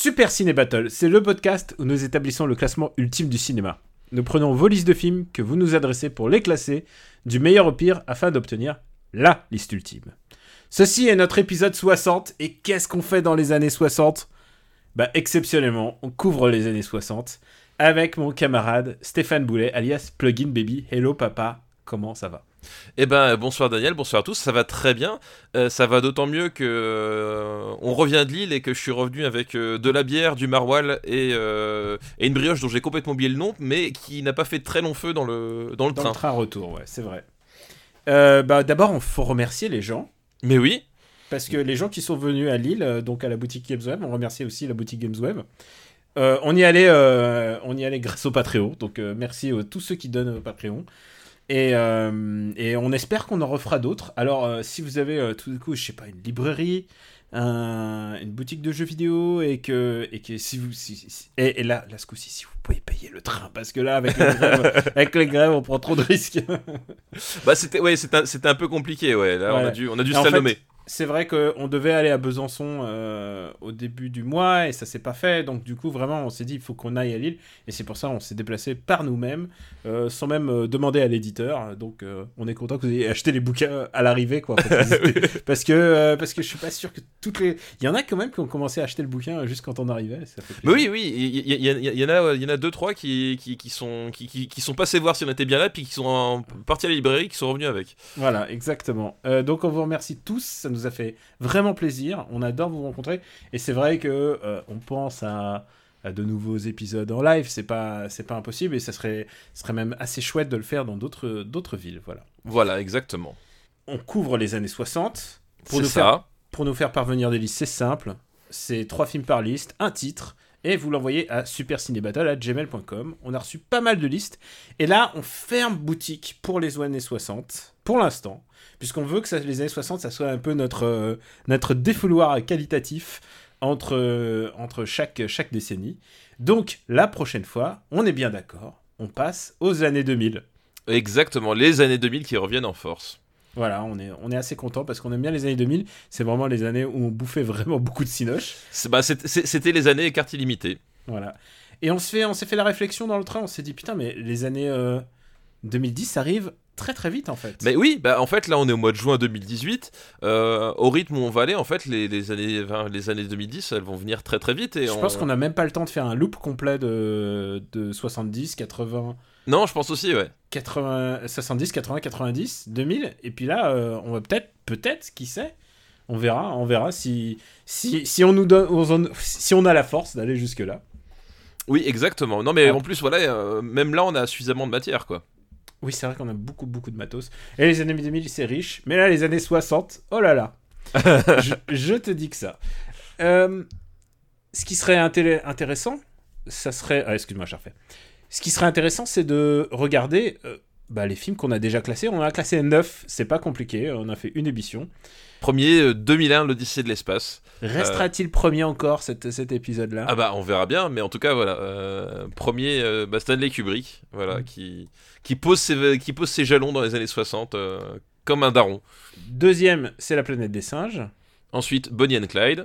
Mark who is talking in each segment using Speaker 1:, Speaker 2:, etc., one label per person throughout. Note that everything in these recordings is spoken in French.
Speaker 1: Super Ciné Battle, c'est le podcast où nous établissons le classement ultime du cinéma. Nous prenons vos listes de films que vous nous adressez pour les classer du meilleur au pire afin d'obtenir LA liste ultime. Ceci est notre épisode 60 et qu'est-ce qu'on fait dans les années 60 Bah exceptionnellement, on couvre les années 60 avec mon camarade Stéphane Boulet alias Plugin Baby. Hello papa, comment ça va?
Speaker 2: Eh ben bonsoir Daniel, bonsoir à tous, ça va très bien. Euh, ça va d'autant mieux que euh, on revient de Lille et que je suis revenu avec euh, de la bière, du maroilles et, et une brioche dont j'ai complètement oublié le nom, mais qui n'a pas fait très long feu dans le, dans le
Speaker 1: Dans
Speaker 2: train.
Speaker 1: le train retour, ouais, c'est vrai. Bah d'abord, il faut remercier les gens.
Speaker 2: Mais oui,
Speaker 1: Parce que les gens qui sont venus à Lille, donc à la boutique Games Web, on remercie aussi la boutique Games Web. On y allait, on y allait grâce au Patreon. Donc merci à tous ceux qui donnent au Patreon. Et, euh, et on espère qu'on en refera d'autres. Alors euh, si vous avez euh, tout du coup, je sais pas, une librairie, un- une boutique de jeux vidéo et que et que si vous si- si- et, et là là ce coup-ci si vous pouvez payer le train parce que là avec les grèves, avec les grèves on prend trop de risques.
Speaker 2: bah c'était ouais, un, un peu compliqué, ouais. Là on a dû, on a dû se la nommer.
Speaker 1: C'est vrai qu'on devait aller à Besançon euh, au début du mois et ça s'est pas fait. Donc du coup, vraiment, on s'est dit il faut qu'on aille à Lille. Et c'est pour ça on s'est déplacé par nous-mêmes, euh, sans même euh, demander à l'éditeur. Donc on est content que vous ayez acheté les bouquins à l'arrivée, quoi. parce que parce que je suis pas sûr que toutes les. Il y en a quand même qui ont commencé à acheter le bouquin juste quand on arrivait. Ça fait
Speaker 2: Mais oui, oui, il y, en a, il y en a deux, trois qui, qui, qui sont, qui, qui, qui sont passés voir si on était bien là, puis qui sont en- partis à la librairie, qui sont revenus avec.
Speaker 1: Voilà, exactement. Donc on vous remercie tous, ça nous a fait vraiment plaisir, on adore vous rencontrer, et c'est vrai que euh, on pense à, à de nouveaux épisodes en live, c'est pas c'est pas impossible, et ça serait serait même assez chouette de le faire dans d'autres d'autres villes, voilà.
Speaker 2: Voilà, exactement.
Speaker 1: On couvre les années 60 pour nous
Speaker 2: ça.
Speaker 1: faire pour nous faire parvenir des listes, c'est simple, c'est trois films par liste, un titre. Et vous l'envoyez à supercinébattle.gmail.com. On a reçu pas mal de listes. Et là, on ferme boutique pour les années 60, pour l'instant puisqu'on veut que les années 60, ça soit un peu notre, euh, défouloir qualitatif entre, euh, chaque décennie. Donc, la prochaine fois, on est bien d'accord, on passe aux années 2000.
Speaker 2: Exactement, les années 2000 qui reviennent en force.
Speaker 1: Voilà, on est, on est assez content parce qu'on aime bien les années 2000. C'est vraiment les années où on bouffait vraiment beaucoup de cinoche.
Speaker 2: C'est- bah, C'était les années carte illimitée.
Speaker 1: Voilà. Et on se fait, s'est fait la réflexion dans le train, on s'est dit, putain, mais les années euh, 2010 arrivent très très vite en fait.
Speaker 2: Mais oui, bah en fait là on est au mois de juin 2018. euh, au rythme où on va aller, en fait les, les années, enfin, les années 2010 elles vont venir très très vite. Et
Speaker 1: Je
Speaker 2: on-
Speaker 1: pense qu'on n'a même pas le temps de faire un loop complet de, de 70, 80,
Speaker 2: Non, je pense aussi, ouais.
Speaker 1: 80, 70, 80, 90, 2000. Et puis là, euh, on va peut-être, peut-être, qui sait On verra, on verra si, si, si on nous donne, on- si on a la force d'aller jusque là.
Speaker 2: Oui, exactement. Non mais
Speaker 1: Ah.
Speaker 2: en plus voilà, euh, même là on a suffisamment de matière quoi.
Speaker 1: Oui, c'est vrai qu'on a beaucoup, beaucoup de matos. Et les années 2000, c'est riche. Mais là, les années 60, oh là là. je, je te dis que ça. Euh, ce qui serait inté- intéressant, ça serait. Ah, excuse-moi, je refais. Ce qui serait intéressant, c'est de regarder euh, bah, les films qu'on a déjà classés. On en a classé 9, c'est pas compliqué. On a fait une émission.
Speaker 2: Premier euh, 2001, l'Odyssée de l'espace.
Speaker 1: Restera-t-il premier encore cet, cet épisode-là?
Speaker 2: Ah bah on verra bien, mais en tout cas voilà, euh, premier euh, bah, Stanley Kubrick, voilà,
Speaker 1: Mm.
Speaker 2: qui qui pose ses qui pose ses jalons dans les années 60 euh, comme un daron.
Speaker 1: Deuxième, c'est La planète des singes.
Speaker 2: Ensuite Bonnie and Clyde.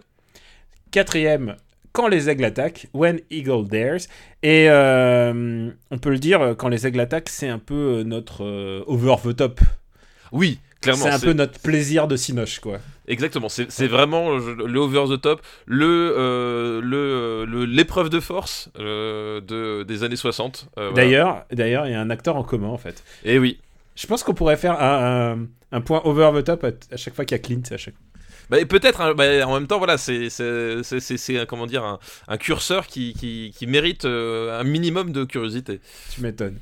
Speaker 1: Quatrième, Quand les aigles attaquent, When Eagle Dares. Et euh, on peut le dire, quand les aigles attaquent, c'est un peu euh, notre euh, over the top.
Speaker 2: Oui, clairement.
Speaker 1: C'est un peu notre plaisir de Cinoche, quoi.
Speaker 2: Exactement, c'est vraiment le over the top, le euh, le le- l'épreuve de force de des années 60. euh, voilà.
Speaker 1: D'ailleurs, d'ailleurs, il y a un acteur en commun, en fait.
Speaker 2: Et oui.
Speaker 1: Je pense qu'on pourrait faire un, un- un point over the top à, à chaque fois qu'il y a Clint. À chaque...
Speaker 2: Bah, peut-être, hein, bah, en même temps, voilà, c'est un- comment dire un, un curseur qui, qui, qui mérite euh, un minimum de curiosité.
Speaker 1: Tu m'étonnes.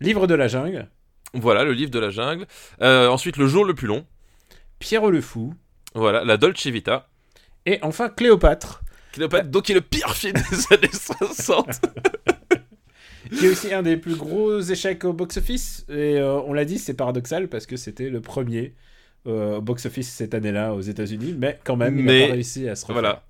Speaker 1: Livre de la jungle,
Speaker 2: Voilà, le livre de la jungle. Euh, ensuite, le jour le plus long.
Speaker 1: Pierrot le fou,
Speaker 2: Voilà, la Dolce Vita.
Speaker 1: et enfin Cléopâtre.
Speaker 2: Cléopâtre, donc qui est le pire film des années 60.
Speaker 1: qui est aussi un des plus gros échecs au box-office. Et euh, on l'a dit, c'est paradoxal parce que c'était le premier euh, au box-office cette année-là aux États-Unis, mais quand même, il
Speaker 2: Mais-
Speaker 1: a pas réussi à se refaire.
Speaker 2: Voilà.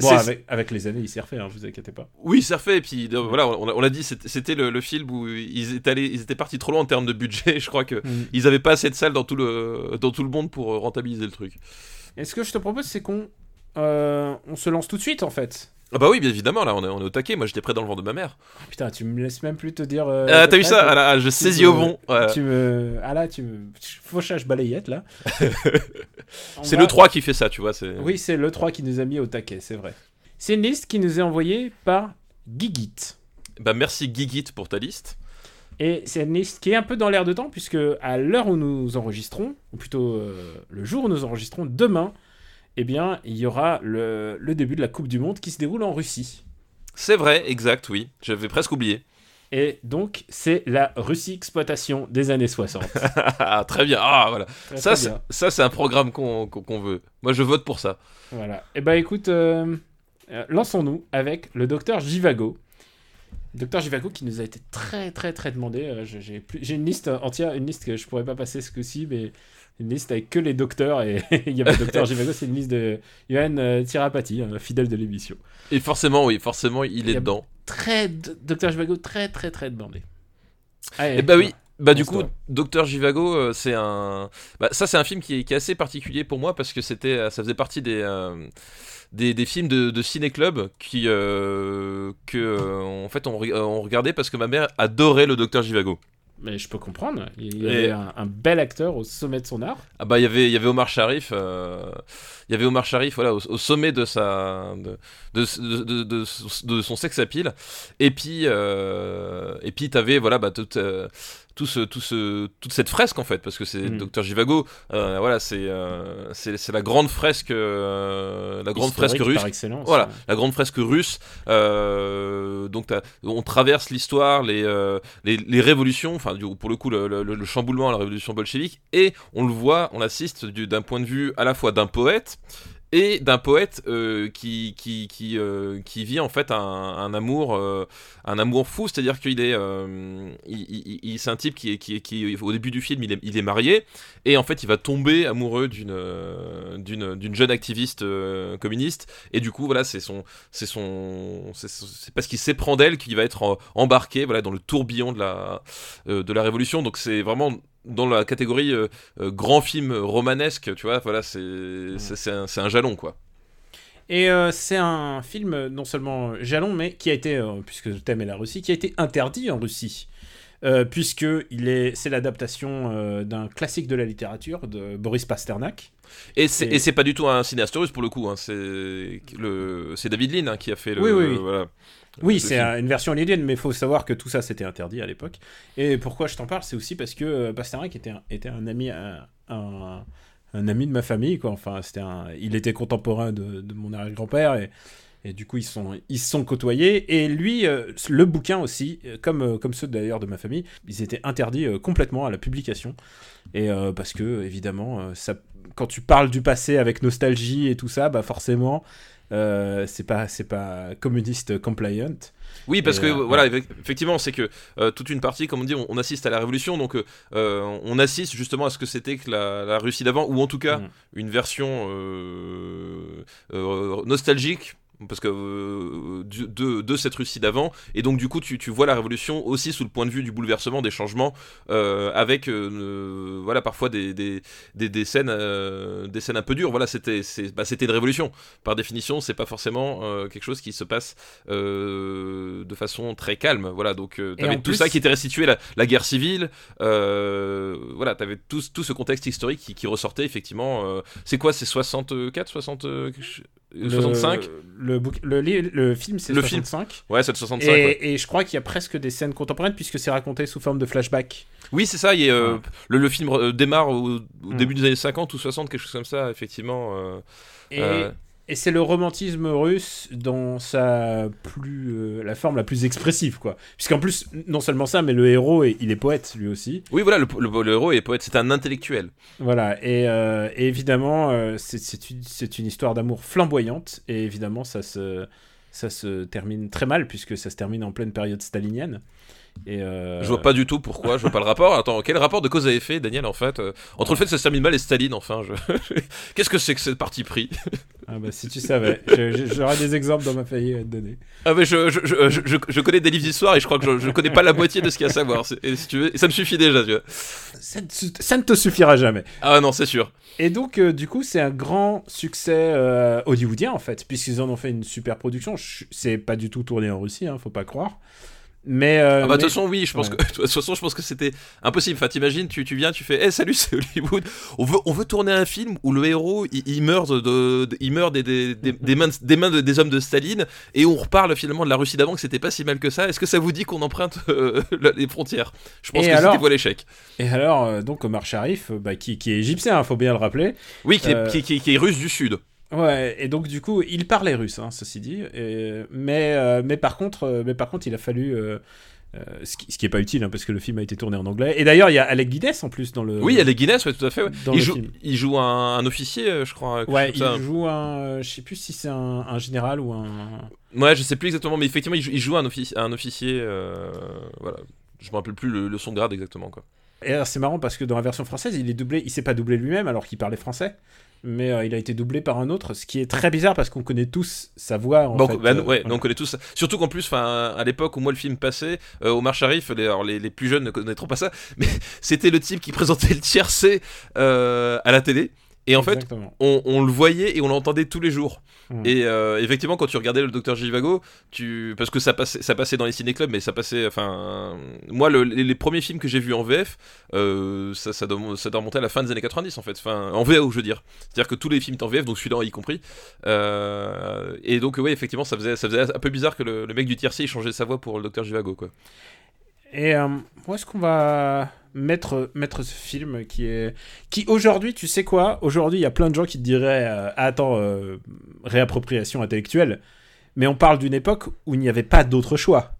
Speaker 1: Bon, avec, avec les années, il s'est refait, hein, vous inquiétez pas.
Speaker 2: Oui, c'est refait. Et puis euh, voilà, on, a- on l'a dit, c'était c'était le, le film où ils étaient, allés, ils étaient partis trop loin en termes de budget. Je crois que
Speaker 1: Mm.
Speaker 2: ils avaient pas assez de salles dans tout le dans tout le monde pour euh, rentabiliser le truc.
Speaker 1: Et ce que je te propose, c'est qu'on euh, on se lance tout de suite en fait.
Speaker 2: Ah bah oui, bien évidemment. Là, on est, on est au taquet. Moi, j'étais prêt dans le ventre de ma mère.
Speaker 1: Oh, putain, tu me laisses même plus te dire. euh,
Speaker 2: ah, t'as vu ça Ah là, je saisis au bon.
Speaker 1: Tu me. Ah là, tu me. Fauchage balayette là.
Speaker 2: C'est
Speaker 1: va-
Speaker 2: le 3 qui fait ça, tu vois. c'est-
Speaker 1: Oui, c'est le 3 qui nous a mis au taquet, c'est vrai. C'est une liste qui nous est envoyée par Gigit.
Speaker 2: Bah merci Gigit pour ta liste.
Speaker 1: Et c'est une liste qui est un peu dans l'air de temps, puisque à l'heure où nous enregistrons, ou plutôt euh, le jour où nous enregistrons, demain, eh bien, il y aura le, le début de la Coupe du Monde qui se déroule en Russie.
Speaker 2: C'est vrai, exact, oui. J'avais presque oublié.
Speaker 1: Et donc, c'est la Russie exploitation des années 60.
Speaker 2: Ah, très bien. Ah, voilà.
Speaker 1: Très,
Speaker 2: Ça,
Speaker 1: très
Speaker 2: c'est-
Speaker 1: bien.
Speaker 2: ça, c'est un programme qu'on qu'on veut. Moi, je vote pour ça.
Speaker 1: Voilà. Et bah écoute, euh, euh, lançons-nous avec le docteur Jivago. Docteur Jivago qui nous a été très très très demandé. Euh, j'ai une liste entière, une liste que je pourrais pas passer ce coup-ci, mais une liste avec que les docteurs et il y a pas de docteur Jivago, c'est une liste de Yohan euh, Tirapati, un fidèle de l'émission.
Speaker 2: Et forcément, oui, forcément, il est dedans.
Speaker 1: Très docteur Jivago très très très demandé. Allez,
Speaker 2: Et bah oui. Bah du coup. Docteur Jivago, euh, c'est un, bah, ça c'est un film qui est, qui est assez particulier pour moi parce que c'était, euh, ça faisait partie des, euh, des, des films de, de ciné club qui, euh, que, euh, en fait, on, on regardait parce que ma mère adorait le Docteur Jivago.
Speaker 1: Mais je peux comprendre. Il y
Speaker 2: Et-
Speaker 1: avait un, un bel acteur au sommet de son art.
Speaker 2: Ah bah il y avait il y avait Omar Sharif euh, il y avait Omar Sharif voilà au, au sommet de sa de de, de, de, de- de son sex appeal et puis euh, et puis t'avais voilà bah toute euh, tout ce, tout ce, toute cette fresque en fait parce que c'est
Speaker 1: Mhm.
Speaker 2: Dr Jivago euh, voilà c'est euh, c'est c'est la grande fresque euh, la grande fresque russe
Speaker 1: par
Speaker 2: voilà, la grande fresque russe. donc on traverse l'histoire, les, les, les révolutions, enfin pour le coup le, le- le chamboulement à la révolution bolchevique, et on le voit, on assiste du- d'un point de vue à la fois d'un poète et d'un poète euh, qui qui qui, euh, qui vit en fait un, un amour euh, un amour fou. C'est à dire qu'il est euh, il, il- il- c'est un type qui est, qui est qui au début du film il est, il est marié. Et en fait il va tomber amoureux d'une euh, d'une d'une jeune activiste euh, communiste. Et du coup voilà c'est son c'est son c'est parce qu'il s'éprend d'elle qu'il va être embarqué voilà dans le tourbillon de la euh, de la révolution. Donc c'est vraiment dans la catégorie euh, euh, grand film romanesque tu vois voilà c'est c'est un, jalon quoi
Speaker 1: Et euh, c'est un film euh, non seulement jalon, mais qui a été, euh, puisque le thème est la Russie, qui a été interdit en Russie. Euh, puisque il est, c'est l'adaptation euh, d'un classique de la littérature de Boris Pasternak.
Speaker 2: et c'est
Speaker 1: Et-
Speaker 2: pas du tout un cinéaste russe pour le coup hein, c'est le c'est David Lean hein, qui a fait le
Speaker 1: Oui, oui, oui.
Speaker 2: voilà,
Speaker 1: Oui,
Speaker 2: le
Speaker 1: c'est un- une version lydienne, mais il faut savoir que tout ça c'était interdit à l'époque. Et pourquoi je t'en parle, c'est aussi parce que euh, Pasternak était un, était un ami, un, un- un ami de ma famille, quoi. Enfin, c'était il était contemporain de, de mon arrière-grand-père et, et du coup ils sont, ils se sont côtoyés. Et lui, euh, le bouquin aussi, euh, comme, euh, comme ceux d'ailleurs de ma famille, ils étaient interdits euh, complètement à la publication. Et euh, parce que évidemment, euh, ça, quand tu parles du passé avec nostalgie et tout ça, bah forcément. Euh, c'est pas c'est pas communiste compliant
Speaker 2: Oui, parce
Speaker 1: Et,
Speaker 2: que
Speaker 1: euh,
Speaker 2: voilà, eff- effectivement, c'est que euh, toute une partie, comme on dit, on, on assiste à la révolution, donc on assiste justement à ce que c'était que la, la Russie d'avant, ou en tout cas
Speaker 1: Mm.
Speaker 2: une version nostalgique. Parce que euh, du- de, de cette Russie d'avant, et donc du coup tu, tu vois la révolution aussi sous le point de vue du bouleversement, des changements, euh, avec euh, voilà parfois des, des, des, des scènes des scènes un peu dures. Voilà, c'était bah, c'était une révolution. Par définition, c'est pas forcément quelque chose qui se passe de façon très calme. Voilà, donc t'avais
Speaker 1: en
Speaker 2: tout
Speaker 1: plus-
Speaker 2: ça qui était restitué, la, la guerre civile. voilà, t'avais tout, tout ce contexte historique qui, qui ressortait effectivement. c'est quoi C'est 64, 60, euh,
Speaker 1: Le-
Speaker 2: 65
Speaker 1: le, bouc- le, film, c'est
Speaker 2: Le film.
Speaker 1: 65.
Speaker 2: Ouais, c'est 65.
Speaker 1: Et,
Speaker 2: ouais.
Speaker 1: et je crois qu'il y a presque des scènes contemporaines puisque c'est raconté sous forme de flashback.
Speaker 2: Oui, c'est ça. euh,
Speaker 1: Ouais.
Speaker 2: le, le film euh, démarre au, au
Speaker 1: Mm.
Speaker 2: début des années 50 ou 60, quelque chose comme ça, effectivement. euh,
Speaker 1: Et,
Speaker 2: Euh.
Speaker 1: Et c'est le romantisme russe dans sa plus euh, la forme la plus expressive quoi. Puisqu'en plus non seulement ça, mais le héros est- il est poète lui aussi.
Speaker 2: Oui, voilà, le, le- le héros est poète, c'est un intellectuel.
Speaker 1: Voilà. Et, euh, et évidemment euh, c'est- une, une histoire d'amour flamboyante et évidemment ça se ça se termine très mal puisque ça se termine en pleine période stalinienne. Et euh,
Speaker 2: Je vois pas du tout pourquoi, je vois pas le rapport. Attends, quel rapport de cause à effet, Daniel, en fait euh, Entre le fait que ça se termine mal et Staline, enfin, je... qu'est-ce que c'est que ce parti pris
Speaker 1: Ah bah si tu savais, j'aurais des exemples dans ma feuille à te donner.
Speaker 2: Ah, mais je, je, je, je, je connais des livres d'histoire et je crois que je, je connais pas la moitié de ce qu'il y a à savoir. Et, si tu veux, et ça me suffit déjà, tu vois.
Speaker 1: Ça, ne su- ça ne te suffira jamais.
Speaker 2: Ah non, c'est sûr.
Speaker 1: Et donc, euh, du coup, c'est un grand succès euh, hollywoodien, en fait, puisqu'ils en ont fait une super production. Je- C'est pas du tout tourné en Russie, hein, faut pas croire. Mais. euh,
Speaker 2: Ah bah de toute façon oui, je pense
Speaker 1: Ouais.
Speaker 2: que de toute façon je pense que c'était impossible. Enfin t'imagines, tu, tu viens, tu fais, eh salut c'est Hollywood. On veut on veut tourner un film où le héros il, il meurt de, il meurt des, des, des, des mains des mains de- des hommes de Staline et on reparle finalement de la Russie d'avant que c'était pas si mal que ça. Est-ce que ça vous dit qu'on emprunte euh, les frontières? Je pense
Speaker 1: Et
Speaker 2: que
Speaker 1: alors
Speaker 2: c'était l'échec.
Speaker 1: Et alors, euh, donc, Omar Sharif, bah, qui, qui est égyptien, hein, faut bien le rappeler.
Speaker 2: Oui, qui est,
Speaker 1: Euh,
Speaker 2: qui, qui- qui est russe du sud.
Speaker 1: Ouais, et donc, du coup, il parlait russe, hein, ceci dit. Et- mais, euh, mais, par contre, euh, mais par contre, il a fallu. euh, euh, ce, qui, qui est pas utile, hein, parce que le film a été tourné en anglais. Et d'ailleurs, il y a Alec Guinness en plus dans le.
Speaker 2: Oui, il y a les Guinness, ouais, tout à fait. ouais.
Speaker 1: dans
Speaker 2: Il
Speaker 1: le
Speaker 2: joue,
Speaker 1: film.
Speaker 2: il joue un, un officier, je crois.
Speaker 1: Ouais, il
Speaker 2: ça.
Speaker 1: joue un. je sais plus si c'est un, un général ou un.
Speaker 2: Ouais, je sais plus exactement, mais effectivement, il joue, il joue un, offici- un officier. voilà. Je me rappelle plus le, le son grade exactement, quoi.
Speaker 1: Et c'est marrant parce que dans la version française, il est doublé. Il s'est pas doublé lui-même alors qu'il parlait français. Mais euh, il a été doublé par un autre, ce qui est très bizarre parce qu'on connaît tous sa voix. En
Speaker 2: Bon,
Speaker 1: fait,
Speaker 2: bah,
Speaker 1: euh,
Speaker 2: ouais,
Speaker 1: voilà.
Speaker 2: on connaît tous. Surtout qu'en plus, enfin, à l'époque où moi le film passait, euh, Omar Sharif, les, alors, les, les plus jeunes ne connaîtront pas ça, mais c'était le type qui présentait le tiercé euh, à la télé. Et en fait, on, on le voyait et on l'entendait tous les jours.
Speaker 1: Mm.
Speaker 2: Et euh, effectivement, quand tu regardais le Docteur Givago, tu parce que ça passait, ça passait dans les ciné-clubs, mais ça passait. Enfin, moi, le- les, les premiers films que j'ai vus en VF, euh, ça, ça, doit, ça doit remonter à la fin des années 90 en fait. Enfin, en VO, je veux dire. C'est-à-dire que tous les films étaient en VF, donc celui-là y compris. Euh, et donc, oui, effectivement, ça faisait, ça faisait un peu bizarre que le, le mec du tiercé il changeait sa voix pour le Docteur Givago, quoi.
Speaker 1: Et où est-ce qu'on va mettre, mettre ce film qui est. Qui aujourd'hui, tu sais quoi? Aujourd'hui, il y a plein de gens qui te diraient euh, Attends, euh, réappropriation intellectuelle. Mais on parle d'une époque où il n'y avait pas d'autre choix.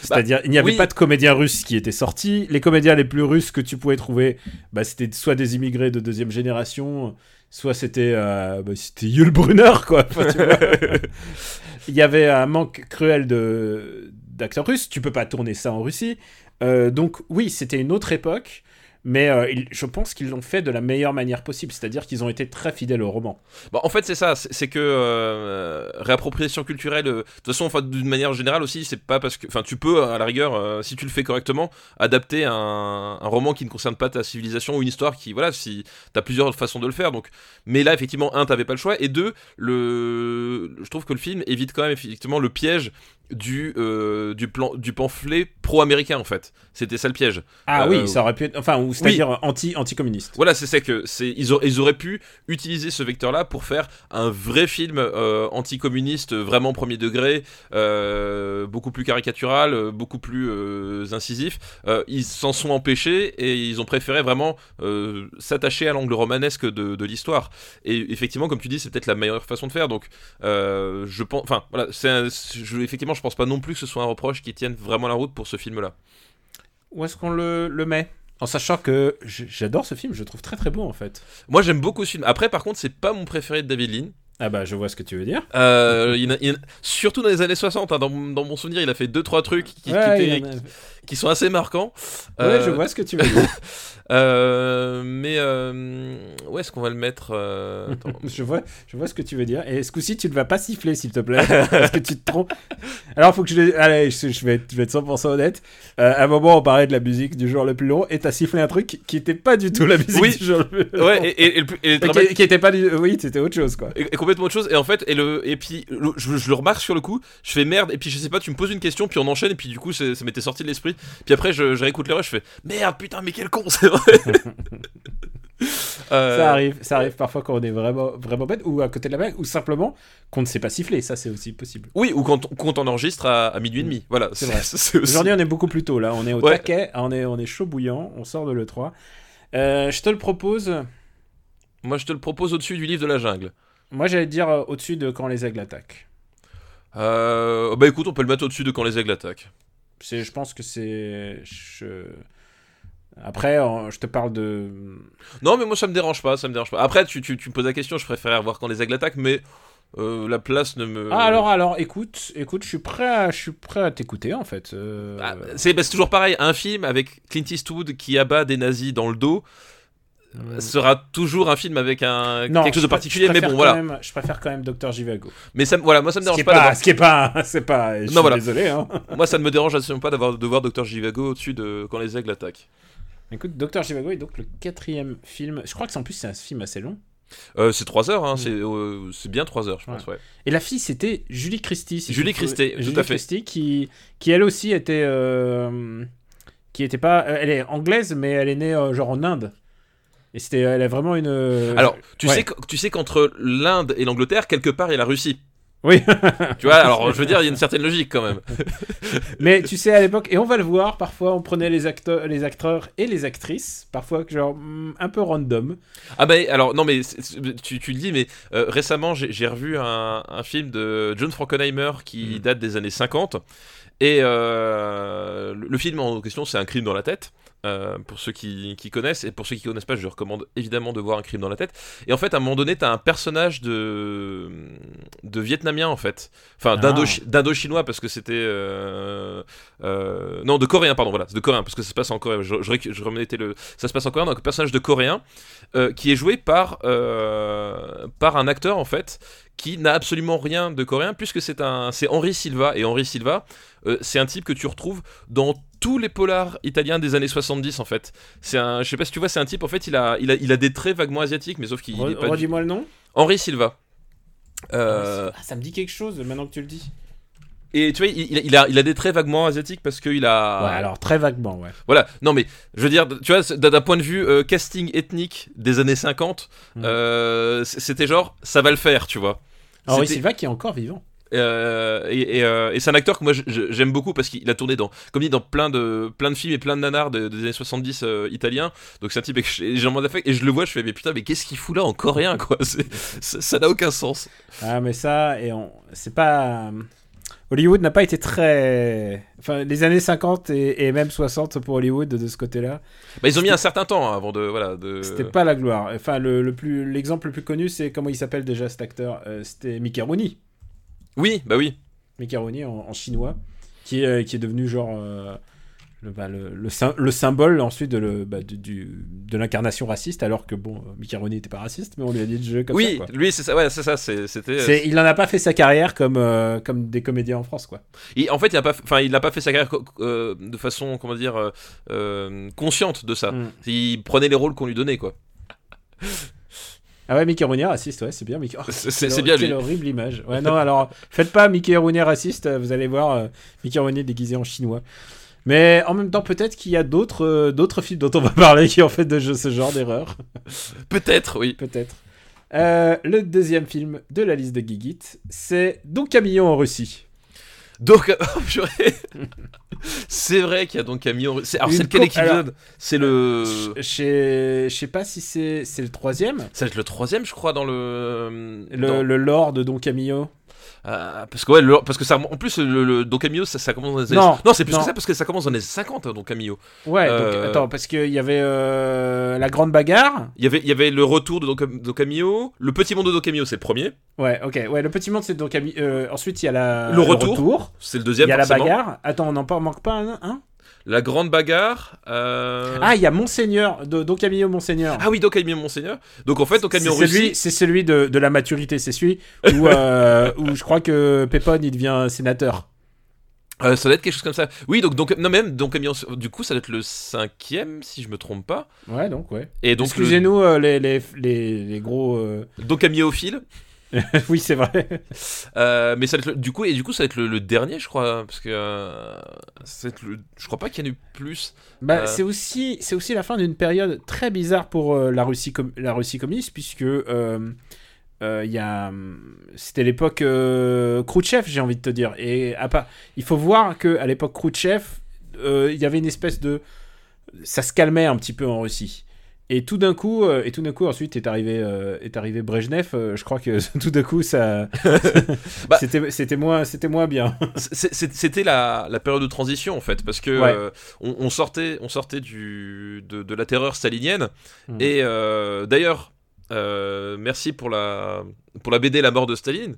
Speaker 1: C'est-à-dire, il n'y avait
Speaker 2: oui.
Speaker 1: pas de comédiens russes qui étaient sortis. Les comédiens les plus russes que tu pouvais trouver, bah, c'était soit des immigrés de deuxième génération, soit c'était euh, bah, c'était Yul Brunner, quoi. Enfin, tu vois. il y avait un manque cruel de d'acteurs russes. Tu peux pas tourner ça en Russie. Euh, donc oui, c'était une autre époque, mais euh, je pense qu'ils l'ont fait de la meilleure manière possible, c'est-à-dire qu'ils ont été très fidèles au roman.
Speaker 2: Bah, en fait, c'est ça, c'est que euh, réappropriation culturelle, de toute façon, enfin, d'une manière générale aussi, c'est pas parce que. Enfin, tu peux, à la rigueur, si tu le fais correctement, adapter un, un roman qui ne concerne pas ta civilisation ou une histoire qui. Voilà, si t'as plusieurs façons de le faire. Donc, mais là, effectivement, un, t'avais pas le choix, et deux, le, je trouve que le film évite quand même, effectivement, le piège du, euh, du, plan, du pamphlet pro-américain, en fait. C'était ça le piège.
Speaker 1: Ah
Speaker 2: Euh,
Speaker 1: oui, ça aurait pu être, enfin, c'est-à-dire anti anti-communiste.
Speaker 2: Voilà, c'est ça que c'est ils, auraient- ils auraient pu utiliser ce vecteur-là pour faire un vrai film euh, anticommuniste, vraiment premier degré, euh, beaucoup plus caricatural, euh, beaucoup plus euh, incisif. Euh, ils s'en sont empêchés et ils ont préféré vraiment euh, s'attacher à l'angle romanesque de, de l'histoire. Et effectivement, comme tu dis, c'est peut-être la meilleure façon de faire. Donc, euh, je pense, enfin, voilà, c'est un- je, effectivement, je pense pas non plus que ce soit un reproche qui tienne vraiment la route pour ce film-là.
Speaker 1: Où est-ce qu'on le, le met En sachant que j'adore ce film, je le trouve très très beau en fait.
Speaker 2: Moi, j'aime beaucoup ce film. Après, par contre, c'est pas mon préféré de David Lean.
Speaker 1: Ah bah je vois ce que tu veux dire.
Speaker 2: Euh, il a- il a- surtout dans les années 60, hein, dans, mon- dans mon souvenir, il a fait 2-3 trucs qui,
Speaker 1: Ouais, a-
Speaker 2: sont assez marquants.
Speaker 1: Ouais,
Speaker 2: Euh,
Speaker 1: je vois ce que tu veux dire.
Speaker 2: euh, mais euh, où est-ce qu'on va le mettre euh, attends.
Speaker 1: je vois, je vois ce que tu veux dire. Et ce coup-ci, tu ne vas pas siffler, s'il te plaît, parce que tu te trompes. Alors, faut que je, le- allez, je, je vais, être, je vais être 100% honnête. Euh, à un moment, on parlait de la musique du jour le plus long, et t'as sifflé un truc qui était pas du tout la musique
Speaker 2: Oui.
Speaker 1: du jour le plus long.
Speaker 2: Ouais, et, et- et le plus- et le
Speaker 1: Et
Speaker 2: dramatique-
Speaker 1: qui, qui était pas du, oui, c'était autre chose quoi.
Speaker 2: et- complètement autre chose. Et en fait, et, le, et puis le- je, je le remarque sur le coup, je fais merde, et puis je sais pas, tu me poses une question, puis on enchaîne, et puis du coup, ça m'était sorti de l'esprit. Puis après, je, je réécoute l'heure, je fais merde, putain, mais quel con, c'est vrai. Euh,
Speaker 1: Ça arrive, ça arrive parfois quand on est vraiment, vraiment bête, ou à côté de la blague, ou simplement qu'on ne sait pas siffler. Ça, c'est aussi possible.
Speaker 2: Oui, ou quand, on- quand on enregistre à, à minuit et demi. Voilà,
Speaker 1: C'est vrai.
Speaker 2: aussi-
Speaker 1: Aujourd'hui, on est beaucoup plus tôt là. On est au
Speaker 2: Ouais.
Speaker 1: taquet, on est, on est chaud bouillant, on sort de l'E3. Euh, je te le propose.
Speaker 2: Moi, je te le propose au-dessus du livre de la jungle.
Speaker 1: Moi, j'allais dire euh, au-dessus de quand les aigles attaquent.
Speaker 2: Euh, bah écoute, on peut le mettre au-dessus de quand les aigles attaquent.
Speaker 1: Je pense que c'est. je- Après, je te parle de.
Speaker 2: Non, mais moi ça me dérange pas, ça me dérange pas. Après, tu, tu, tu me poses la question, je préfère voir quand les aigles attaquent, mais Euh, la place ne me.
Speaker 1: Ah alors alors écoute écoute je suis prêt à je suis prêt à t'écouter en fait. Euh,
Speaker 2: Ah, c'est bah, c'est toujours pareil, un film avec Clint Eastwood qui abat des nazis dans le dos
Speaker 1: euh,
Speaker 2: sera toujours un film avec un
Speaker 1: non,
Speaker 2: quelque chose de particulier, mais bon voilà.
Speaker 1: même- je préfère quand même Dr Jivago.
Speaker 2: Mais ça, voilà, moi ça me dérange pas.
Speaker 1: ce qui est pas c'est pas. Je suis
Speaker 2: voilà.
Speaker 1: désolé hein.
Speaker 2: Moi ça ne me dérange absolument pas d'avoir de voir Dr Jivago au-dessus de quand les aigles attaquent.
Speaker 1: Écoute Dr Jivago est donc le quatrième film. Je crois que c'est en plus c'est un film assez long.
Speaker 2: Euh, c'est 3 heures, hein,
Speaker 1: Mm.
Speaker 2: c'est euh, c'est bien 3 heures, je pense. Ouais.
Speaker 1: Et la fille, c'était Julie Christie. si
Speaker 2: Julie. Christie, tout
Speaker 1: Julie
Speaker 2: à fait.
Speaker 1: Christie, qui, qui elle aussi était. euh, qui était pas. Elle est anglaise, mais elle est née genre en Inde. Et c'était. Elle a vraiment une.
Speaker 2: Alors, tu
Speaker 1: ouais.
Speaker 2: sais, tu sais qu'entre l'Inde et l'Angleterre, quelque part, il y a la Russie.
Speaker 1: Oui.
Speaker 2: Tu vois, alors je veux dire, il y a une certaine logique quand même.
Speaker 1: mais tu sais, à l'époque, et on va le voir, parfois on prenait les acteurs, les acteurs et les actrices, parfois genre hmm, un peu random.
Speaker 2: Ah bah alors non mais tu, tu le dis mais euh, récemment j'ai revu un, un film de John Frankenheimer qui
Speaker 1: Mm.
Speaker 2: date des années 50 et euh, le, le film en question c'est un crime dans la tête euh, pour ceux qui, qui connaissent et pour ceux qui connaissent pas je recommande évidemment de voir un crime dans la tête. Et en fait à un moment donné t'as un personnage de de vietnamien en fait. Enfin
Speaker 1: Ah.
Speaker 2: d'indo- d'indo-chinois parce que c'était euh, euh, non de coréen pardon voilà de coréen parce que ça se passe en Corée. Je, je, je remettais le ça se passe en coréen donc un personnage de coréen qui est joué par, par un acteur en fait qui n'a absolument rien de coréen puisque c'est un c'est Henri Silva. Et Henri Silva euh, c'est un type que tu retrouves dans tous les polars italiens des années 70 en fait c'est un je sais pas si tu vois c'est un type en fait il a il a, il a des traits vaguement asiatiques mais sauf qu'il
Speaker 1: Re-
Speaker 2: est pas du-
Speaker 1: Redis-moi le nom.
Speaker 2: Henri Silva Euh,
Speaker 1: Ah, ça me dit quelque chose maintenant que tu le dis.
Speaker 2: et tu vois il, il a, il a des traits vaguement asiatiques parce qu'il a
Speaker 1: Ouais, alors très vaguement, ouais.
Speaker 2: Voilà, non mais je veux dire, tu vois, d'un point de vue euh, casting ethnique des années 50,
Speaker 1: Mm.
Speaker 2: euh, c'était genre, ça va le faire, tu vois.
Speaker 1: Henri Silva qui est encore vivant.
Speaker 2: Euh, et et, euh, et c'est un acteur que moi j'aime beaucoup parce qu'il a tourné dans, comme dit, dans plein de, plein de films et plein de nanars de- des années 70 euh, italiens. Donc c'est un type avec j'ai vraiment d'affect et je le vois, je fais mais putain, mais qu'est-ce qu'il fout là en coréen quoi? Ça n'a aucun sens.
Speaker 1: Ah, mais ça, et on... c'est pas. Hollywood n'a pas été très. Enfin, les années 50 et, et même 60 pour Hollywood de ce côté-là,
Speaker 2: Bah, ils ont mis un certain temps hein, avant de voilà de.
Speaker 1: c'était pas la gloire. Enfin, le, le plus, l'exemple le plus connu, c'est comment il s'appelle déjà cet acteur? Euh, C'était Mickey Rooney.
Speaker 2: Oui, bah oui.
Speaker 1: Rooney en, en chinois, qui est, euh, qui est devenu genre. euh, le, bah, le, le, sym- le symbole ensuite de, le, bah, de l'incarnation raciste, alors que bon, euh, Rooney n'était pas raciste, mais on lui a dit de jouer comme
Speaker 2: oui,
Speaker 1: ça. quoi.
Speaker 2: lui c'est ça, ouais, c'est ça, c'était.
Speaker 1: C'est- il n'en a pas fait sa carrière comme, euh, comme des comédiens en France, quoi.
Speaker 2: Il- en fait, il a pas, enfin, il n'a pas fait sa carrière euh, de façon, comment dire, euh, euh, consciente de ça.
Speaker 1: Mm.
Speaker 2: Il prenait les rôles qu'on lui donnait, quoi.
Speaker 1: Ah ouais, Mickey Rooney raciste, ouais, c'est bien. Mickey... Oh,
Speaker 2: C'est- bien
Speaker 1: Quelle horrible image. Ouais, non, alors, faites pas Mickey Rooney raciste, euh, vous allez voir euh, Mickey Rooney déguisé en chinois. Mais en même temps, peut-être qu'il y a d'autres euh, d'autres films dont on va parler qui ont fait de ce genre d'erreur.
Speaker 2: Peut-être, oui.
Speaker 1: Peut-être. Euh, le deuxième film de la liste de Gigit, c'est Don Camillon en Russie.
Speaker 2: Donc, oh, purée. c'est vrai qu'il y a donc Camillon. c'est- Alors, c'est lequel épisode C'est le.
Speaker 1: Je sais pas si c'est c'est le troisième,
Speaker 2: Ça va être le troisième, je crois, dans le.
Speaker 1: le,
Speaker 2: dans-
Speaker 1: le lore de Don Camillo.
Speaker 2: Ah, parce que ouais, le- parce que ça, en plus le, le Don Camillo, ça, ça commence dans les années.
Speaker 1: Non,
Speaker 2: c'est plus
Speaker 1: non.
Speaker 2: que ça parce que ça commence dans les 50, hein, Don Camillo.
Speaker 1: Ouais, donc,
Speaker 2: Euh,
Speaker 1: attends, parce qu'il y avait euh, la grande bagarre.
Speaker 2: Il y avait, il y avait le retour de Don, Don Camillo, le petit monde de Don Camillo, c'est le premier,
Speaker 1: Ouais, ok. Ouais, le petit monde, c'est Don Camillo. euh, ensuite, il y a la,
Speaker 2: Le retour. c'est le
Speaker 1: Il
Speaker 2: deuxième.
Speaker 1: y a la bagarre. Attends, on n'en manque pas un, un?
Speaker 2: La grande bagarre. euh,
Speaker 1: Ah, il y a Monseigneur, de, Don Camillo Monseigneur.
Speaker 2: Ah oui, Don Camillo Monseigneur. Donc en fait, Don Camillo
Speaker 1: celui,
Speaker 2: Russie.
Speaker 1: c'est celui de, de la maturité, c'est celui où, euh, où je crois que Pépone il devient sénateur.
Speaker 2: Euh, ça doit être quelque chose comme ça. Oui, donc, donc non même Don Camillo. Du coup, ça doit être le cinquième, si je me trompe pas.
Speaker 1: Ouais, donc ouais.
Speaker 2: Et donc le-
Speaker 1: Excusez-nous euh, les, les, les, les gros. euh. oui, c'est vrai.
Speaker 2: Euh, mais ça va être le- du coup et du coup ça va être le, le dernier, je crois, parce que euh, ça va être le- je crois pas qu'il y en ait eu plus.
Speaker 1: Bah,
Speaker 2: Euh.
Speaker 1: c'est aussi c'est aussi la fin d'une période très bizarre pour la Russie la Russie communiste puisque il y a c'était l'époque Khrouchtchev j'ai envie de te dire et à part il faut voir que à l'époque Khrouchtchev il y avait une espèce de ça se calmait un petit peu en Russie et tout d'un coup euh, et tout d'un coup ensuite est arrivé euh, est arrivé Brejnev euh, je crois que tout d'un coup ça
Speaker 2: Bah.
Speaker 1: c'était c'était moins c'était moins bien
Speaker 2: C'était la, la période de transition en fait, parce que
Speaker 1: Ouais.
Speaker 2: euh, on, on sortait on sortait du de, de la terreur stalinienne
Speaker 1: Mm.
Speaker 2: et d'ailleurs. merci pour la, pour la BD La mort de Staline,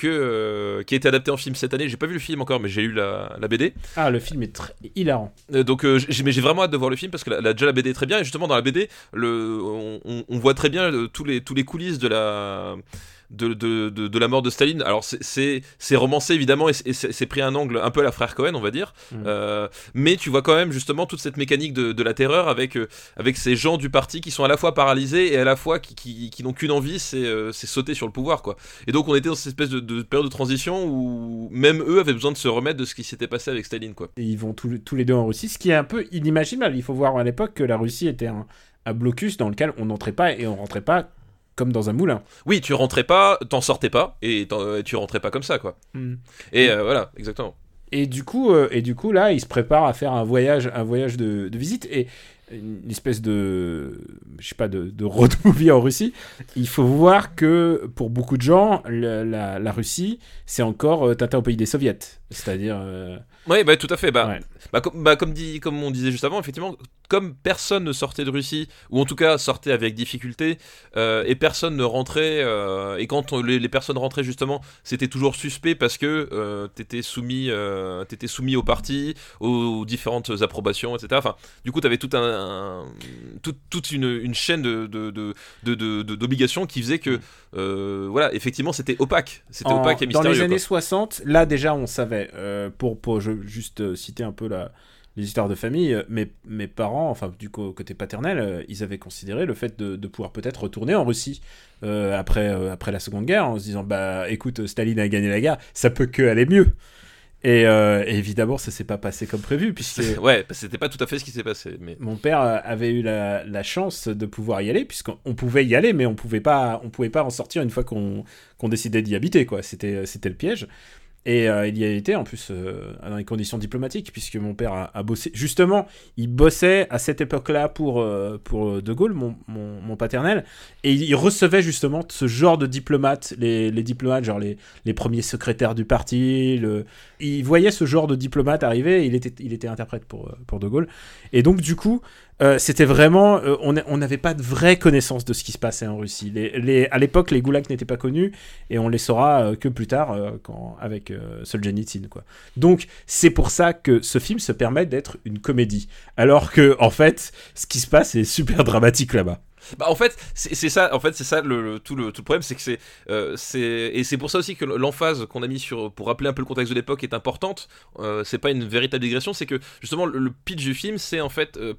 Speaker 2: que, euh, qui a été adapté en film cette année. J'ai pas vu le film encore, mais j'ai lu la, la BD.
Speaker 1: Ah, le film est très hilarant.
Speaker 2: Euh, donc, euh, j'ai, mais j'ai vraiment hâte de voir le film parce que la, la- déjà la BD est très bien. Et justement, dans la BD, le, on, on- voit très bien tous, les, tous les coulisses de la. De, de, de, de la mort de Staline. Alors c'est- romancé évidemment et c'est- pris un angle un peu à la frère Cohen on va dire.
Speaker 1: Mm.
Speaker 2: Euh, mais tu vois quand même justement toute cette mécanique de, de la terreur avec, euh, avec ces gens du parti qui sont à la fois paralysés et à la fois qui, qui, qui n'ont qu'une envie, c'est euh, sauter sur le pouvoir quoi. Et donc on était dans cette espèce de, de période de transition où même eux avaient besoin de se remettre de ce qui s'était passé avec Staline quoi.
Speaker 1: Et ils vont tous, tous les deux en Russie, ce qui est un peu inimaginable. Il faut voir à l'époque que la Russie était un, un blocus dans lequel on n'entrait pas et on rentrait pas comme dans un moulin.
Speaker 2: Oui, tu rentrais pas, t'en sortais pas et tu rentrais pas comme ça quoi. Et euh, voilà, exactement.
Speaker 1: Et du coup, euh, et du coup là, il se prépare à faire un voyage, un voyage de, de visite et une espèce de, je sais pas, de, de road movie en Russie. Il faut voir que pour beaucoup de gens, la Russie, c'est encore euh, Tintin au pays des soviets. C'est-à-dire, euh,
Speaker 2: Oui, bah tout à fait. Bah,
Speaker 1: Ouais.
Speaker 2: bah, comme, bah, comme, dit, comme on disait juste avant, effectivement, comme personne ne sortait de Russie, ou en tout cas sortait avec difficulté, euh, et personne ne rentrait, euh, et quand on- les, les personnes rentraient justement, c'était toujours suspect parce que t'étais soumis, t'étais soumis au parti, aux, différentes approbations, etc. Enfin, du coup, t'avais tout un, un- tout- toute une, une chaîne de, de, de, de- de- de- d'obligations qui faisait que, euh, voilà, effectivement, c'était opaque, c'était opaque et
Speaker 1: dans
Speaker 2: mystérieux.
Speaker 1: les
Speaker 2: quoi.
Speaker 1: années 60, là déjà on savait, euh, pour, pour je- juste euh, citer un peu la, les histoires de famille, euh, mes, mes parents, enfin du côté paternel, euh, ils avaient considéré le fait de, de pouvoir peut-être retourner en Russie euh, après, euh, après la Seconde Guerre en se disant bah écoute Staline a gagné la guerre, ça peut que aller mieux. Et, et évidemment ça s'est pas passé comme prévu puisque
Speaker 2: Ouais, bah, c'était pas tout à fait ce qui s'est passé, mais.
Speaker 1: mon père avait eu la, la chance de pouvoir y aller, puisqu'on on pouvait y aller, mais on pouvait pas, on pouvait pas en sortir une fois qu'on qu'on décidait d'y habiter, quoi. C'était le piège. Et euh, il y a été en plus euh, dans les conditions diplomatiques, puisque mon père a, bossé. Justement, il bossait à cette époque-là pour, euh, pour De Gaulle, mon, mon, paternel, et il recevait justement ce genre de diplomates, les, les diplomates, genre les, les premiers secrétaires du parti. Le... Il voyait ce genre de diplomate arriver, il était, il était interprète pour, pour De Gaulle. Et donc, du coup, euh, c'était vraiment. euh, on n'avait pas de vraie connaissance de ce qui se passait en Russie. Les, les- à l'époque, les goulags n'étaient pas connus et on les saura euh, que plus tard euh, quand, avec Solzhenitsyn. Quoi. Donc, c'est pour ça que ce film se permet d'être une comédie. Alors que, en fait, ce qui se passe est super dramatique là-bas.
Speaker 2: Bah en fait c'est ça en fait c'est ça le, tout le tout le problème c'est que c'est euh, et c'est pour ça aussi que l'emphase qu'on a mis sur pour rappeler un peu le contexte de l'époque est importante Euh, c'est pas une véritable digression c'est que justement le, pitch du film c'est en fait euh,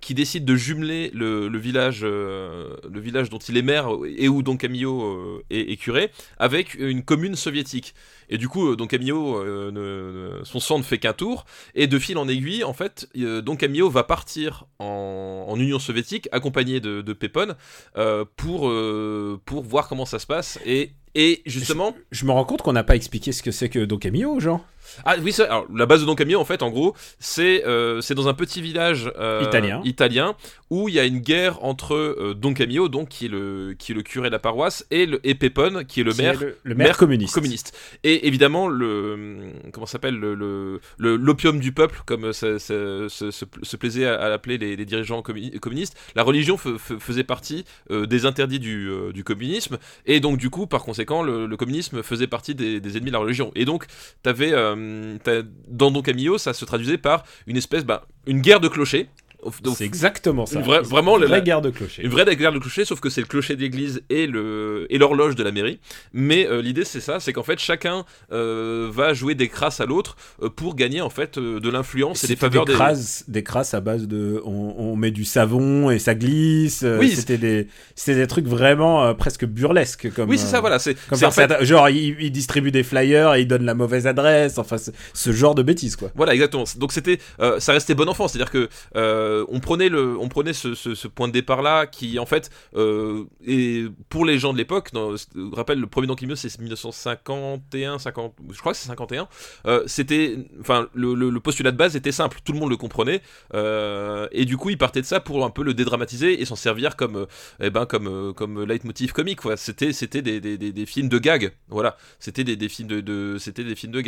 Speaker 2: qui décide de jumeler le, village euh, le village dont il est maire et où Don Camillo euh, est, curé avec une commune soviétique. Et du coup euh, Don Camillo euh, son sang ne fait qu'un tour et de fil en aiguille en fait euh, Don Camillo va partir en Union soviétique accompagné de, de Pépon euh, pour, euh, pour voir comment ça se passe et, et justement
Speaker 1: Je me rends compte qu'on n'a pas expliqué ce que c'est que Don Camillo aux gens.
Speaker 2: Ah oui ça, alors la base de Don Camillo en fait en gros c'est euh, c'est dans un petit village euh,
Speaker 1: Italien.
Speaker 2: italien où il y a une guerre entre euh, Don Camillo donc qui est le qui est le curé de la paroisse et le et Pépon qui est le
Speaker 1: Qui
Speaker 2: maire
Speaker 1: est le, le maire,
Speaker 2: maire
Speaker 1: communiste.
Speaker 2: communiste. Et évidemment, le comment s'appelle le l'opium du peuple, comme ça, ça- se, se- se plaisait à, à l'appeler les, les dirigeants commu- communistes. La religion faisait partie des interdits du, du communisme, et donc du coup, par conséquent, le, le communisme faisait partie des, des ennemis de la religion. Et donc, t'avais t'as- dans Don Camillo, ça se traduisait par une espèce, bah, une guerre de clochers.
Speaker 1: C'est exactement ça.
Speaker 2: Une vraie- vraiment,
Speaker 1: une
Speaker 2: la-
Speaker 1: vraie
Speaker 2: la-
Speaker 1: guerre de clocher.
Speaker 2: une vraie guerre de clocher, sauf que c'est le clocher d'église et le et l'horloge de la mairie. Mais euh, l'idée c'est ça, c'est qu'en fait chacun euh, va jouer des crasses à l'autre euh, pour gagner en fait de l'influence et des faveurs
Speaker 1: des crasses, des crasses à base de, on, on met du savon et ça glisse.
Speaker 2: Oui,
Speaker 1: c'était des, c'était des trucs vraiment presque burlesques comme.
Speaker 2: Oui c'est ça voilà, c'est c'est en fait
Speaker 1: genre il, il distribue des flyers et il donne la mauvaise adresse. Enfin, c'est- ce genre de bêtises quoi.
Speaker 2: Voilà, exactement. Donc c'était, ça restait bon enfant, c'est-à-dire que euh, on prenait le, on prenait ce, point de départ là, qui en fait, euh, et pour les gens de l'époque, je rappelle le premier Don Camillo c'est 1951, 50, je crois que c'est 51. euh, c'était, enfin, le, le- postulat de base était simple, tout le monde le comprenait, euh, et du coup il partait de ça pour un peu le dédramatiser et s'en servir comme, euh, eh ben comme, euh, comme leitmotiv comique. Quoi. C'était, c'était des, des, des, films de gag. Voilà, c'était des, films de, c'était des films de.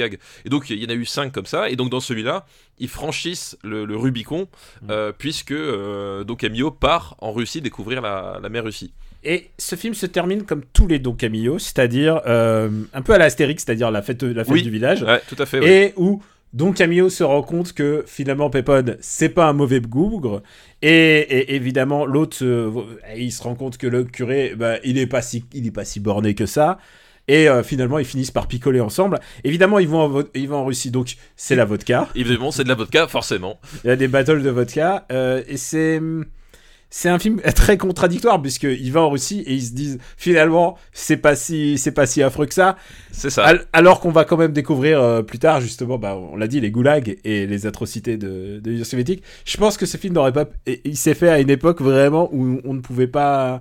Speaker 2: Et donc il y en a eu cinq comme ça. Et donc dans celui-là, ils franchissent le, le Rubicon
Speaker 1: Mm.
Speaker 2: euh, puisque euh, donc Camillo part en Russie découvrir la, la mer Russie.
Speaker 1: Et ce film se termine comme tous les Don Camillo, c'est-à-dire euh, un peu à la Astérix, c'est-à-dire la fête, la fête
Speaker 2: Oui.
Speaker 1: du village,
Speaker 2: Ouais, tout à fait. ouais.
Speaker 1: et où Don Camillo se rend compte que finalement Pépone, c'est pas un mauvais bougre, et, et évidemment l'autre, il se rend compte que le curé, bah, il est pas si, il est pas si borné que ça. Et euh, finalement, ils finissent par picoler ensemble. Évidemment, ils vont en, vo- ils vont en Russie, donc c'est la vodka.
Speaker 2: Évidemment, c'est de la vodka, forcément.
Speaker 1: Il y a des battles de vodka. euh, et c'est. C'est un film très contradictoire puisqu'il va en Russie et ils se disent finalement c'est pas si c'est pas si affreux que ça
Speaker 2: C'est ça.
Speaker 1: Al- alors qu'on va quand même découvrir euh, plus tard justement bah, on l'a dit les goulags et les atrocités de, de l'Union soviétique je pense que ce film n'aurait pas il s'est fait à une époque vraiment où on ne pouvait pas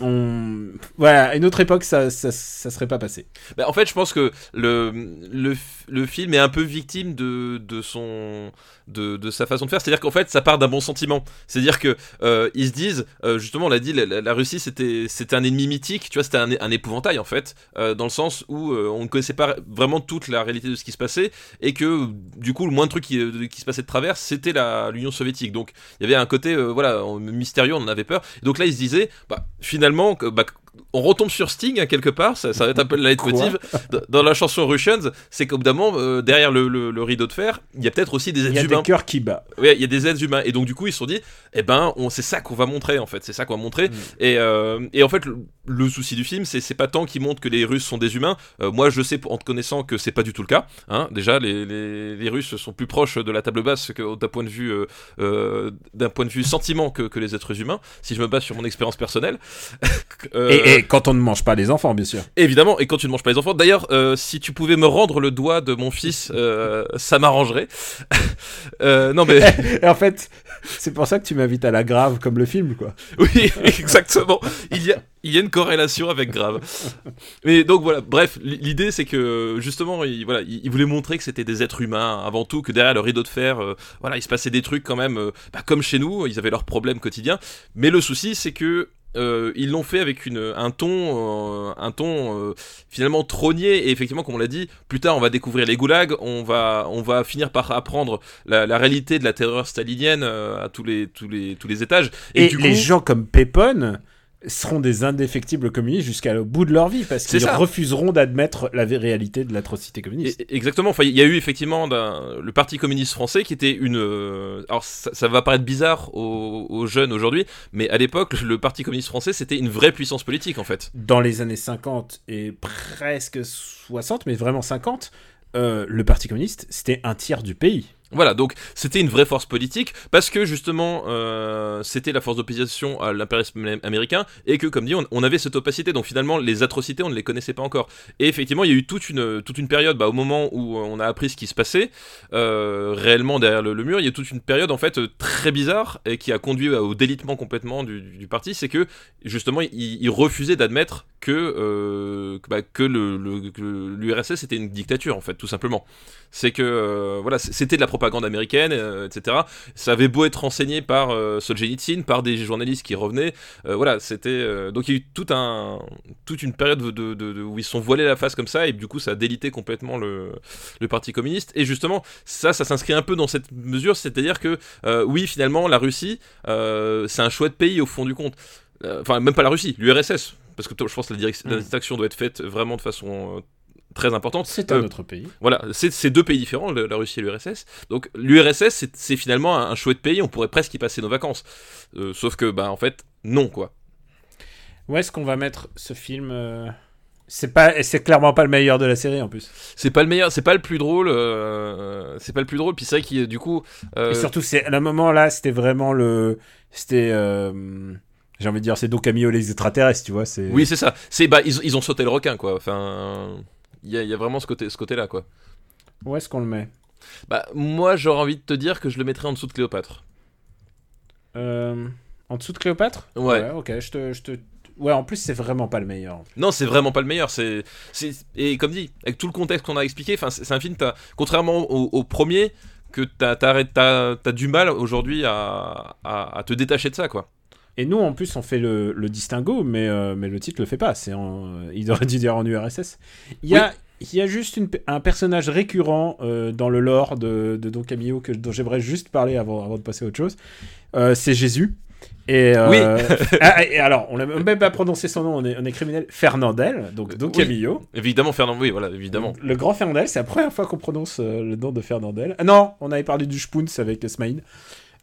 Speaker 1: on voilà à une autre époque ça ça, ça serait pas passé.
Speaker 2: Bah, en fait, je pense que le, le, le film est un peu victime de, son de, sa façon de faire. C'est-à-dire qu'en fait, ça part d'un bon sentiment. C'est-à-dire que euh, ils se disent, euh, justement, on l'a dit, la, Russie c'était c'était un ennemi mythique. Tu vois, c'était un, épouvantail en fait, euh, dans le sens où on ne connaissait pas vraiment toute la réalité de ce qui se passait et que du coup, le moins de qui, se passait de travers, c'était l'Union soviétique. Donc, il y avait un côté voilà mystérieux, on en avait peur. Et donc là, ils se disaient, bah, finalement, bah, on retombe sur Sting hein, quelque part, ça, ça va être un peu le leitmotiv dans- dans la chanson Russians, c'est qu'au bout d'un moment, euh, derrière le, le- le rideau de fer, il y a peut-être aussi des
Speaker 1: il
Speaker 2: êtres
Speaker 1: y a
Speaker 2: humains.
Speaker 1: des cœurs qui battent
Speaker 2: Ouais, il y a des êtres humains. Et donc, du coup, ils se sont dit, eh ben, c'est ça qu'on va montrer, en fait. C'est ça qu'on va montrer.
Speaker 1: Mm.
Speaker 2: Et, euh, et en fait, le, le souci du film, c'est, pas tant qu'ils montrent que les Russes sont des humains. Euh, moi, je sais, en te connaissant, que c'est pas du tout le cas. Hein. Déjà, les, les, les Russes sont plus proches de la table basse d'un point de vue, d'un point de vue sentiment que, que les êtres humains. Si je me base sur mon expérience personnelle.
Speaker 1: et, et quand on ne mange pas les enfants bien sûr
Speaker 2: Évidemment, et quand tu ne manges pas les enfants. D'ailleurs, euh, si tu pouvais me rendre le doigt de mon fils, euh, ça m'arrangerait. Euh, non mais
Speaker 1: et en fait c'est pour ça que tu m'invites à la grave comme le film quoi
Speaker 2: oui, exactement. Il y a il y a une corrélation avec grave. Mais donc voilà, bref, l'idée c'est que justement, il, voilà, il, il voulait montrer que c'était des êtres humains avant tout, que derrière le rideau de fer, euh, voilà, il se passait des trucs quand même, euh, bah, comme chez nous, ils avaient leurs problèmes quotidiens. Mais le souci c'est que euh, ils l'ont fait avec une, un ton, euh, un ton euh, finalement trônier et effectivement, comme on l'a dit, plus tard on va découvrir les goulags, on va, on va finir par apprendre la, la réalité de la terreur stalinienne à tous les, tous les, tous les étages.
Speaker 1: Et,
Speaker 2: du
Speaker 1: les
Speaker 2: coup-
Speaker 1: gens comme Pépone seront des indéfectibles communistes jusqu'au bout de leur vie parce qu'ils refuseront d'admettre la réalité de l'atrocité communiste.
Speaker 2: Et- Exactement. Enfin, il y a eu effectivement le Parti communiste français qui était une. euh, alors, ça, ça va paraître bizarre aux, aux jeunes aujourd'hui, mais à l'époque, le Parti communiste français c'était une vraie puissance politique en fait.
Speaker 1: Dans les années 50 et presque 60, mais vraiment 50, euh, le Parti communiste, c'était un tiers du pays.
Speaker 2: Voilà, donc c'était une vraie force politique parce que justement euh, c'était la force d'opposition à l'impérialisme américain et que comme dit on, avait cette opacité. Donc finalement les atrocités on ne les connaissait pas encore. Et effectivement il y a eu toute une toute une période bah, au moment où on a appris ce qui se passait euh, réellement derrière le, mur il y a toute une période en fait euh, très bizarre et qui a conduit euh, au délitement complètement du, parti. C'est que justement il, refusait d'admettre que euh, bah, que l'URSS était une dictature en fait tout simplement. C'est que euh, voilà c'était de la propagande américaine euh, etc ça avait beau être renseigné par euh, Solzhenitsyn par des journalistes qui revenaient euh, voilà c'était donc il y a eu tout un toute une période de, de- de- où ils se sont voilés la face comme ça et du coup ça a délité complètement le, le parti communiste. Et justement ça ça s'inscrit un peu dans cette mesure c'est à dire que oui finalement la Russie c'est un chouette pays au fond du compte. Enfin même pas la Russie l'URSS parce que je pense que la, direc- la
Speaker 1: Mm.
Speaker 2: doit être faite vraiment de façon très importante
Speaker 1: C'est
Speaker 2: Euh,
Speaker 1: un autre pays.
Speaker 2: voilà, c'est deux pays différents, le- la Russie et l'URSS. Donc l'URSS, c'est- finalement un, un chouette pays, on pourrait presque y passer nos vacances. Euh, sauf que, bah en fait, non, quoi.
Speaker 1: Où est-ce qu'on va mettre ce film euh, C'est pas, c'est clairement pas le meilleur de la série en plus.
Speaker 2: C'est pas le meilleur, c'est pas le plus drôle, euh, c'est pas le plus drôle, puis c'est vrai qu'il du coup... euh,
Speaker 1: Et surtout, c'est à un moment là, c'était vraiment le, c'était, euh, j'ai envie de dire, c'est Don Camillo les extraterrestres, tu vois. C'est.
Speaker 2: Oui, c'est ça. C'est bah ils, ils ont sauté le requin, quoi. Enfin, il y a, il y a vraiment ce côté, ce côté-là, quoi.
Speaker 1: Où est-ce qu'on le met?
Speaker 2: Bah moi, j'aurais envie de te dire que je le mettrais en dessous de Cléopâtre.
Speaker 1: Euh, En dessous de Cléopâtre?
Speaker 2: Ouais.
Speaker 1: ok, je te, je te. Ouais, en plus, c'est vraiment pas le meilleur.
Speaker 2: Non, c'est vraiment pas le meilleur. C'est, et comme dit, avec tout le contexte qu'on a expliqué, c'est un film, contrairement au, au premier, que t'as, t'as, t'as du mal aujourd'hui à, à, à te détacher de ça, quoi.
Speaker 1: Et nous, en plus, on fait le, le distinguo, mais, euh, mais le titre le fait pas. C'est en, il aurait dû dire en URSS. Il y a, il y a juste une, un personnage récurrent euh, dans le lore de, de Don Camillo que, dont j'aimerais juste parler avant, avant de passer à autre chose. Euh, c'est Jésus. Et,
Speaker 2: Oui.
Speaker 1: ah, et alors, on n'a même pas prononcé son nom, on est, on est criminel. Fernandel, donc Don
Speaker 2: Oui.
Speaker 1: Camillo.
Speaker 2: Évidemment, Fernand, oui, voilà, évidemment.
Speaker 1: Le grand Fernandel, c'est la première fois qu'on prononce le nom de Fernandel. Ah non, on avait parlé du Spoons avec Smaïn.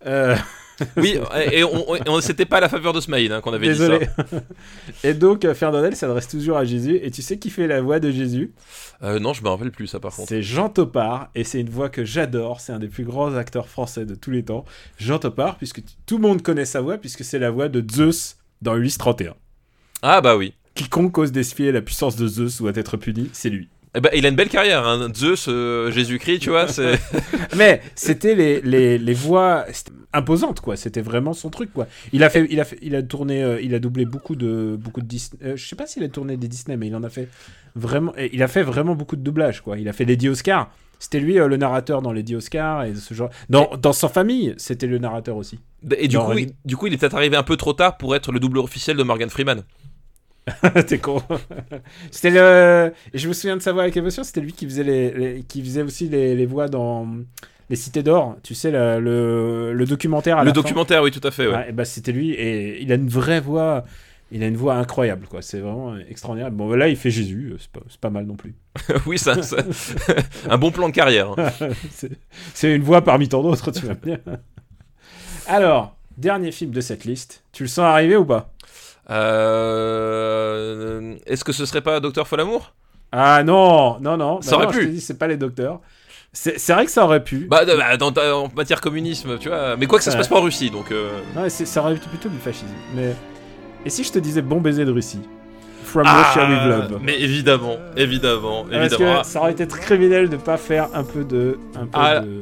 Speaker 1: Euh,
Speaker 2: Oui, et on, c'était pas à la faveur de Smile hein, qu'on avait dit
Speaker 1: désolé.
Speaker 2: ça.
Speaker 1: et donc, euh, Fernandel s'adresse toujours à Jésus. Et tu sais qui fait la voix de Jésus?
Speaker 2: Euh, non, je me rappelle plus ça par contre.
Speaker 1: C'est Jean Topard. Et c'est une voix que j'adore. C'est un des plus grands acteurs français de tous les temps. Jean Topard, puisque tout le monde connaît sa voix, puisque c'est la voix de Zeus dans Ulysse 31.
Speaker 2: Ah bah oui.
Speaker 1: Quiconque ose défier la puissance de Zeus doit être puni, c'est lui.
Speaker 2: Eh ben, il a une belle carrière, hein. Zeus, euh, Jésus-Christ, tu vois, c'est...
Speaker 1: Mais c'était les, les, les voix imposantes, quoi. C'était vraiment son truc, quoi. Il a fait, il a fait, il a tourné, euh, il a doublé beaucoup de, beaucoup de Disney. euh, je sais pas s'il a tourné des Disney, mais il en a fait vraiment. Il a fait vraiment beaucoup de doublage, quoi. Il a fait Lady Oscar. C'était lui euh, le narrateur dans Lady Oscar et ce genre. Dans, dans Sans famille, c'était le narrateur aussi.
Speaker 2: Et du coup, il, du coup, il est peut-être arrivé un peu trop tard pour être le doubleur officiel de Morgan Freeman.
Speaker 1: T'es con. c'était le. Et je me souviens de sa voix avec émotion. C'était lui qui faisait les, les- qui faisait aussi les, les voix dans les Cités d'Or. Tu sais le, le, le documentaire. À
Speaker 2: le
Speaker 1: fin.
Speaker 2: documentaire, oui, tout à fait, ouais.
Speaker 1: Et bah, c'était lui et il a une vraie voix. Il a une voix incroyable, quoi. C'est vraiment extraordinaire. Bon, là, il fait Jésus. euh, C'est pas, pas mal non plus.
Speaker 2: oui, ça, ça- un bon plan de carrière. hein.
Speaker 1: c'est, une voix parmi tant d'autres, tu vas me dire. Alors, dernier film de cette liste. Tu le sens arriver ou pas?
Speaker 2: Est-ce que ce serait pas Docteur Folamour?
Speaker 1: Ah non, non, non.
Speaker 2: Ça aurait
Speaker 1: non, je
Speaker 2: pu.
Speaker 1: c'est pas les docteurs. C'est, vrai que ça aurait pu.
Speaker 2: Bah, de- bah, dans ta- en matière communisme, tu vois. Mais quoi que ça se
Speaker 1: Ouais.
Speaker 2: passe pas en Russie, donc. euh,
Speaker 1: c'est- ça aurait été plutôt du fascisme. Mais et si je te disais bon baiser de Russie? From
Speaker 2: Ah,
Speaker 1: Russia with Love.
Speaker 2: mais évidemment, évidemment,
Speaker 1: Parce
Speaker 2: évidemment.
Speaker 1: que ça aurait été très criminel de pas faire un peu de, un peu
Speaker 2: Ah.
Speaker 1: de.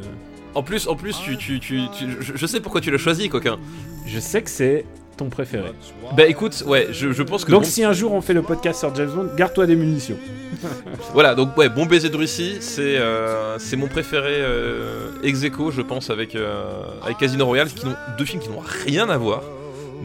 Speaker 2: En plus, en plus, tu, tu, tu, tu- je, je sais pourquoi tu l'as choisi, coquin.
Speaker 1: Je sais que c'est ton préféré.
Speaker 2: Bah écoute, ouais, je, je pense que.
Speaker 1: Donc
Speaker 2: bon-
Speaker 1: si un jour on fait le podcast sur James Bond, garde-toi des munitions.
Speaker 2: Voilà, donc ouais, Bon baiser de Russie, c'est euh, c'est mon préféré euh, ex aequo, je pense, avec, euh, avec Casino Royale, qui deux films qui n'ont rien à voir,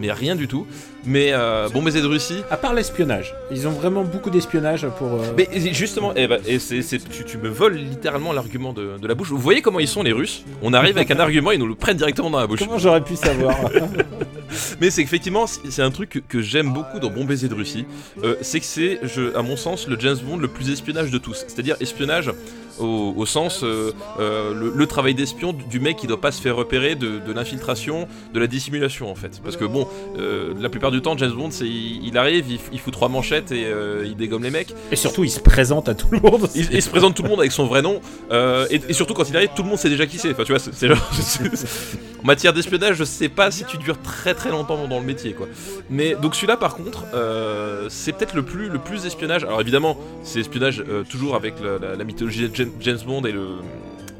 Speaker 2: mais rien du tout. Mais euh, Bon baiser de Russie.
Speaker 1: À part l'espionnage, ils ont vraiment beaucoup d'espionnage pour. euh,
Speaker 2: Mais justement, eh ben, et c'est, c'est- tu, tu me voles littéralement l'argument de, de la bouche. Vous voyez comment ils sont les Russes? On arrive avec un argument, ils nous le prennent directement dans la bouche.
Speaker 1: Comment j'aurais pu savoir?
Speaker 2: Mais c'est qu'effectivement, c'est c'est un truc que, que j'aime beaucoup dans Bon baiser de Russie. Euh, c'est que c'est, je- à mon sens, le James Bond le plus espionnage de tous. C'est-à-dire espionnage au, au sens euh, euh, le, le travail d'espion du- mec qui doit pas se faire repérer, de, de l'infiltration, de la dissimulation en fait. Parce que bon, euh, la plupart du temps, James Bond, c'est il, il arrive, il, il fout trois manchettes et il dégomme les mecs.
Speaker 1: Et surtout, il se présente à tout le monde.
Speaker 2: Il, il se présente tout le monde avec son vrai nom et, et surtout quand il arrive tout le monde sait déjà qui c'est enfin tu vois c'est genre en matière d'espionnage je sais pas si tu dures très très longtemps dans le métier quoi mais donc celui-là par contre c'est peut-être le plus le plus espionnage alors évidemment c'est espionnage toujours avec la, la- la mythologie de James- James Bond et le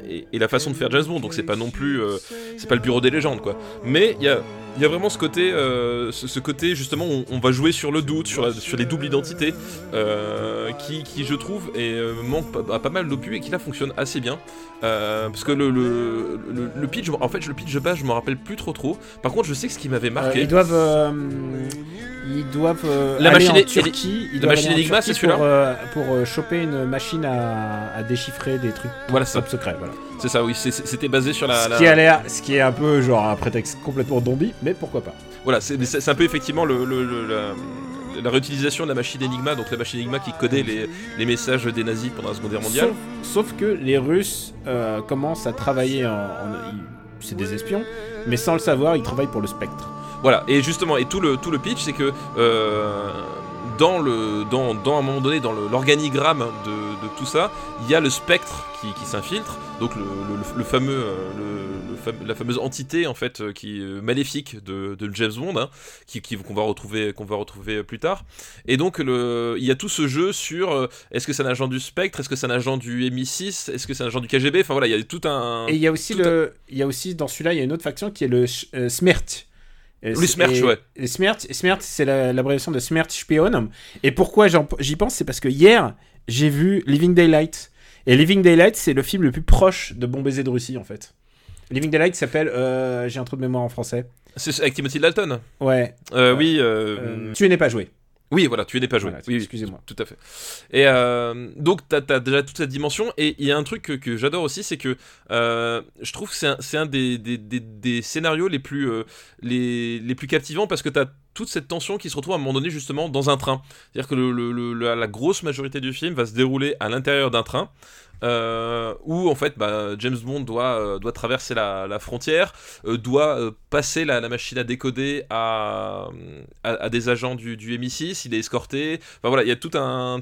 Speaker 2: et, la façon de faire James Bond donc c'est pas non plus euh, c'est pas le bureau des légendes quoi. Mais il y a il y a vraiment ce côté, euh, ce, ce côté justement, où on, va jouer sur le doute, sur, la- sur les doubles identités, euh, qui, qui, je trouve est, euh, manque pas- à pas mal d'opus et qui là fonctionne assez bien. Parce que le, le, le, le pitch, en fait, le pitch de base, je me rappelle plus trop trop. Par contre, je sais que ce qui m'avait marqué.
Speaker 1: ils doivent, ils doivent
Speaker 2: La
Speaker 1: aller
Speaker 2: machine
Speaker 1: en Turquie. Ils
Speaker 2: la machine Enigma, c'est celui-là
Speaker 1: pour, pour choper une machine à, à déchiffrer des trucs
Speaker 2: Voilà,
Speaker 1: top secrets. Voilà.
Speaker 2: C'est ça, oui, c'était basé sur la.
Speaker 1: Ce
Speaker 2: la-
Speaker 1: qui a l'air, ce qui est un peu genre un prétexte complètement zombie, mais pourquoi pas.
Speaker 2: Voilà, c'est un peu effectivement le, le- le- la, la réutilisation de la machine Enigma, donc la machine Enigma qui codait les, les messages des nazis pendant la Seconde Guerre mondiale.
Speaker 1: Sauf, sauf que les Russes euh, commencent à travailler en, c'est des espions, mais sans le savoir, ils travaillent pour le Spectre.
Speaker 2: Voilà, et justement, et tout le, tout le pitch, c'est que euh, dans, le, dans, dans un moment donné, dans l'organigramme de, de tout ça, il y a le spectre qui, qui s'infiltre, donc le, le- le fameux, euh, le- le la fameuse entité en fait euh, qui est maléfique de, de James Bond, hein, qui, qu'on va retrouver, qu'on va retrouver plus tard. Et donc le, il y a tout ce jeu sur euh, est-ce que c'est un agent du spectre, est-ce que c'est un agent du MI6, est-ce que c'est un agent du KGB. Enfin voilà, il y a tout un.
Speaker 1: Et il y a aussi
Speaker 2: tout
Speaker 1: le, il y a aussi dans celui-là, il y a une autre faction qui est le euh, c'est-
Speaker 2: Smerch,
Speaker 1: et-
Speaker 2: ouais.
Speaker 1: et Smerch, Smerch, c'est la- l'abréviation de Smerch Spion. Et pourquoi j'y pense, c'est parce que hier, j'ai vu Living Daylight. Et Living Daylight, c'est le film le plus proche de Bon baiser de Russie, en fait. Living Daylight s'appelle, euh, j'ai un trou de mémoire en français.
Speaker 2: C'est avec Timothy Dalton?
Speaker 1: Ouais.
Speaker 2: Euh, oui. euh,
Speaker 1: euh, tu n'es pas joué.
Speaker 2: Oui, voilà, tu n'es pas joué.
Speaker 1: Voilà,
Speaker 2: oui,
Speaker 1: excusez-moi.
Speaker 2: Tout à fait. Et euh, donc, tu as, déjà toute cette dimension. Et il y a un truc que, que j'adore aussi, c'est que euh, je trouve que c'est un, des, des, des, des scénarios les plus, euh, les, les plus captivants parce que tu as toute cette tension qui se retrouve à un moment donné justement dans un train. C'est-à-dire que le, le- le- la, la grosse majorité du film va se dérouler à l'intérieur d'un train. Euh, où en fait bah, James Bond doit, euh, traverser la, frontière, euh, doit passer la, machine à décoder à, des agents du, du MI6, il est escorté. Enfin voilà, il y a tout un,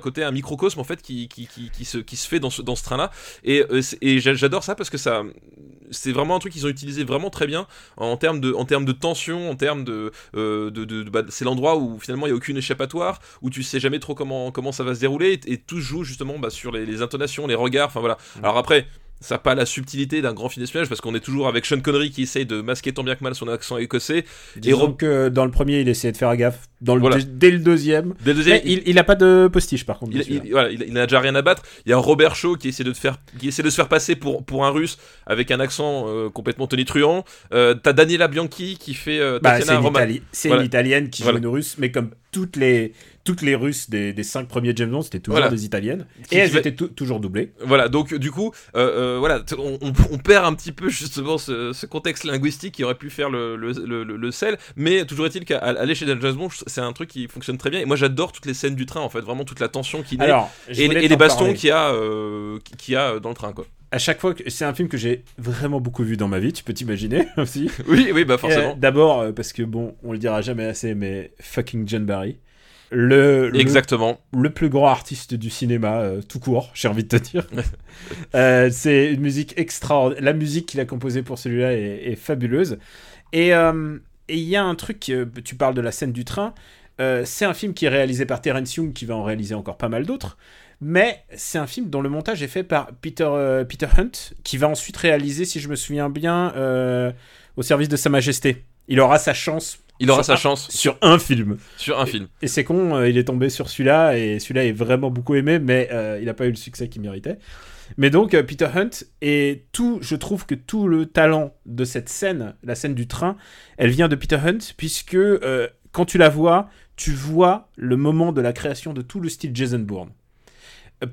Speaker 2: côté, un microcosme en fait qui, se, fait dans ce, train-là. Et, j'adore ça parce que ça, c'est vraiment un truc qu'ils ont utilisé vraiment très bien en termes de, en termes de tension, en termes de, euh, de, de- de- bah, c'est l'endroit où finalement il y a aucune échappatoire, où tu sais jamais trop comment, comment ça va se dérouler, et, et tout se joue justement bah, sur les, les intonations, les regards. Enfin voilà. Alors après. Ça n'a pas la subtilité d'un grand film d'espionnage parce qu'on est toujours avec Sean Connery qui essaye de masquer tant bien que mal son accent écossais.
Speaker 1: Disons
Speaker 2: Rob-
Speaker 1: que dans le premier, il essayait de faire gaffe. Dans le
Speaker 2: Voilà.
Speaker 1: dès le deuxième.
Speaker 2: Dès le deuxième,
Speaker 1: il, il a pas de postiche par contre.
Speaker 2: Il, il- voilà, il, il n'a déjà rien à battre. Il y a Robert Shaw qui essaie de, te faire, qui essaie de se faire passer pour, pour un russe avec un accent euh, complètement tonitruant. Euh, T'as Daniela Bianchi qui fait euh,
Speaker 1: Bah, c'est une, Itali-
Speaker 2: Voilà.
Speaker 1: une italienne qui joue une russe, mais comme toutes les, toutes les russes des, des cinq premiers James Bond, c'était toujours
Speaker 2: Voilà.
Speaker 1: des italiennes.
Speaker 2: Qui-
Speaker 1: Et elles étaient tou- toujours doublées.
Speaker 2: Voilà, donc du coup, euh, euh, voilà, on, on- on perd un petit peu justement ce, ce contexte linguistique qui aurait pu faire le, le, le, le- le sel, mais toujours est-il qu'à l'échelle d'un James Bond, c'est un truc qui fonctionne très bien. Et moi, j'adore toutes les scènes du train, en fait, vraiment toute la tension qui naît et, et les bastons qu'il y a, euh, y a dans le train, quoi.
Speaker 1: À chaque fois, que c'est un film que j'ai vraiment beaucoup vu dans ma vie, tu peux t'imaginer aussi.
Speaker 2: Oui, oui, bah
Speaker 1: Euh,
Speaker 2: forcément.
Speaker 1: D'abord, euh, parce que bon, on le dira jamais assez, mais fucking John Barry. Le,
Speaker 2: Exactement.
Speaker 1: le plus grand artiste du cinéma, euh, tout court, j'ai envie de te dire. Euh, c'est une musique extraordinaire. La musique qu'il a composée pour celui-là est, est fabuleuse. Et euh, et il y a un truc, tu parles de la scène du train. c'est un film qui est réalisé par Terence Young, qui va en réaliser encore pas mal d'autres. Mais c'est un film dont le montage est fait par Peter, Peter Hunt, qui va ensuite réaliser, si je me souviens bien, au service de Sa Majesté. Il aura sa chance.
Speaker 2: Il aura
Speaker 1: sur
Speaker 2: sa
Speaker 1: un-
Speaker 2: chance
Speaker 1: Sur un film.
Speaker 2: sur un film.
Speaker 1: Et c'est con, euh, il est tombé sur celui-là, et celui-là est vraiment beaucoup aimé, mais euh, il n'a pas eu le succès qu'il méritait. Mais donc, euh, Peter Hunt, et tout, je trouve que tout le talent de cette scène, la scène du train, elle vient de Peter Hunt, puisque quand tu la vois, tu vois le moment de la création de tout le style Jason Bourne.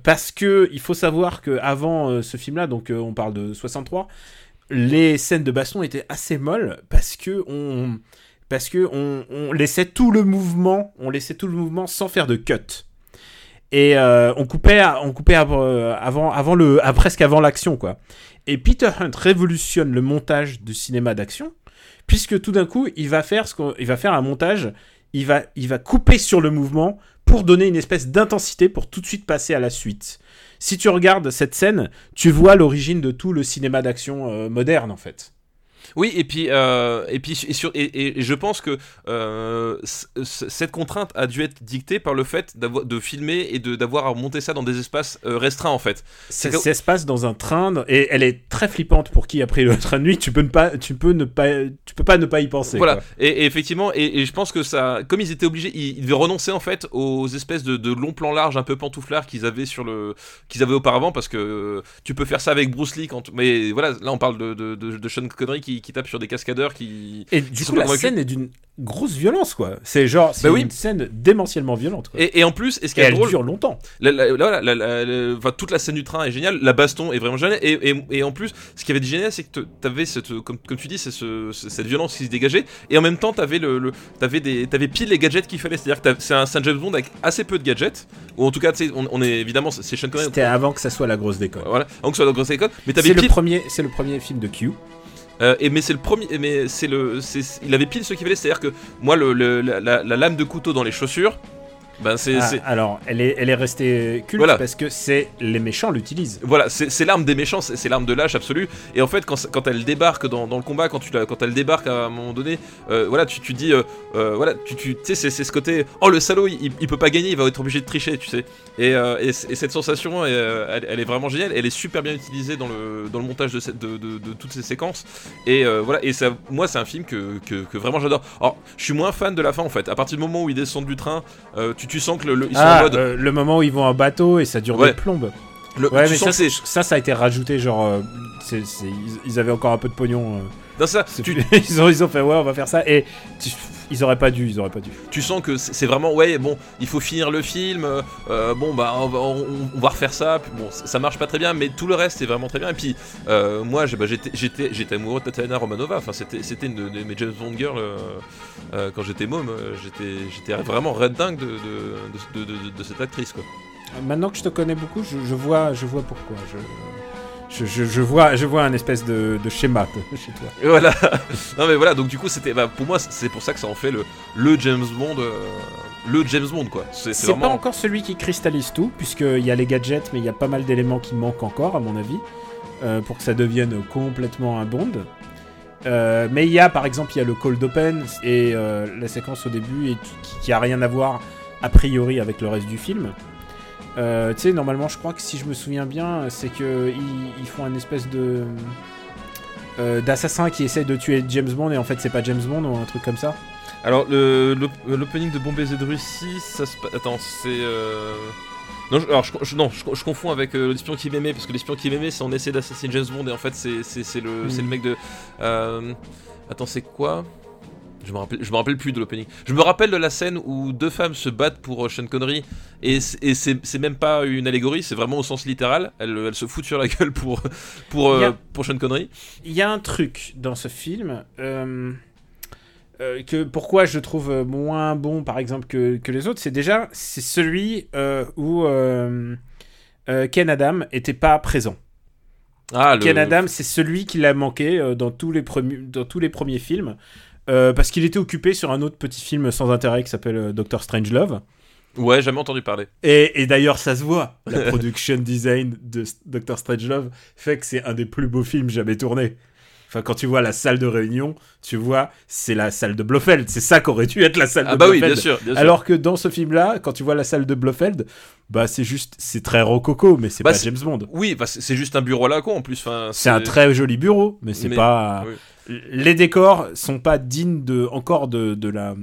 Speaker 1: Parce que il faut savoir que avant euh, ce film-là, donc on parle de 63, les scènes de baston étaient assez molles parce que on parce que on, laissait tout le mouvement, on laissait tout le mouvement sans faire de cut. Et euh, on coupait, on coupait euh, avant, le, presque avant l'action, quoi. Et Peter Hunt révolutionne le montage du cinéma d'action, puisque tout d'un coup, il va faire ce va faire un montage, il va, il va couper sur le mouvement pour donner une espèce d'intensité pour tout de suite passer à la suite. Si tu regardes cette scène, tu vois l'origine de tout le cinéma d'action euh, moderne, en fait.
Speaker 2: Oui, et puis, euh, et, puis et, sur, et, et- et je pense que euh, cette contrainte a dû être dictée par le fait de filmer et d'avoir à monter ça dans des espaces euh, restreints en fait.
Speaker 1: Ça, se passe dans un train et elle est très flippante pour qui a pris le train de nuit. Tu peux ne pas, tu peux ne pas, tu peux pas ne pas y penser.
Speaker 2: voilà,
Speaker 1: quoi.
Speaker 2: et, effectivement, et, je pense que ça, comme ils étaient obligés, ils, ils devaient renoncer en fait aux espèces de, de longs plans larges un peu pantouflards qu'ils avaient sur le, qu'ils avaient auparavant, parce que tu peux faire ça avec Bruce Lee quand, mais voilà, là on parle de, de, de, de Sean Connery qui, qui tape sur des cascadeurs qui,
Speaker 1: Et du coup, la
Speaker 2: convaincus.
Speaker 1: scène est d'une grosse violence, quoi. C'est genre, c'est
Speaker 2: Bah oui.
Speaker 1: une scène démentiellement violente. Quoi. Et,
Speaker 2: en plus, et ce qui est
Speaker 1: elle
Speaker 2: drôle,
Speaker 1: dure longtemps.
Speaker 2: La- la- enfin, toute la scène du train est géniale, la baston est vraiment géniale, et, et, et en plus, ce qui avait de génial, c'est que tu avais cette, comme, comme tu dis, c'est ce, ce- cette violence qui se dégageait, et en même temps, t'avais le, le t'avais des, t'avais pile les gadgets qu'il fallait, c'est-à-dire que c'est un, c'est un James Bond avec assez peu de gadgets, ou en tout cas, on, on est évidemment, c'est Sean Connery,
Speaker 1: C'était avant que ça soit la grosse déconne.
Speaker 2: voilà, avant que ce soit la grosse école, mais t'avais
Speaker 1: C'est le premier, c'est le premier film de Q.
Speaker 2: euh, et mais c'est le premier, mais c'est le, il avait pile ce qu'il fallait, c'est-à-dire que moi, le, le- la, la- la lame de couteau dans les chaussures, ben c'est,
Speaker 1: Ah, alors, elle est, elle est restée culte
Speaker 2: Voilà.
Speaker 1: parce que c'est les méchants l'utilisent.
Speaker 2: Voilà, c'est l'arme des méchants, c'est l'arme de lâche absolue. Et en fait, quand, elle débarque dans, dans le combat, quand, tu quand elle débarque à un moment donné, euh, voilà, tu, tu dis, euh, euh, voilà, tu, tu tu sais, c'est ce côté, oh le salaud, il, il peut pas gagner, il va être obligé de tricher, tu sais. Et, et, et cette sensation, elle, elle est vraiment géniale, elle est super bien utilisée dans le, dans le montage de, cette, de, de- de toutes ces séquences. Et voilà, et ça, moi, c'est un film que, que, que vraiment j'adore. Alors, je suis moins fan de la fin en fait. À partir du moment où ils descendent du train, euh, tu, tu sens que le, le- ils sont en
Speaker 1: Ah,
Speaker 2: mode.
Speaker 1: euh, le moment où ils vont en bateau et ça dure
Speaker 2: Ouais.
Speaker 1: des plombes.
Speaker 2: le-
Speaker 1: Ouais, mais ça, ça, ça a été rajouté, genre, euh, ils, ils avaient encore un peu de pognon. euh,
Speaker 2: dans ça, tu,
Speaker 1: ils, ont, ils ont fait, ouais, on va faire ça. Et tu- Ils auraient pas dû, ils auraient pas dû.
Speaker 2: Tu sens que c'est vraiment, ouais, bon, il faut finir le film, euh, euh, bon, bah, on va, on- on va refaire ça, puis bon, ça marche pas très bien, mais tout le reste est vraiment très bien. Et puis, euh, moi, bah, j'étais amoureux de Tatiana Romanova, enfin, c'était c'était une de, de mes James Bond girls euh, euh, quand j'étais môme, j'étais j'étais vraiment red dingue de, de, de, de- de- de cette actrice, quoi.
Speaker 1: Maintenant que je te connais beaucoup, je, je vois, je vois pourquoi. Je, je, je, je vois, je vois un espèce de, de schéma de- chez toi.
Speaker 2: Et Voilà. non mais voilà, donc du coup c'était, bah, pour moi c'est pour ça que ça en fait le, le James Bond, euh, le James Bond quoi. C'est c'est
Speaker 1: C'est pas encore celui qui cristallise tout, puisqu'il y a les gadgets, mais il y a pas mal d'éléments qui manquent encore, à mon avis, euh, pour que ça devienne complètement un Bond. Euh, mais il y a, par exemple, il y a le cold open et euh, la séquence au début et qui, qui a rien à voir a priori avec le reste du film. Euh, tu sais, normalement, je crois que si je me souviens bien, c'est que ils, font un espèce de euh, d'assassin qui essaie de tuer James Bond et en fait c'est pas James Bond ou un truc comme ça.
Speaker 2: Alors l'opening de Bon Baiser de Russie, ça se. Attends, c'est. euh, Non, je, alors, je, je- non, je, je confonds avec euh, l'espion qui m'aimait, parce que l'espion qui m'aimait, c'est on essaie d'assassiner James Bond, et en fait, c'est le, c'est le
Speaker 1: Mm.
Speaker 2: mec de. euh, Attends, c'est quoi? Je me, rappelle, je me rappelle plus de l'opening. Je me rappelle de la scène où deux femmes se battent pour euh, Sean Connery, et c'est- et c'est c'est même pas une allégorie, c'est vraiment au sens littéral. Elles, elles se foutent sur la gueule pour, pour, euh,
Speaker 1: a-
Speaker 2: pour Sean Connery.
Speaker 1: Il y a un truc dans ce film euh, euh, que pourquoi je trouve moins bon par exemple que, que les autres, c'est déjà c'est celui euh, où Ken Adam était pas présent.
Speaker 2: Ah, le.
Speaker 1: Ken Adam, c'est celui qui l'a manqué dans tous les premiers dans tous les premiers films. Euh, parce qu'il était occupé sur un autre petit film sans intérêt qui s'appelle euh, Doctor Strangelove.
Speaker 2: Ouais, jamais entendu parler.
Speaker 1: Et, et d'ailleurs, ça se voit. La production design de Doctor Strangelove fait que c'est un des plus beaux films jamais tournés. Enfin, quand tu vois la salle de réunion, tu vois, c'est la salle de Blofeld. C'est ça qu'aurait dû être la salle
Speaker 2: Ah
Speaker 1: de
Speaker 2: bah oui,
Speaker 1: Blofeld.
Speaker 2: bien sûr, bien sûr.
Speaker 1: Alors que dans ce film-là, quand tu vois la salle de Blofeld, bah c'est juste, c'est très rococo, mais c'est
Speaker 2: Bah,
Speaker 1: pas James Bond.
Speaker 2: Oui, bah, c'est c'est juste un bureau à la con en plus. Enfin,
Speaker 1: C'est un très joli bureau, mais c'est
Speaker 2: Mais-
Speaker 1: pas.
Speaker 2: oui.
Speaker 1: Les décors sont pas dignes de encore de, de la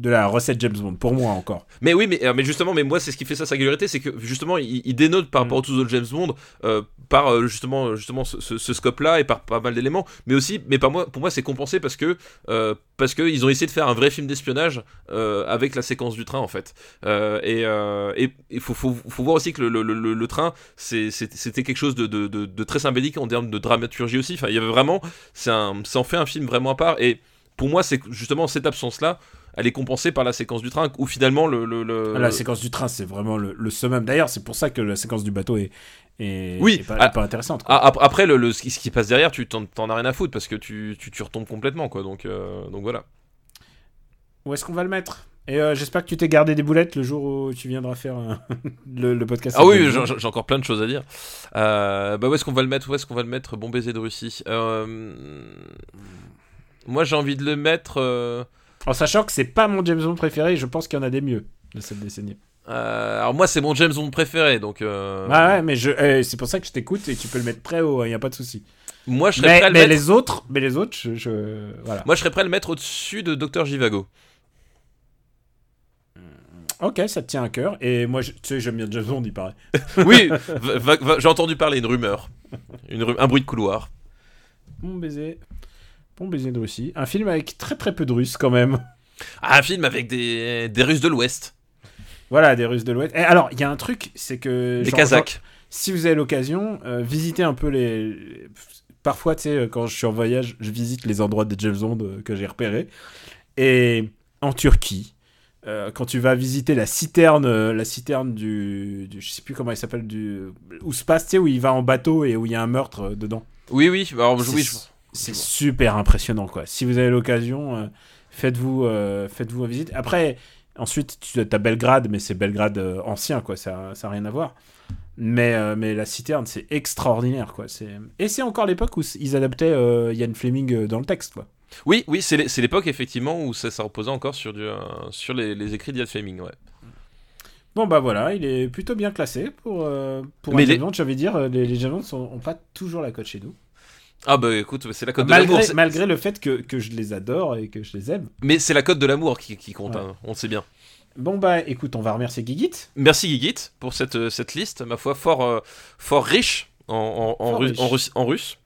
Speaker 1: de la recette James Bond pour moi encore.
Speaker 2: Mais oui, mais, euh, mais justement, mais moi, c'est ce qui fait sa singularité, c'est que justement, il, il dénote par rapport aux autres James Bond, euh, par euh, justement, justement ce, ce- ce scope-là et par pas mal d'éléments. Mais aussi, mais par moi, pour moi, c'est compensé parce que euh, parce que ils ont essayé de faire un vrai film d'espionnage euh, avec la séquence du train en fait. Et il faut, faut, faut voir aussi que le, le, le, le train, c'était quelque chose de, de, de, de très symbolique en termes de dramaturgie aussi. Enfin, il y avait vraiment, c'est ça en fait un film vraiment à part. Et pour moi, c'est justement cette absence-là. Elle est compensée par la séquence du train où finalement le, le, le-
Speaker 1: La séquence du train, c'est vraiment le, le summum. D'ailleurs, c'est pour ça que la séquence du bateau est, est,
Speaker 2: Oui,
Speaker 1: est pas,
Speaker 2: ah,
Speaker 1: pas intéressante. quoi.
Speaker 2: Ah, ap- après, le, le- ce, qui, passe derrière, tu t'en, as rien à foutre parce que tu, tu, tu retombes complètement, quoi. Donc, euh, donc voilà.
Speaker 1: Où est-ce qu'on va le mettre? Et euh, j'espère que tu t'es gardé des boulettes le jour où tu viendras faire euh, le, le podcast.
Speaker 2: Ah oui, j'ai, encore plein de choses à dire. Bah, où est-ce qu'on va le mettre? Où est-ce qu'on va le mettre? Bon baiser de Russie. Moi, j'ai envie de le mettre.
Speaker 1: En sachant que c'est pas mon James Bond préféré, je pense qu'il y en a des mieux de cette décennie.
Speaker 2: euh, alors, moi, c'est mon James Bond préféré. Donc, euh,
Speaker 1: Ah ouais, mais je, eh, c'est pour ça que je t'écoute et tu peux le mettre très haut, il n'y a pas de souci.
Speaker 2: moi, je serais
Speaker 1: Mais,
Speaker 2: prêt à le
Speaker 1: mais
Speaker 2: mettre.
Speaker 1: les autres, mais les autres, je, je- voilà.
Speaker 2: Moi, je serais prêt à le mettre au-dessus de Dr. Jivago.
Speaker 1: Ok, ça te tient à cœur. Et moi, je- tu sais, j'aime bien James Bond, il paraît.
Speaker 2: Oui, j'ai entendu parler une rumeur. Une ru- un bruit de couloir.
Speaker 1: Bon baiser. Bon baiser de Russie. Un film avec très très peu de Russes quand même.
Speaker 2: Ah, un film avec des, des Russes de l'Ouest.
Speaker 1: Voilà, des Russes de l'Ouest. Et alors, il y a un truc, c'est que. Genre-
Speaker 2: Kazakhs.
Speaker 1: genre, si vous avez l'occasion, euh, visitez un peu les. les- Parfois, tu sais, euh, quand je suis en voyage, je visite les endroits de James Bond euh, que j'ai repérés. Et en Turquie, euh, quand tu vas visiter la citerne, la citerne du, du- je sais plus comment il s'appelle, du où se passe, tu sais, où il va en bateau et où il y a un meurtre dedans.
Speaker 2: Oui, oui. Alors, oui, je-
Speaker 1: C'est super impressionnant, quoi. Si vous avez l'occasion, euh, faites-vous euh, faites-vous une visite. Après, ensuite, tu as Belgrade, mais c'est Belgrade euh, ancien, quoi. Ça n'a rien à voir. Mais, euh, mais la citerne, c'est extraordinaire, quoi. C'est... Et c'est encore l'époque où ils adaptaient euh, Ian Fleming dans le texte, quoi.
Speaker 2: Oui, oui, c'est l'é- c'est l'époque effectivement où ça, ça reposait encore sur, du, euh, sur les, les écrits d'Ian Fleming, ouais.
Speaker 1: Bon, bah voilà, il est plutôt bien classé pour, pour
Speaker 2: Mais les-
Speaker 1: j'avais dire. Les, les James Bond sont, ont pas toujours la cote chez nous.
Speaker 2: Ah bah écoute, c'est la cote de l'amour.
Speaker 1: Malgré, le fait que, que je les adore et que je les aime.
Speaker 2: Mais c'est la cote de l'amour qui, qui compte,
Speaker 1: Ouais.
Speaker 2: hein, on le sait bien.
Speaker 1: Bon, bah écoute, on va remercier Guigit.
Speaker 2: Merci Guigit pour cette, euh, cette liste, ma foi, fort, euh, fort riche en, en, en,
Speaker 1: Fort
Speaker 2: ru-
Speaker 1: riche.
Speaker 2: en russe. En russe.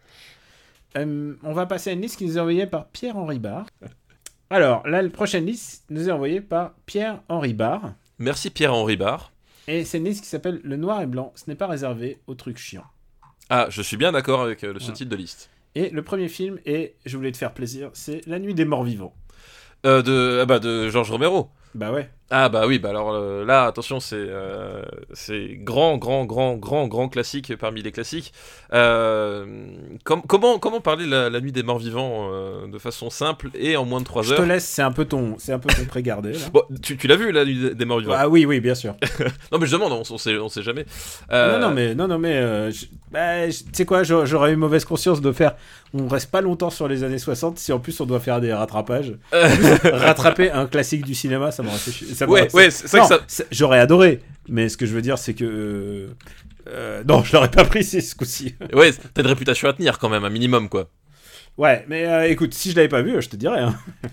Speaker 1: Euh, on va passer à une liste qui nous est envoyée par Pierre-Henri Barre. Alors, là, la prochaine liste nous est envoyée par Pierre-Henri Barr.
Speaker 2: Merci Pierre-Henri Barr.
Speaker 1: Et c'est une liste qui s'appelle Le noir et blanc. Ce n'est pas réservé aux trucs chiants.
Speaker 2: Ah, je suis bien d'accord avec euh, ce
Speaker 1: Voilà.
Speaker 2: titre de liste.
Speaker 1: Et le premier film, et je voulais te faire plaisir, c'est La nuit des morts vivants.
Speaker 2: Euh, de, ah bah, de Georges Romero.
Speaker 1: Bah ouais.
Speaker 2: Ah bah oui, bah alors euh, là, attention, c'est euh, c'est grand, grand, grand, grand, grand classique parmi les classiques. Euh, com- comment, comment parler la, la nuit des morts vivants de façon simple et en moins de 3
Speaker 1: Je te
Speaker 2: heures
Speaker 1: laisse, c'est un peu ton, c'est un peu ton pré-gardé.
Speaker 2: Bon, tu, tu l'as vu la nuit des morts vivants
Speaker 1: Ah oui, oui, bien sûr.
Speaker 2: Non mais je demande, on, on sait, on sait jamais.
Speaker 1: Non, non, mais, non, non, mais, bah, tu sais quoi, j'aurais j'aurais eu mauvaise conscience de faire. On reste pas longtemps sur les années 60 si en plus on doit faire des rattrapages. Rattraper un classique du cinéma, ça m'aurait fait chier. ça m'aurait-
Speaker 2: Ouais, ouais, c'est ça
Speaker 1: J'aurais adoré, mais ce que je veux dire, c'est que. euh, euh, non, je l'aurais pas pris ce coup-ci.
Speaker 2: Ouais, t'as une réputation à tenir quand même, un minimum quoi.
Speaker 1: Ouais, mais euh, écoute, si je l'avais pas vu, je te dirais. hein.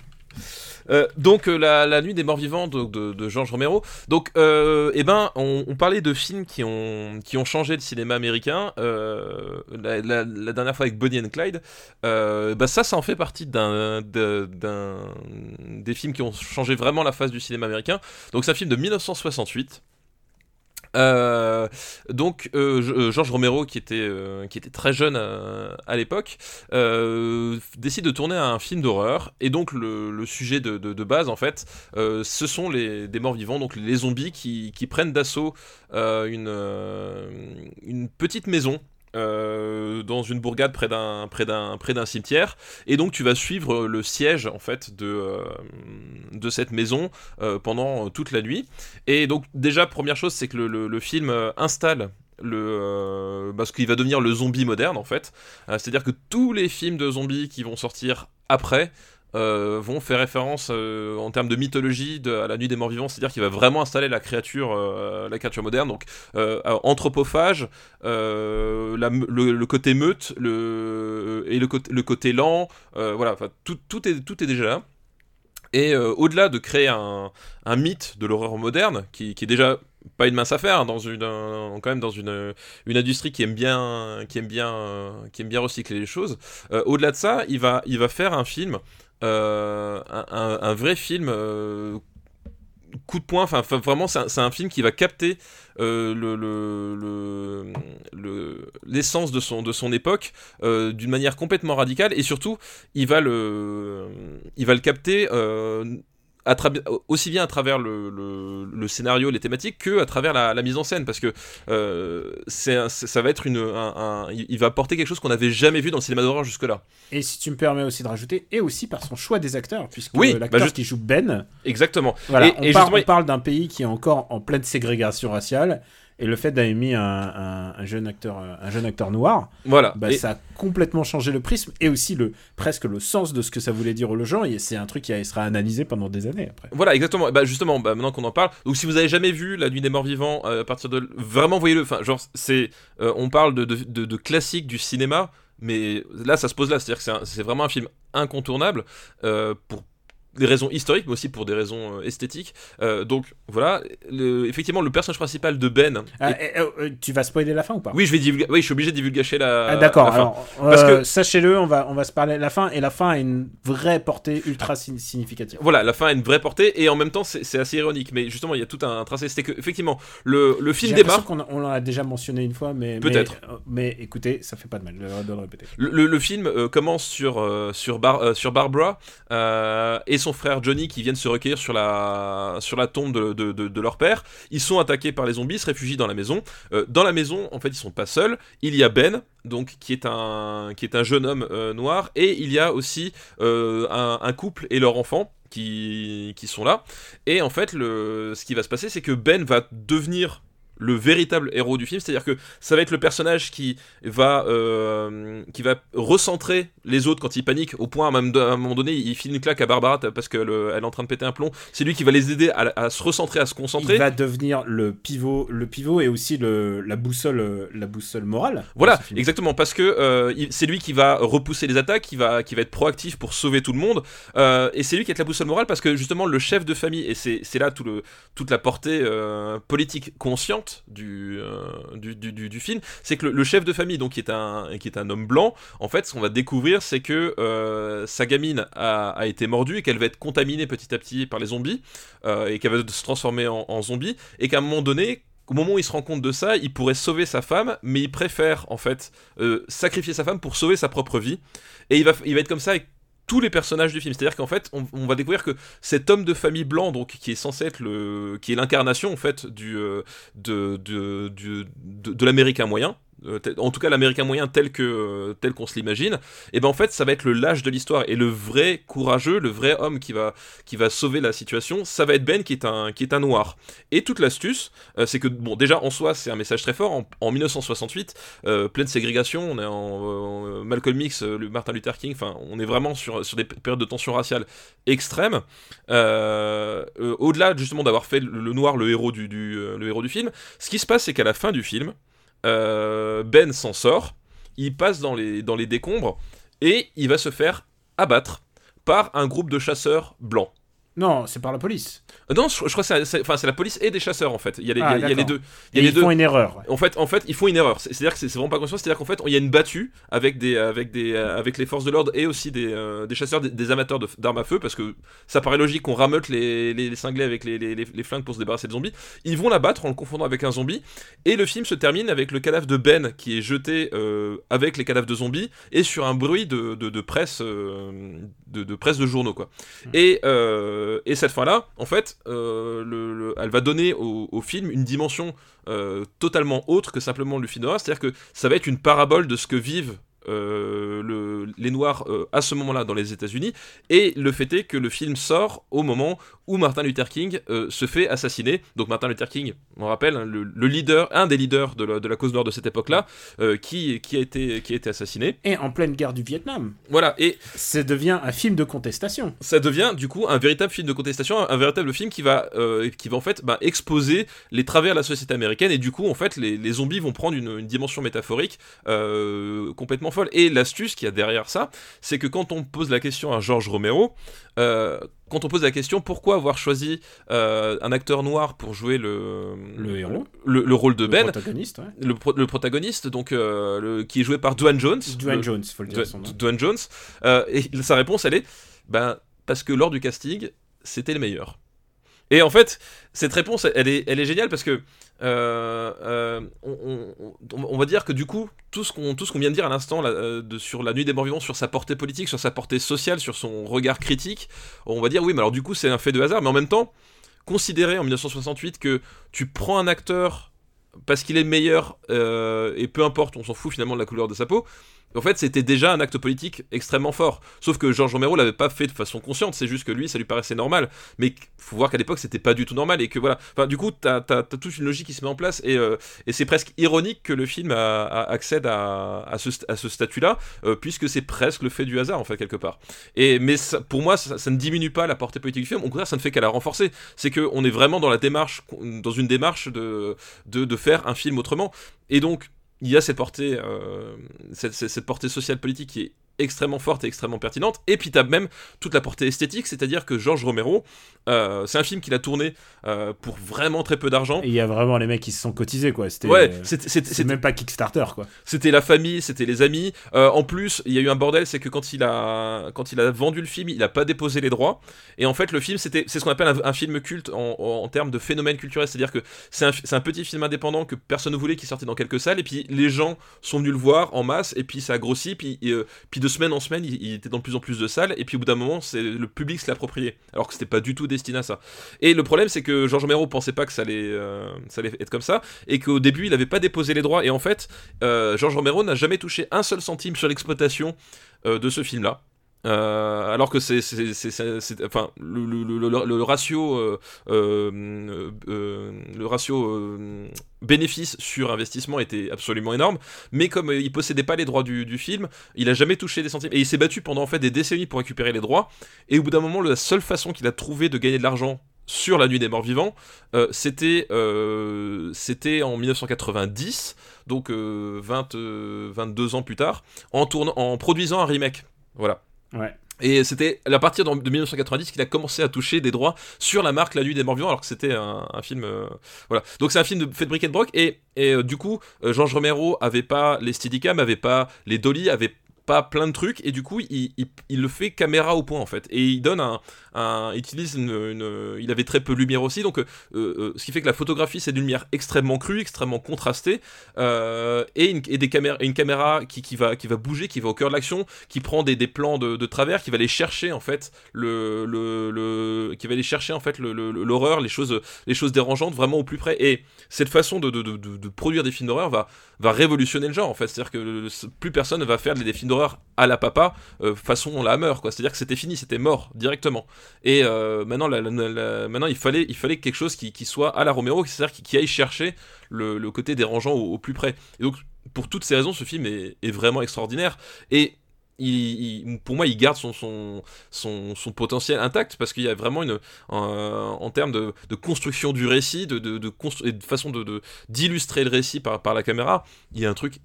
Speaker 2: Euh, donc euh, la, la nuit des morts vivants de, de, Georges Romero. Donc euh, eh ben on, parlait de films qui ont qui ont changé le cinéma américain. La, la- dernière fois avec Bonnie and Clyde. Bah ça ça en fait partie d'un d'un des films qui ont changé vraiment la face du cinéma américain. Donc c'est un film de 1968. Euh, donc euh, euh, Georges Romero qui était euh, qui était très jeune à l'époque décide de tourner un film d'horreur. Et donc le, sujet de, base en fait ce sont les morts vivants donc les zombies qui, prennent d'assaut une petite maison euh, dans une bourgade près d'un cimetière. Et donc tu vas suivre le siège en fait de euh, cette maison euh, pendant toute la nuit. Et donc déjà première chose c'est que le, le- film euh, installe le euh, bah, ce qui va devenir le zombie moderne en fait. Euh, c'est-à-dire que tous les films de zombies qui vont sortir après euh, vont faire référence euh, en termes de mythologie à la nuit des morts vivants, c'est-à-dire qu'il va vraiment installer la créature, euh, la créature moderne, donc anthropophage, le, côté meute, et le côté, le côté lent, voilà, tout, est, tout est déjà là. Et au-delà de créer un, un mythe de l'horreur moderne, qui, qui est déjà pas une mince affaire, hein, dans une, un- quand même dans une, une industrie qui aime bien, qui aime bien, qui aime bien recycler les choses. Au-delà de ça, il va, il va faire un film, un, un- vrai film. euh, coup de poing, enfin vraiment c'est un, film qui va capter euh, le, le- le- le- l'essence de son, de son époque euh, d'une manière complètement radicale et surtout il va le, il va le capter euh, à aussi bien à travers le, le- le scénario, les thématiques, que à travers la, la mise en scène, parce que euh, c'est un- c'est- ça va être une, un, un- il va apporter quelque chose qu'on n'avait jamais vu dans le cinéma d'horreur jusque-là.
Speaker 1: Et si tu me permets aussi de rajouter, et aussi par son choix des acteurs, puisque
Speaker 2: Oui,
Speaker 1: l'acteur
Speaker 2: bah, juste-
Speaker 1: qui joue Ben,
Speaker 2: Exactement.
Speaker 1: voilà,
Speaker 2: Et-
Speaker 1: on,
Speaker 2: et
Speaker 1: par-
Speaker 2: justement-
Speaker 1: on parle d'un pays qui est encore en pleine ségrégation raciale, et le fait d'avoir mis un, un- un jeune acteur, euh, un jeune acteur noir,
Speaker 2: Voilà.
Speaker 1: bah,
Speaker 2: Et-
Speaker 1: ça a complètement changé le prisme et aussi le presque le sens de ce que ça voulait dire aux gens. Et c'est un truc qui sera analysé pendant des années après.
Speaker 2: Voilà, exactement. Bah, justement, bah, maintenant qu'on en parle, donc si vous avez jamais vu La Nuit des Morts Vivants, euh, à partir de vraiment voyez-le. Enfin, genre, c'est, euh, on parle de, de, de, de classique du cinéma, mais là, ça se pose là, c'est-à-dire que c'est, vraiment un film incontournable euh, pour des raisons historiques, mais aussi pour des raisons euh, esthétiques. Euh, donc voilà, le- effectivement, le personnage principal de Ben.
Speaker 1: Ah,
Speaker 2: est-
Speaker 1: et, euh, tu vas spoiler la fin ou pas?
Speaker 2: Oui, je vais divulga- oui, je suis obligé de divulgacher la.
Speaker 1: Ah, D'accord, alors
Speaker 2: Parce
Speaker 1: euh,
Speaker 2: que-
Speaker 1: sachez-le, on va, on va se parler de la fin, et la fin a une vraie portée ultra sign- significative.
Speaker 2: Voilà, la fin a une vraie portée et en même temps c'est, assez ironique. Mais justement, il y a tout un tracé. C'était que effectivement, le, le film démarre.
Speaker 1: qu'on on l'a déjà mentionné une fois, mais
Speaker 2: Peut-être.
Speaker 1: Mais, mais écoutez, ça fait pas de mal de, le répéter.
Speaker 2: Le, le- film commence sur, sur, Bar- sur Barbara et son frère Johnny qui viennent se recueillir sur la, tombe de, leur père. Ils sont attaqués par les zombies, se réfugient dans la maison. Euh, dans la maison, en fait, ils sont pas seuls. Il y a Ben, donc qui est un, qui est un jeune homme euh, noir, et il y a aussi euh, un, couple et leur enfant. Qui, sont là et en fait ce qui va se passer c'est que Ben va devenir le véritable héros du film, c'est-à-dire que ça va être le personnage qui va, euh, qui va recentrer les autres quand ils paniquent, au point même de- à un moment donné, il file une claque à Barbara parce qu'elle euh, est en train de péter un plomb. C'est lui qui va les aider à, à se recentrer, à se concentrer.
Speaker 1: Il va devenir le pivot, le pivot et aussi le, la boussole, la boussole morale.
Speaker 2: Voilà, exactement, parce que euh, c'est lui qui va repousser les attaques, qui va, qui va être proactif pour sauver tout le monde, euh, et c'est lui qui est la boussole morale parce que justement le chef de famille, et c'est c'est là tout le, toute la portée euh, politique consciente du, euh, du, du, du- film, c'est que le, chef de famille, donc qui est un, qui est un homme blanc, en fait, ce qu'on va découvrir, c'est que euh, sa gamine a, été mordue et qu'elle va être contaminée petit à petit par les zombies euh, et qu'elle va se transformer en, zombie et qu'à un moment donné, au moment où il se rend compte de ça, il pourrait sauver sa femme, mais il préfère en fait sacrifier sa femme pour sauver sa propre vie. Et il va, il va être comme ça tous les personnages du film. C'est-à-dire qu'en fait, on, va découvrir que cet homme de famille blanc, donc qui est censé être le, qui est l'incarnation en fait du, euh, de, de, de, de l'américain moyen. Euh, en tout cas l'américain moyen tel que euh, tel qu'on se l'imagine et ben en fait ça va être le lâche de l'histoire. Et le vrai courageux le vrai homme qui va qui va sauver la situation ça va être Ben qui est un qui est un noir. Et toute l'astuce euh, c'est que bon déjà en soi c'est un message très fort. En, en 1968 euh, pleine ségrégation on est en Malcolm X le Martin Luther King enfin on est vraiment sur sur des périodes de tension raciale extrêmes euh, au-delà justement d'avoir fait le, le noir le héros du, du, le héros du film ce qui se passe c'est qu'à la fin du film Ben s'en sort il passe dans les dans les décombres et il va se faire abattre par un groupe de chasseurs blancs
Speaker 1: Non, c'est par la police.
Speaker 2: Euh, Non, je, je crois que c'est- enfin, la police et des chasseurs en fait. Il y a les,
Speaker 1: Ah,
Speaker 2: il y a- il y a les
Speaker 1: d'accord.
Speaker 2: deux. Il y a
Speaker 1: Et
Speaker 2: les
Speaker 1: ils
Speaker 2: deux.
Speaker 1: font une erreur. ouais.
Speaker 2: En fait, en fait, ils font une erreur. C'est- C'est-à-dire que c'est vraiment pas conscient. C'est-à-dire qu'en fait, il y a une battue avec des, avec des, euh, avec les forces de l'ordre et aussi des, euh, des chasseurs, des, des amateurs de- d'armes à feu, parce que ça paraît logique qu'on rameute les, les, les cinglés avec les, flingues pour se débarrasser des zombies. Ils vont la battre en le confondant avec un zombie. Et le film se termine avec le cadavre de Ben qui est jeté euh, avec les cadavres de zombies et sur un bruit de, de, de presse, euh, de, de presse de journaux quoi. Et, et cette fois-là, en fait, euh, le, le- elle va donner au, film une dimension euh, totalement autre que simplement le film. C'est-à-dire que ça va être une parabole de ce que vivent euh, le- les Noirs à ce moment-là dans les États-Unis. Et le fait est que le film sort au moment où Martin Luther King euh, se fait assassiner. Donc Martin Luther King, on rappelle, hein, le, le leader, un des leaders de la, de la cause noire de cette époque-là, euh, qui, qui, a été, qui a été assassiné.
Speaker 1: Et en pleine guerre du Vietnam,
Speaker 2: Voilà, et
Speaker 1: ça devient un film de contestation.
Speaker 2: ça devient du coup un véritable film de contestation, un, un véritable film qui va, euh, qui va en fait bah, exposer les travers de la société américaine et du coup en fait les, les zombies vont prendre une, une dimension métaphorique complètement folle. Et l'astuce qu'il y a derrière ça, c'est que quand on pose la question à George Romero, quand on pose la question pourquoi avoir choisi euh, un acteur noir pour jouer le,
Speaker 1: Le héros.
Speaker 2: le, le rôle de
Speaker 1: Le
Speaker 2: Ben,
Speaker 1: protagoniste, ouais.
Speaker 2: le, pro- le protagoniste, donc euh, le- qui est joué par Dwayne Jones,
Speaker 1: Dwayne Jones, faut le dire son nom.
Speaker 2: Dwayne Jones. Euh, et sa réponse, elle est ben, parce que lors du casting, c'était le meilleur. Et en fait, cette réponse, elle est, géniale parce que euh, euh, on, va dire que du coup, tout ce qu'on vient de dire à l'instant euh, sur la nuit des morts vivants, sur sa portée politique, sur sa portée sociale, sur son regard critique, on va dire oui, mais alors du coup, c'est un fait de hasard. Mais en même temps, considérer en 1968 que tu prends un acteur parce qu'il est le meilleur et peu importe, on s'en fout finalement de la couleur de sa peau. En fait, c'était déjà un acte politique extrêmement fort. Sauf que Georges Romero l'avait pas fait de façon consciente. C'est juste que lui, ça lui paraissait normal. Mais faut voir qu'à l'époque, c'était pas du tout normal et que voilà. Enfin, du coup, t'as as, toute une logique qui se met en place et, euh, et c'est presque ironique que le film accède à, à ce, à ce statut-là, euh, puisque c'est presque le fait du hasard en fait quelque part. Et mais pour moi, ça, ça ne diminue pas la portée politique du film. Au contraire, ça ne fait qu'à la renforcer. C'est que on est vraiment dans la démarche, dans une démarche de de, de faire un film autrement. Et donc, il y a cette portée, euh, cette, cette- cette portée sociale politique qui est extrêmement forte et extrêmement pertinente. Et puis t'as même toute la portée esthétique, c'est-à-dire que Georges Romero, euh, c'est un film qu'il a tourné euh, pour vraiment très peu d'argent.
Speaker 1: Il y a vraiment les mecs qui se sont cotisés, quoi. C'était
Speaker 2: Ouais,
Speaker 1: euh,
Speaker 2: c'était-
Speaker 1: même pas Kickstarter, quoi.
Speaker 2: c'était la famille, c'était les amis. Euh, en plus, il y a eu un bordel, c'est que quand il a quand il a vendu le film, il a pas déposé les droits. Et en fait, le film, c'était c'est ce qu'on appelle un, un film culte en, en- en termes de phénomène culturel, c'est-à-dire que c'est un, un petit film indépendant que personne ne voulait, qui sortait dans quelques salles, et puis les gens sont venus le voir en masse, et puis ça a grossi, puis puis de semaine en semaine, il, était dans de plus en plus de salles, et puis au bout d'un moment, c'est le public se l'a approprié, alors que c'était pas du tout destiné à ça. Et le problème, c'est que Georges Romero pensait pas que ça allait euh, ça allait être comme ça, et qu'au début, il avait pas déposé les droits, et en fait, euh, Georges Romero n'a jamais touché un seul centime sur l'exploitation euh, de ce film-là. Euh, alors que c'est, le, ratio, euh, euh, bénéfice sur investissement était absolument énorme. Mais comme il possédait pas les droits du, film, il a jamais touché des centimes et il s'est battu pendant en fait des décennies pour récupérer les droits. Et au bout d'un moment, la seule façon qu'il a trouvé de gagner de l'argent sur la nuit des morts vivants, c'était en 1990, donc euh, 20, euh, 22 ans plus tard, en, en produisant un remake. Voilà. Et c'était à partir de de 1990 qu'il a commencé à toucher des droits sur la marque La Nuit des Morts alors que c'était un, film. euh, voilà. Donc c'est un film de, fait de brick and et, euh, du coup, euh, Georges Romero avait pas les Steadicam, avait pas les Dolly, avait pas plein de trucs et du coup il le fait caméra au point en fait et il donne un, utilise une, une- il avait très peu de lumière aussi donc euh, euh, ce qui fait que la photographie c'est d'une lumière extrêmement crue extrêmement contrastée euh, et, une, et des caméras une caméra qui, qui va qui va bouger qui va au cœur de l'action qui prend des, des plans de, de travers qui va aller chercher en fait le, le, le qui va aller chercher en fait l'horreur les choses les choses dérangeantes vraiment au plus près. Et cette façon de, de, de, produire des films d'horreur va va révolutionner le genre en fait. C'est à dire que plus personne ne va faire des, films d'horreur à la papa façon la Hammer quoi. C'est à dire que c'était fini c'était mort directement et euh, maintenant maintenant il fallait il fallait quelque chose qui, soit à la Romero c'est à dire qui, aille chercher le, côté dérangeant au, plus près. Et donc pour toutes ces raisons ce film est, vraiment extraordinaire. Et pour moi, il garde son, potentiel intact parce qu'il y a vraiment une, en termes de, construction du récit, de, de, façon d'illustrer le récit par, par la caméra, il y a un truc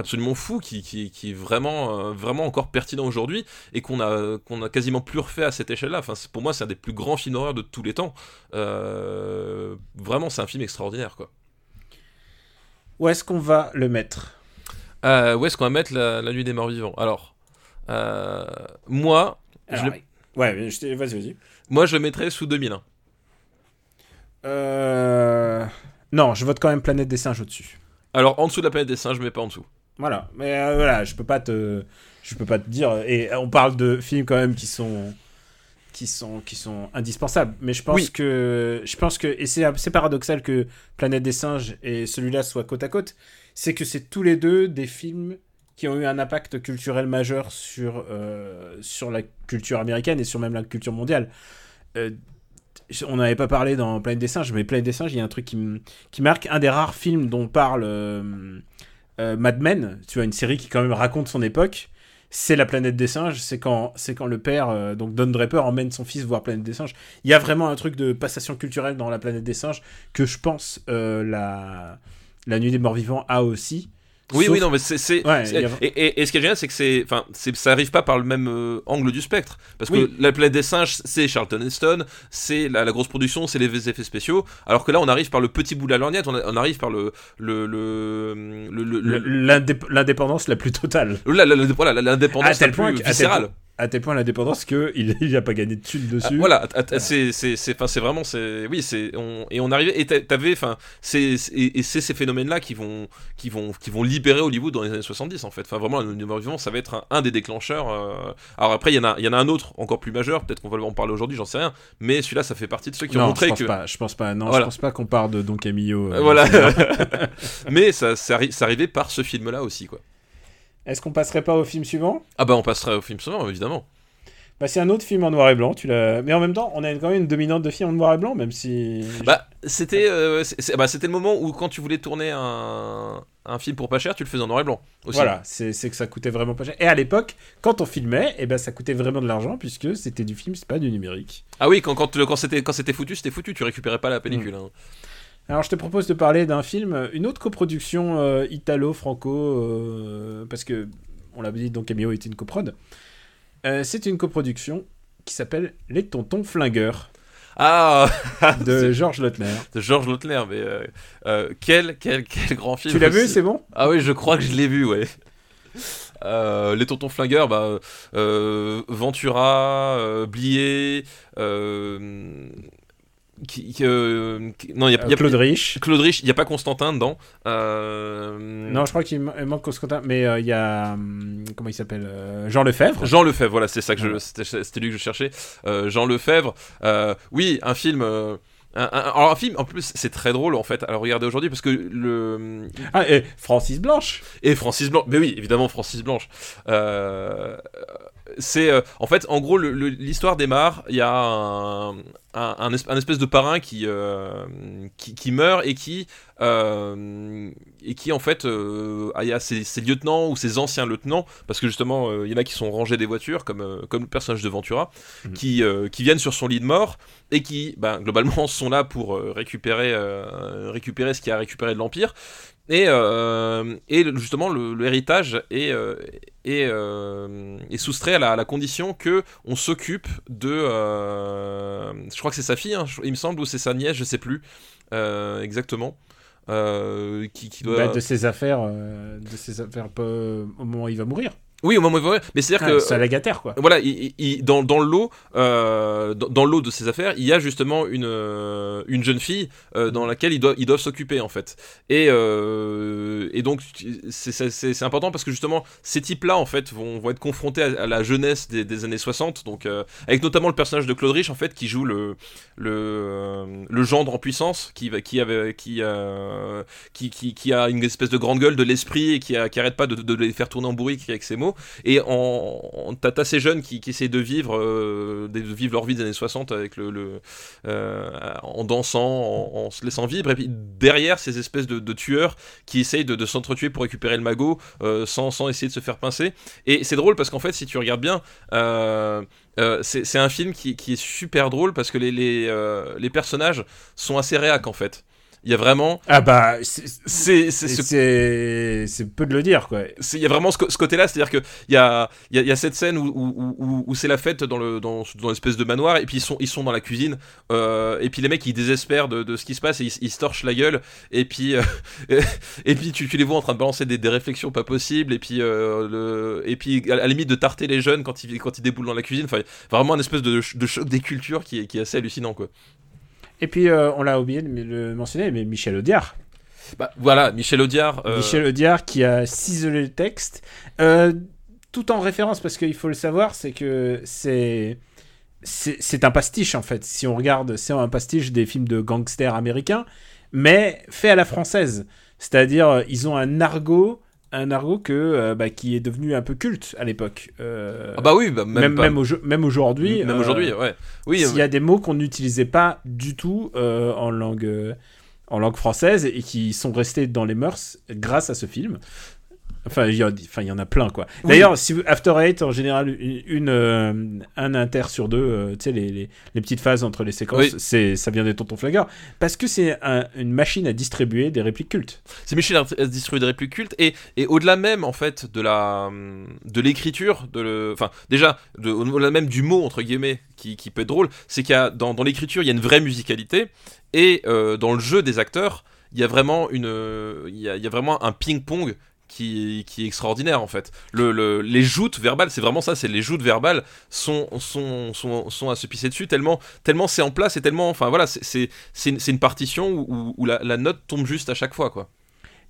Speaker 2: absolument fou qui, qui, qui est vraiment, euh, vraiment encore pertinent aujourd'hui et qu'on a, qu'on a quasiment plus refait à cette échelle-là. Enfin, pour moi, c'est un des plus grands films d'horreur de tous les temps. Euh, vraiment, c'est un film extraordinaire, quoi.
Speaker 1: Où est-ce qu'on va le mettre?
Speaker 2: Euh, où est-ce qu'on va mettre la, la nuit des morts vivants? Alors, moi, je
Speaker 1: Alors,
Speaker 2: le-
Speaker 1: Ouais, je vas-y, vas-y.
Speaker 2: moi, je le mettrais sous 2001.
Speaker 1: Euh... Non, je vote quand même Planète des singes au-dessus.
Speaker 2: Alors, en dessous de la planète des singes, mais pas en dessous.
Speaker 1: Voilà, mais euh, voilà, je peux pas te, je peux pas te dire. Et on parle de films quand même qui sont, qui sont, qui sont indispensables. Mais je pense
Speaker 2: Oui.
Speaker 1: que, je pense que, et c'est paradoxal que Planète des singes et celui-là soient côte à côte, c'est que c'est tous les deux des films qui ont eu un impact culturel majeur sur, euh, sur la culture américaine et sur même la culture mondiale. Euh, on n'avait pas parlé dans Planète des singes, mais Planète des singes, il y a un truc qui, qui marque un des rares films dont parle euh, Mad Men, tu vois, une série qui quand même raconte son époque. C'est la planète des singes, c'est quand, c'est quand le père, euh, donc Don Draper, emmène son fils voir Planète des singes. Il y a vraiment un truc de passation culturelle dans la planète des singes que je pense euh, la, la nuit des morts vivants a aussi.
Speaker 2: Oui,
Speaker 1: Sauf-
Speaker 2: oui, non, mais c'est. c'est-
Speaker 1: Ouais, a-
Speaker 2: et, et- et ce qui est génial, c'est que c'est, enfin, c'est, ça arrive pas par le même euh, angle du spectre. Parce
Speaker 1: Oui.
Speaker 2: que La planète des singes, c'est Charlton Heston, c'est la, la grosse production, c'est les effets spéciaux. Alors que là, on arrive par le petit bout de la lorgnette, on, a- on arrive par le. le, le, le, le-
Speaker 1: Le- L'indépendance la plus totale.
Speaker 2: la- la- la- la- l'indépendance
Speaker 1: À tel
Speaker 2: la
Speaker 1: point
Speaker 2: plus viscérale.
Speaker 1: À tel point l'indépendance qu'il il a pas gagné de thunes
Speaker 2: Ah,
Speaker 1: dessus.
Speaker 2: voilà, c'est vraiment c'est oui c'est on, et on arrivait et t'a- t'avais enfin et, c'est ces phénomènes là qui vont qui vont qui vont libérer Hollywood dans les années 70 en fait enfin vraiment le numéro vivant ça va être un, un des déclencheurs euh. alors après il y en a il y en a un autre encore plus majeur peut-être qu'on va en parler aujourd'hui j'en sais rien mais celui-là ça fait partie de ceux qui ont
Speaker 1: je
Speaker 2: montré
Speaker 1: pense
Speaker 2: que
Speaker 1: pas. Je pense pas. Non,
Speaker 2: Voilà.
Speaker 1: je pense pas qu'on parle de Don Camillo. euh,
Speaker 2: voilà mais ça ça, ça arrivait par ce film là aussi quoi
Speaker 1: Est-ce qu'on passerait pas au film suivant?
Speaker 2: Ah bah on passerait au film suivant évidemment
Speaker 1: Bah, c'est un autre film en noir et blanc, tu l'as. Mais en même temps, on a quand même une dominante de films en noir et blanc, même si.
Speaker 2: Bah, c'était euh, bah, c'était le moment où quand tu voulais tourner un, un film pour pas cher, tu le faisais en noir et blanc aussi.
Speaker 1: voilà, c'est c'est que ça coûtait vraiment pas cher. Et à l'époque, quand on filmait, eh ben ça coûtait vraiment de l'argent puisque c'était du film, c'est pas du numérique.
Speaker 2: Ah oui, quand, quand, quand c'était quand c'était foutu, c'était foutu, tu récupérais pas la pellicule. hein.
Speaker 1: Alors je te propose de parler d'un film, une autre coproduction euh, italo-franco, euh, parce que on l'a dit, donc Camillo était une coprode. Euh, c'est une coproduction qui s'appelle Les Tontons Flingueurs
Speaker 2: Ah,
Speaker 1: de Georges Lautner.
Speaker 2: de Georges Lautner, mais euh, euh, quel, quel, quel grand film.
Speaker 1: Tu l'as vu, c'est bon?
Speaker 2: Ah oui, je crois que je l'ai vu, ouais. Euh, les tontons flingueurs, bah, Ventura, Blier, euh, qui, qui, euh, qui- non, il y a,
Speaker 1: Euh,
Speaker 2: y a-
Speaker 1: Claude Rich.
Speaker 2: Claude Rich, il n'y a pas Constantin dedans. Euh,
Speaker 1: Non, je crois qu'il ma- il manque Constantin, mais euh, il y a. hum, comment il s'appelle euh, Jean Lefebvre.
Speaker 2: Jean Lefebvre, voilà, c'est ça que je, c'était, lui que je cherchais. Euh, Jean Lefebvre, euh, oui, un film. euh, un, un- alors un film, en plus, c'est très drôle en fait à le regarder aujourd'hui parce que le
Speaker 1: Ah, et Francis Blanche.
Speaker 2: et Francis Blanche, mais oui, évidemment Francis Blanche. Euh, c'est euh, en fait, en gros, l'histoire démarre. Il y a un, un, un es- un espèce de parrain qui, euh, qui, qui meurt et qui euh, et qui en fait, il y a ses, ses lieutenants ou ses anciens lieutenants, parce que justement, il y en a qui sont rangés des voitures, comme comme le personnage de Ventura,
Speaker 1: Mhm.
Speaker 2: qui qui viennent sur son lit de mort et qui, ben, globalement, sont là pour récupérer récupérer ce qui a récupéré de l'empire. Et, euh, et justement, le- l'héritage est, euh, est, euh, soustrait à la, condition que on s'occupe de. euh, je crois que c'est sa fille, hein, il me semble, ou c'est sa nièce, je sais plus euh, exactement. euh, qui, doit.
Speaker 1: Bah, de ses affaires, de ses affaires au moment où il va mourir.
Speaker 2: Oui, au moment où mais c'est-à-dire
Speaker 1: Ouais,
Speaker 2: que
Speaker 1: c'est quoi.
Speaker 2: voilà, il, il- dans, dans le lot, euh, dans, dans le lot de ces affaires, il y a justement une, euh, une jeune fille euh, dans laquelle ils doivent, ils doivent s'occuper en fait. Et, et donc c'est- important parce que justement ces types-là en fait vont, vont être confrontés à, à la jeunesse des, des années 60, donc avec notamment le personnage de Claude Rich en fait qui joue le le, le gendre en puissance, qui va- qui avait qui, qui, qui qui a une espèce de grande gueule de l'esprit et qui, a- qui arrête pas de, de les faire tourner en bourrique avec ses mots. Et en- t'as ces jeunes qui, qui essaient de vivre, euh, leur vie des années 60 avec le, euh, en dansant, en, se laissant vivre. Et puis derrière ces espèces de, tueurs qui essayent de, de s'entretuer pour récupérer le magot euh, sans, essayer de se faire pincer. Et c'est drôle parce qu'en fait, si tu regardes bien. c'est un film qui, est super drôle parce que les personnages sont assez réacs en fait. Il y a vraiment.
Speaker 1: Ah bah, c'est-
Speaker 2: ce
Speaker 1: peu de le dire, quoi.
Speaker 2: il y a vraiment ce, ce côté-là, c'est-à-dire que il y a, y, a, y a cette scène où, où, où, où c'est la fête dans le dans, dans l'espèce de manoir et puis ils sont ils sont dans la cuisine euh, et puis les mecs ils désespèrent de, de ce qui se passe et ils, ils se torchent la gueule et puis euh, et puis tu, tu les vois en train de balancer des, des réflexions pas possibles et puis euh, le, et puis à la limite de tarter les jeunes quand ils quand ils déboulent dans la cuisine enfin vraiment un espèce de, de choc des cultures qui est, qui est assez hallucinant quoi.
Speaker 1: Et puis, euh, on l'a oublié de le mentionner, mais Michel Audiard.
Speaker 2: Bah voilà Michel Audiard. euh,
Speaker 1: Michel Audiard qui a ciselé le texte, euh, tout en référence, parce qu'il faut le savoir, c'est que c'est c'est un pastiche en fait. Si on regarde, c'est un pastiche des films de gangsters américains, mais fait à la française. C'est-à-dire, ils ont un argot, un argot que euh, bah, qui est devenu un peu culte à l'époque. Euh,
Speaker 2: ah bah oui bah, même
Speaker 1: même
Speaker 2: pas-
Speaker 1: même, au- même aujourd'hui.
Speaker 2: même
Speaker 1: euh,
Speaker 2: aujourd'hui ouais oui
Speaker 1: s'il y a des mots qu'on n'utilisait pas du tout en langue en langue française et qui sont restés dans les mœurs grâce à ce film. Enfin, il y, enfin, y en a plein, quoi.
Speaker 2: Oui.
Speaker 1: D'ailleurs, si vous- After Eight, en général, une, une, euh, un inter sur deux, euh, tu sais, les, les, les petites phases entre les séquences,
Speaker 2: Oui.
Speaker 1: c'est, ça vient des tontons flaggeurs. Parce que c'est un- une machine à distribuer des répliques cultes.
Speaker 2: C'est Michel à se distribuer des répliques cultes et, et au-delà même en fait de la de l'écriture, de le, enfin déjà de, au-delà même du mot entre guillemets qui, qui peut être drôle, c'est qu'il y a dans, dans l'écriture il y a une vraie musicalité et euh, dans le jeu des acteurs il y a vraiment une il y a, il y a vraiment un ping-pong qui, qui est extraordinaire en fait. Le, le- les joutes verbales, c'est vraiment ça, c'est les joutes verbales sont, sont, sont, sont à se pisser dessus tellement, tellement c'est en place et tellement, enfin voilà, c'est- une, partition où- où la, la note tombe juste à chaque fois quoi.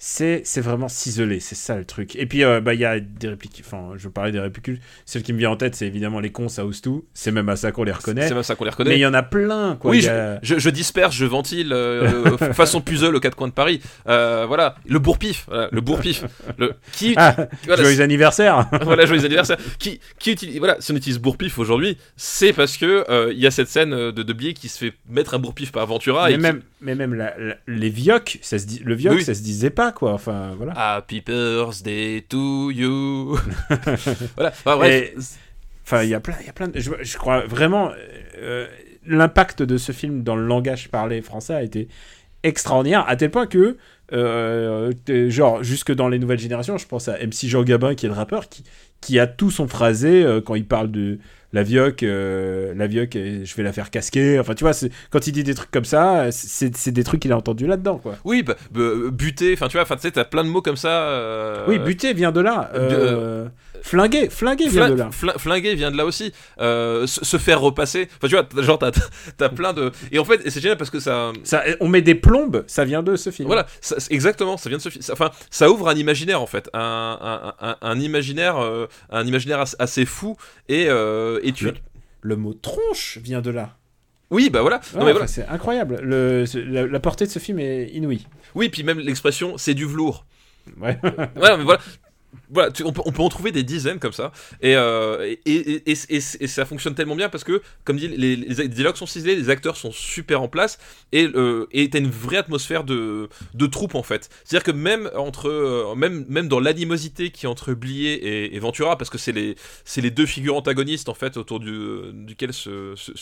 Speaker 1: C'est, vraiment ciselé, c'est ça le truc. Et puis, euh, bah, il y a des répliques, enfin, je parlais des répliques. Celle qui me vient en tête, c'est évidemment les cons, ça ose tout. C'est même à ça qu'on les reconnaît.
Speaker 2: C'est même ça qu'on les
Speaker 1: Mais
Speaker 2: reconnaît.
Speaker 1: il y en a plein, quoi.
Speaker 2: oui, je,
Speaker 1: a-
Speaker 2: je, je disperse, je ventile, euh, euh, façon puzzle aux quatre coins de Paris. Euh, voilà, le bourre-pif, voilà, le bourre-pif. Le, qui,
Speaker 1: Ah,
Speaker 2: voilà,
Speaker 1: joyeux anniversaire
Speaker 2: voilà, joyeux anniversaire. Qui, qui utilise, voilà, si on utilise bourre-pif aujourd'hui, c'est parce que il y a cette scène de, de Blier qui se fait mettre un bourre-pif par Ventura.
Speaker 1: mais
Speaker 2: et qui-
Speaker 1: même, mais même la- la- les vioques, ça se dit, le vioc,
Speaker 2: Oui.
Speaker 1: ça se disait pas, quoi. Enfin, voilà.
Speaker 2: Happy birthday to you. voilà, enfin, bref.
Speaker 1: Et- Enfin, il y a plein, il y a plein de... je, je crois vraiment, euh, l'impact de ce film dans le langage parlé français a été extraordinaire, à tel point que, euh, genre, jusque dans les nouvelles générations, je pense à MC Jean Gabin, qui est le rappeur, qui, qui a tout son phrasé euh, quand il parle de la vioque, euh, la vioque, euh, je vais la faire casquer. Enfin, tu vois, quand il dit des trucs comme ça, c'est des trucs qu'il a entendu là-dedans, quoi.
Speaker 2: Oui, bah, bah, buter, enfin tu vois, tu sais, t'as plein de mots comme ça. euh,
Speaker 1: Oui, buter vient de là. Euh, Flinguer, flinguer vient de là.
Speaker 2: flinguer vient de là aussi. Se, faire repasser. Enfin, tu vois, genre, t'as, t'as plein de. Et en fait, c'est génial parce que ça.
Speaker 1: Ça, on met des plombes, ça vient de ce film.
Speaker 2: Voilà, ça- exactement, ça vient de ce film. Enfin, ça ouvre un imaginaire en fait, un, un, un, un imaginaire, un imaginaire as- assez fou. Et, et tu.
Speaker 1: Le- Le mot tronche vient de là.
Speaker 2: Oui, bah voilà. Non,
Speaker 1: Ouais,
Speaker 2: mais voilà.
Speaker 1: C'est incroyable. Le, la, la portée de ce film est inouïe.
Speaker 2: Oui, puis même l'expression, c'est du velours.
Speaker 1: Ouais.
Speaker 2: voilà, mais voilà. Voilà, on, peut, on peut en trouver des dizaines comme ça, et, euh, et, et, et, ça fonctionne tellement bien parce que, comme dit, les, dialogues sont ciselés, les acteurs sont super en place, et euh, t'as une vraie atmosphère de, de troupe en fait. C'est-à-dire que même entre, euh, même, même dans l'animosité qui est entre Blier et, Ventura, parce que c'est les, les deux figures antagonistes en fait autour du, duquel se, se,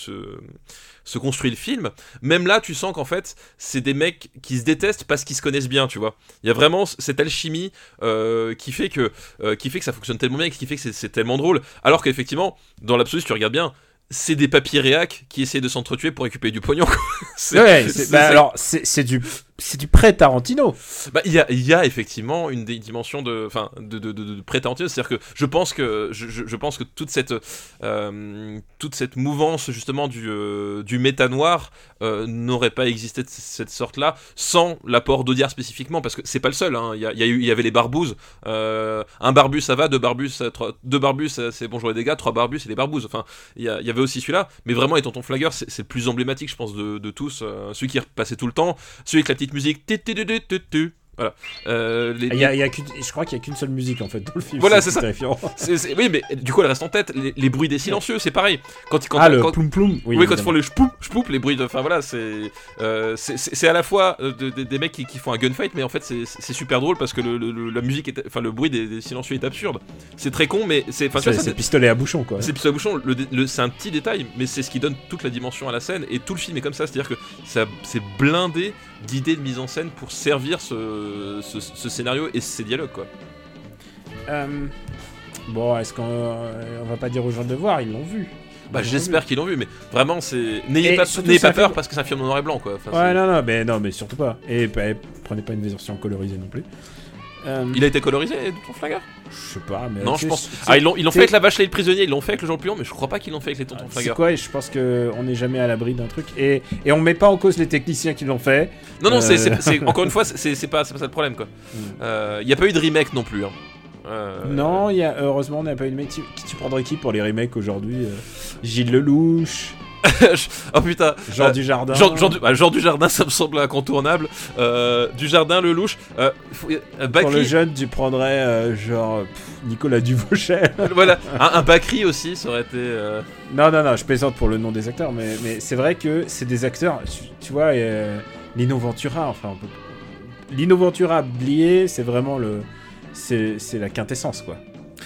Speaker 2: se, construit le film, même là tu sens qu'en fait c'est des mecs qui se détestent parce qu'ils se connaissent bien, tu vois. Il y a vraiment cette alchimie euh, qui fait que qui fait que ça fonctionne tellement bien, et qui fait que c'est- c'est tellement drôle. Alors qu'effectivement, dans l'absolu, si tu regardes bien, c'est des papiers réac qui essaient de s'entretuer pour récupérer du pognon. C'est-
Speaker 1: Ouais, c'est-
Speaker 2: c'est-
Speaker 1: bah,
Speaker 2: c'est-
Speaker 1: alors c'est c'est du c'est du prêt Tarantino.
Speaker 2: Bah, il y a, il y a effectivement une des dimensions de, enfin, de, de, de, de pré-Tarantino. c'est-à-dire que je pense que, je, je, pense que toute cette, euh, toute cette mouvance justement du, euh, du méta noir euh, n'aurait pas existé de cette sorte-là sans l'apport d'Audiard spécifiquement, parce que c'est pas le seul. hein. Il, y a, il y a avait les barbouzes. Euh, un barbu ça va, deux barbus, trois, deux barbus c'est bonjour les dégâts, trois barbus c'est les barbouzes. Enfin, il y, y avait aussi celui-là, mais vraiment les tontons flagueurs c'est le plus emblématique, je pense, de, tous. Euh, celui qui repassait tout le temps, celui avec la petite musique. tu. Voilà. Euh, les-
Speaker 1: Il y a, il y a je crois qu'il y a qu'une seule musique en fait dans le film.
Speaker 2: Voilà, c'est ça. c'est- oui, mais du coup, elle reste en tête. Les, les bruits des silencieux, c'est pareil. Quand, quand,
Speaker 1: ah le
Speaker 2: quand-
Speaker 1: ploum ploum.
Speaker 2: oui, quand ils font les chpoup, chpoup, les bruits de. Enfin voilà, c'est euh, c'est- à la fois euh, de- de- des mecs qui, qui font un gunfight, mais en fait c'est c'est super drôle parce que le, le- la musique, est, enfin le bruit des, des silencieux est absurde. C'est très con, mais c'est. Enfin,
Speaker 1: C'est pistolet à bouchon quoi.
Speaker 2: c'est pistolet à bouchon, le, le- c'est un petit détail, mais c'est ce qui donne toute la dimension à la scène, et tout le film est comme ça, c'est-à-dire que ça- c'est blindé d'idées de mise en scène pour servir ce, ce- ce scénario et ces dialogues, quoi.
Speaker 1: Euh, Bon, est-ce qu'on euh, on va pas dire aux gens de voir Ils l'ont vu.
Speaker 2: Bah j'espère qu'ils l'ont vu, mais vraiment c'est... N'ayez pas, n'ayez pas peur parce que c'est un film en noir et blanc, quoi. Enfin,
Speaker 1: Ouais, non, non, mais non, mais surtout pas. Et bah, prenez pas une version colorisée non plus. Euh,
Speaker 2: Il a été colorisé, ton flagueur
Speaker 1: Je sais pas, mais.
Speaker 2: Non, je pense. Ah, ils l'ont, ils l'ont
Speaker 1: c'est-
Speaker 2: fait avec la vache et le prisonnier, ils l'ont fait avec le Jean Puyon, mais je crois pas qu'ils l'ont fait avec les tontons
Speaker 1: C'est
Speaker 2: flagueurs.
Speaker 1: quoi et Je pense que on n'est jamais à l'abri d'un truc. Et, et on met pas en cause les techniciens qui l'ont fait.
Speaker 2: Non, non, c'est,
Speaker 1: Euh.
Speaker 2: c'est- encore une fois, c'est, pas, c'est pas ça le problème, quoi. Il y a pas eu de remake non plus. Hein. Euh,
Speaker 1: Non, il y a, heureusement, on n'a pas eu de mec. Qui, qui tu prendrais qui pour les remakes aujourd'hui euh, Gilles Lelouch,
Speaker 2: oh putain.
Speaker 1: Jean
Speaker 2: Euh,
Speaker 1: Dujardin.
Speaker 2: Jean, Jean du, Dujardin, ça me semble incontournable. Euh, Dujardin, le louche. Euh,
Speaker 1: Pour le jeune, tu prendrais genre pff, Nicolas Duvauchel.
Speaker 2: voilà. Un, un Bakri aussi, ça aurait été.
Speaker 1: non, non, non, je plaisante pour le nom des acteurs, mais, mais c'est vrai que c'est des acteurs. Tu, tu vois, Lino Ventura, enfin, on peut- Lino Ventura, Blier, c'est vraiment le. C'est la quintessence, quoi.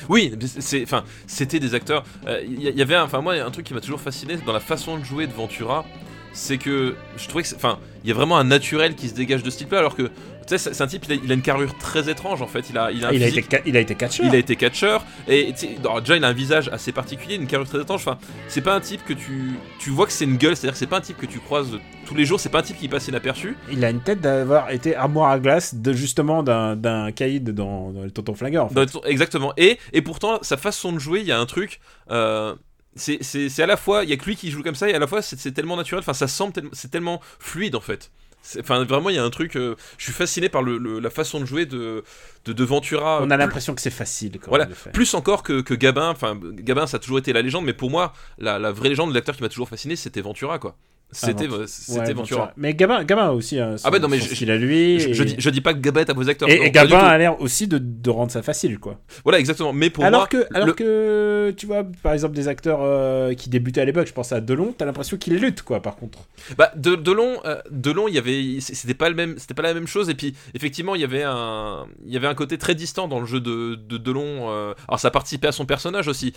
Speaker 2: Oui, c'est, enfin, c'était des acteurs. Il y, y avait, enfin moi, un truc qui m'a toujours fasciné dans la façon de jouer de Ventura, c'est que je trouvais que, enfin, il y a vraiment un naturel qui se dégage de ce type-là, alors que, tu sais, c'est un type, il a, il a une carrure très étrange en fait. Il a, il a, un
Speaker 1: Ah, il, a été, il a été catcheur.
Speaker 2: Il a été catcheur et alors, déjà il a un visage assez particulier, une carrure très étrange. Enfin, c'est pas un type que tu tu vois que c'est une gueule, c'est-à-dire que c'est pas un type que tu croises tous les jours, c'est pas un type qui passe inaperçu.
Speaker 1: Il a une tête d'avoir été armoire à glace de justement d'un caïd dans, dans le tonton flagueur. En fait.
Speaker 2: Dans le- exactement. Et et pourtant sa façon de jouer, il y a un truc. euh, c'est, à la fois, il y a que lui qui joue comme ça, et à la fois c'est, tellement naturel, enfin ça semble, c'est tellement fluide en fait. Enfin vraiment il y a un truc, euh, je suis fasciné par le, le- la façon de jouer de, de, de Ventura.
Speaker 1: On a l'impression que c'est facile quand
Speaker 2: Voilà,
Speaker 1: fait.
Speaker 2: plus encore que, que Gabin, enfin Gabin ça a toujours été la légende, mais pour moi la, la vraie légende, l'acteur qui m'a toujours fasciné, c'était Ventura quoi. C'était, c'était Ventura.
Speaker 1: Mais Gabin, Gabin aussi un
Speaker 2: Ah bah non, mais
Speaker 1: son
Speaker 2: je-
Speaker 1: lui.
Speaker 2: Je,
Speaker 1: et,
Speaker 2: je dis, je dis pas que Gabin est à vos acteurs.
Speaker 1: et,
Speaker 2: non,
Speaker 1: Gabin a l'air aussi de, de rendre ça facile, quoi.
Speaker 2: Voilà, exactement. Mais pour
Speaker 1: alors
Speaker 2: moi,
Speaker 1: que, alors
Speaker 2: le-
Speaker 1: que, tu vois, par exemple, des acteurs euh, qui débutaient à l'époque, je pense à Delon, t'as l'impression qu'ils luttent, quoi, par contre.
Speaker 2: Bah, de, Delon, euh, Delon, il y avait, c'était pas le même, c'était pas la même chose. Et puis, effectivement, il y avait un, il y avait un côté très distant dans le jeu de, de Delon. euh, alors, ça participait à son personnage aussi.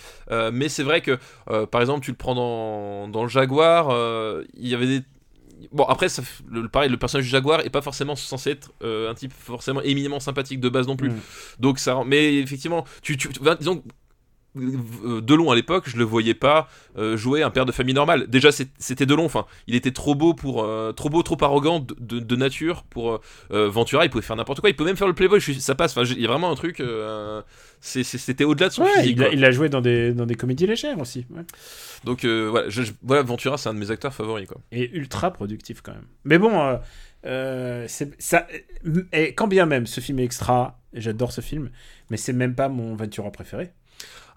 Speaker 2: Mais c'est vrai que, par exemple, tu le prends dans, dans le Jaguar, euh, il y avait des Bon après ça le, pareil le personnage du Jaguar est pas forcément censé être euh, un type forcément éminemment sympathique de base non plus
Speaker 1: Mm.
Speaker 2: donc ça mais effectivement tu, tu disons Delon à l'époque, je le voyais pas euh, jouer un père de famille normal. Déjà, c'était Delon. Enfin, il était trop beau pour, euh, trop beau, trop arrogant de, de- de nature pour euh, euh, Ventura. Il pouvait faire n'importe quoi. Il peut même faire le playboy. Je ça passe. Enfin, il y a vraiment un truc. euh, c'était au-delà de son
Speaker 1: Ouais,
Speaker 2: physique.
Speaker 1: il a,
Speaker 2: quoi.
Speaker 1: il a joué dans des, dans des comédies légères aussi. ouais.
Speaker 2: Donc euh, voilà, je- je- voilà, Ventura, c'est un de mes acteurs favoris. Quoi.
Speaker 1: Et ultra productif, quand même. Mais bon, euh, euh, ça, et quand bien même, ce film est extra, j'adore ce film, mais c'est même pas mon Ventura préféré.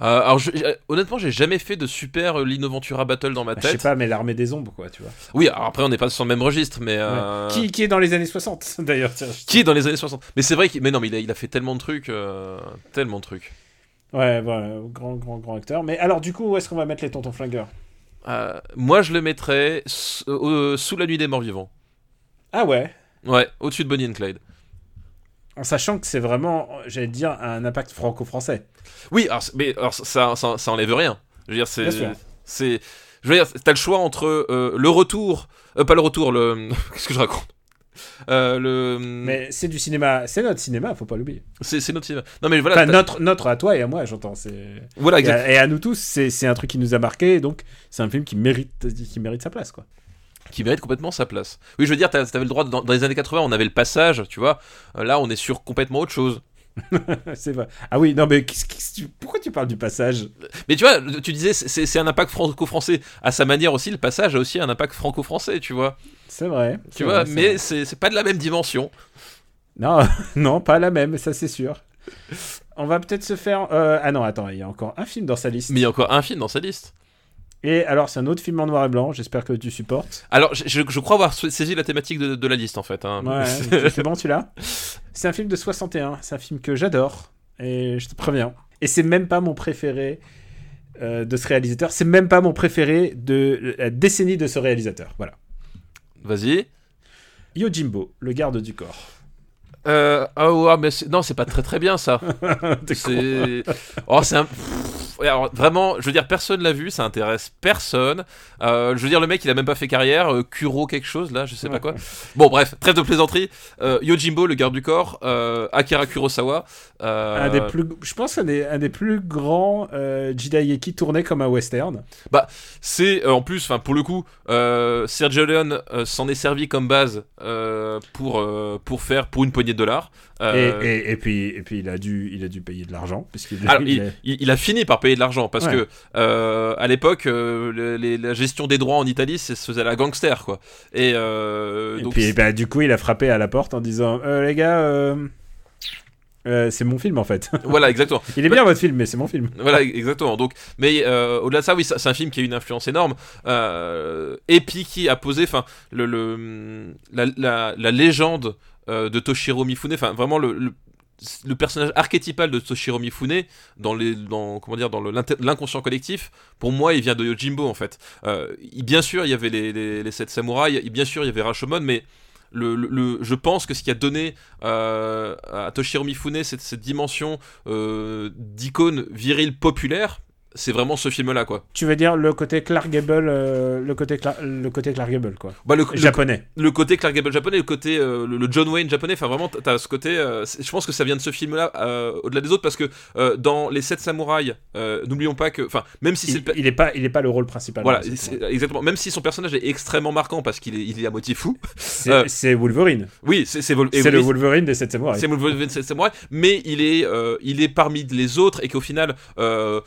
Speaker 2: Euh, alors, je- euh, honnêtement, j'ai jamais fait de super euh, Lino Ventura battle dans ma
Speaker 1: Bah, je sais
Speaker 2: tête.
Speaker 1: pas, mais l'armée des ombres, quoi, tu vois.
Speaker 2: Oui, alors après, on n'est pas sur le même registre, mais euh,
Speaker 1: Qui, qui est dans les années 60, d'ailleurs.
Speaker 2: qui est dans les années 60. Mais c'est vrai qu'il, mais non, mais il a, il a fait tellement de trucs, euh, tellement de trucs.
Speaker 1: Ouais, voilà, grand, grand, grand acteur. Mais alors, du coup, où est-ce qu'on va mettre les tontons flingueurs?
Speaker 2: Moi, je le mettrais s- euh, sous la nuit des morts vivants.
Speaker 1: Ah ouais?
Speaker 2: Ouais, au-dessus de Bonnie and Clyde.
Speaker 1: En sachant que c'est vraiment, j'allais dire, un impact franco-français.
Speaker 2: Oui, alors, mais alors, ça, ça, ça enlève rien. Je veux dire, c'est, c'est, je veux dire, t'as le choix entre euh, le retour, euh, pas le retour, le, qu'est-ce que je raconte? Euh, le...
Speaker 1: Mais c'est du cinéma, c'est notre cinéma, faut pas l'oublier.
Speaker 2: C'est notre cinéma. Non, mais voilà.
Speaker 1: Enfin, notre, notre à toi et à moi, j'entends. C'est
Speaker 2: Voilà,
Speaker 1: et, à, et à nous tous, c'est c'est un truc qui nous a marqué, donc c'est un film qui mérite, qui mérite sa place, quoi.
Speaker 2: Qui mérite complètement sa place. Oui, je veux dire, t'avais le droit, dans, dans les années 80, on avait le passage, tu vois. Euh, Là, on est sur complètement autre chose.
Speaker 1: c'est vrai. Ah oui, non, mais pourquoi tu parles du passage?
Speaker 2: Mais tu vois, tu disais, c'est un impact franco-français. À sa manière aussi, le passage a aussi un impact franco-français, tu vois.
Speaker 1: C'est vrai.
Speaker 2: Tu vois,
Speaker 1: vrai,
Speaker 2: mais c'est pas de la même dimension.
Speaker 1: Non, non, pas la même, ça c'est sûr. On va peut-être se faire. euh, Ah non, attends, il y a encore un film dans sa liste.
Speaker 2: Mais il y a encore un film dans sa liste.
Speaker 1: Et alors, c'est un autre film en noir et blanc, j'espère que tu supportes.
Speaker 2: Alors, je, je- je crois avoir saisi la thématique de, de la liste, en fait. hein.
Speaker 1: Ouais, c'est bon celui-là C'est un film de 61, c'est un film que j'adore, et je te préviens. Et c'est même pas mon préféré euh, de ce réalisateur, c'est même pas mon préféré de la décennie de ce réalisateur. Voilà.
Speaker 2: Vas-y.
Speaker 1: Yojimbo, le garde du corps.
Speaker 2: Euh, oh, ouais, mais non, c'est pas très très bien ça. C'est. Oh, c'est un. Alors, vraiment, je veux dire, personne l'a vu, ça intéresse personne. Euh, je veux dire, le mec, il a même pas fait carrière. Euh, Kuro, quelque chose, là, je sais pas quoi. Bon, bref, trêve de plaisanterie. Euh, Yojimbo, le garde du corps. Akira Kurosawa.
Speaker 1: Un des plus, je pense un des, un des plus grands Jidaieki tournés comme un western.
Speaker 2: C'est euh, en plus, enfin pour le coup, Sergio Leone s'en est servi comme base pour pour faire pour une poignée de dollars.
Speaker 1: Et, et, et puis, et puis il, a dû, il a dû payer de l'argent. puisqu'il
Speaker 2: alors,
Speaker 1: il
Speaker 2: il,
Speaker 1: est-
Speaker 2: il- il a fini par payer de l'argent parce
Speaker 1: Ouais.
Speaker 2: que euh, à l'époque, euh, la gestion des droits en Italie, c'est se faisait à la gangster quoi. Et, euh,
Speaker 1: et
Speaker 2: donc
Speaker 1: puis bah, du coup, il a frappé à la porte en disant Les gars, euh, c'est mon film en fait.
Speaker 2: voilà exactement.
Speaker 1: il est bien votre film, mais c'est mon film.
Speaker 2: Voilà, exactement. Donc, mais euh, au-delà de ça, oui, ça- c'est un film qui a une influence énorme, euh, et puis qui a posé, enfin, le, le- la, la- la légende de Toshiro Mifune, enfin, vraiment le, le- le personnage archétypal de Toshiro Mifune dans les, dans comment dire, dans l'inconscient collectif. Pour moi, il vient de Yojimbo en fait. Euh, bien sûr, il y avait les, les, les sept samouraïs, et bien sûr, il y avait Rashomon, mais le- le- je pense que ce qui a donné euh, à Toshiro Mifune cette, cette dimension euh, d'icône virile populaire, c'est vraiment ce film-là, quoi.
Speaker 1: Tu veux dire le côté Clark Gable, euh, le, côté Cla- le côté Clark Gable, quoi.
Speaker 2: Bah, le,
Speaker 1: Japonais.
Speaker 2: le côté Clark Gable japonais, le côté euh, le, le John Wayne japonais, enfin vraiment, t'as- ce côté. euh, je pense que ça vient de ce film-là, euh, au-delà des autres, parce que dans les sept samouraïs, n'oublions pas que, enfin, même si c'est
Speaker 1: Il, il est pas, il est pas le rôle principal.
Speaker 2: voilà, exactement. Même si son personnage est extrêmement marquant parce qu'il est, il est à moitié fou.
Speaker 1: C'est Wolverine.
Speaker 2: Oui, c'est et
Speaker 1: C'est le Wolverine des 7 samouraïs.
Speaker 2: C'est Wolverine Sept Samouraïs, mais il est, il est parmi les autres et qu'au final, euh,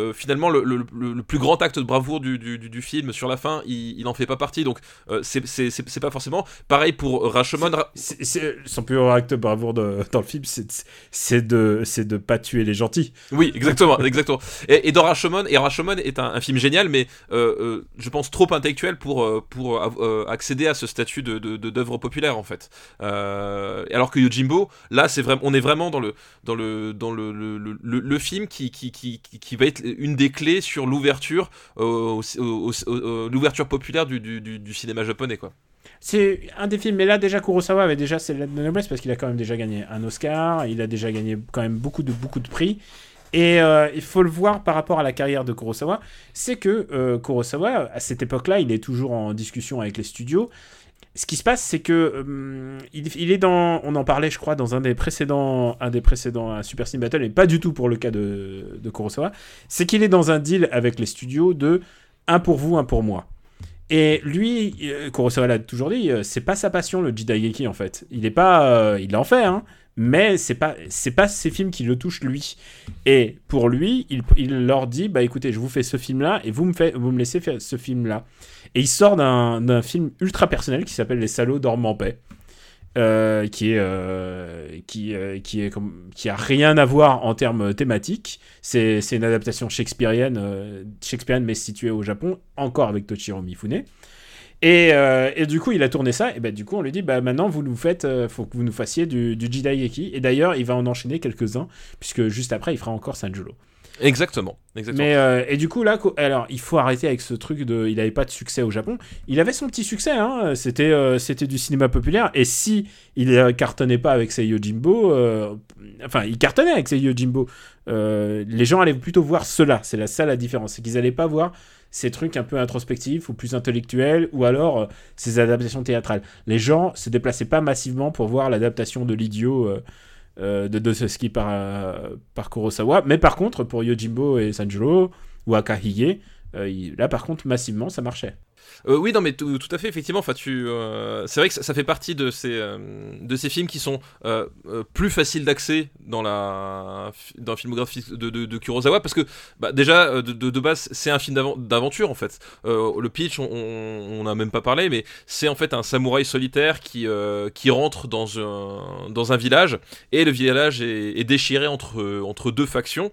Speaker 2: euh, finalement, le, le- le- plus grand acte de bravoure du, du- du- du film sur la fin, il, il en fait pas partie. Donc, euh, c'est- pas forcément pareil pour Rashomon.
Speaker 1: Son plus grand acte de bravoure de- dans le film, c'est de, c'est de pas tuer les gentils.
Speaker 2: Oui, exactement, exactement. Et, et dans Rashomon, et Rashomon est un, un film génial, mais euh, euh, je pense trop intellectuel pour euh, pour accéder à ce statut de d'œuvre populaire en fait. Alors que Yojimbo, là, c'est vraiment, on est vraiment dans le dans le dans le le, le, film qui qui, qui qui qui va être une des clés sur l'ouverture euh, au- l'ouverture populaire du, cinéma japonais quoi.
Speaker 1: C'est un des films, mais là déjà Kurosawa avait déjà ses lettres de noblesse parce qu'il a quand même déjà gagné un Oscar, il a déjà gagné quand même beaucoup de, beaucoup de prix. Et euh, il faut le voir par rapport à la carrière de Kurosawa, c'est que euh, Kurosawa, à cette époque-là, il est toujours en discussion avec les studios. Ce qui se passe, c'est que hum, il, est dans, on en parlait, je crois, dans un des précédents, un des précédents un Super Cine Battle, et pas du tout pour le cas de, de Kurosawa. C'est qu'il est dans un deal avec les studios de un pour vous, un pour moi. Et lui, euh, Kurosawa l'a toujours dit, euh, c'est pas sa passion le Jidaigeki en fait. Il est pas, euh, il en fait, hein, mais c'est pas, c'est pas ces films qui le touchent lui. Et pour lui, il, il leur dit, bah écoutez, je vous fais ce film-là et vous me vous me laissez faire ce film-là. Et il sort d'un film ultra personnel qui s'appelle Les salauds dorment en paix. euh, qui est euh, qui euh, qui est comme qui a rien à voir en termes thématiques c'est une adaptation shakespearienne shakespearienne mais située au Japon encore avec Toshiro Mifune et, euh, et du coup il a tourné ça et ben du coup on lui dit bah maintenant vous nous faites euh, faut que vous nous fassiez du, du Jidaigeki et d'ailleurs il va en enchaîner quelques uns puisque juste après il fera encore Sanjuro
Speaker 2: Exactement. Exactement.
Speaker 1: Mais euh, et du coup là, alors il faut arrêter avec ce truc de, il avait pas de succès au Japon. Il avait son petit succès, hein. C'était euh, c'était du cinéma populaire. Et si il cartonnait pas avec ses Yojimbo, euh, enfin il cartonnait avec ses Yojimbo, les gens allaient plutôt voir cela. C'est la ça la différence, c'est qu'ils allaient pas voir ces trucs un peu introspectifs ou plus intellectuels ou alors euh, ces adaptations théâtrales. Les gens se déplaçaient pas massivement pour voir l'adaptation de l'idiot. euh, euh, de Dostoevsky par, par Kurosawa. Mais par contre, pour Yojimbo et Sanjuro ou Akahige, là par contre, massivement, ça marchait.
Speaker 2: Euh, oui, non, mais tout, tout à fait, effectivement. Enfin, tu, euh, c'est vrai que ça, fait partie de ces, euh, de ces films qui sont plus faciles d'accès dans la, dans la filmographie de, de, Kurosawa, parce que bah, déjà de, de, base, c'est un film d'aven- d'aventure en fait. Le pitch, on- n'a même pas parlé, mais c'est en fait un samouraï solitaire qui, qui rentre dans un, dans un village et le village est, est déchiré entre, entre deux factions.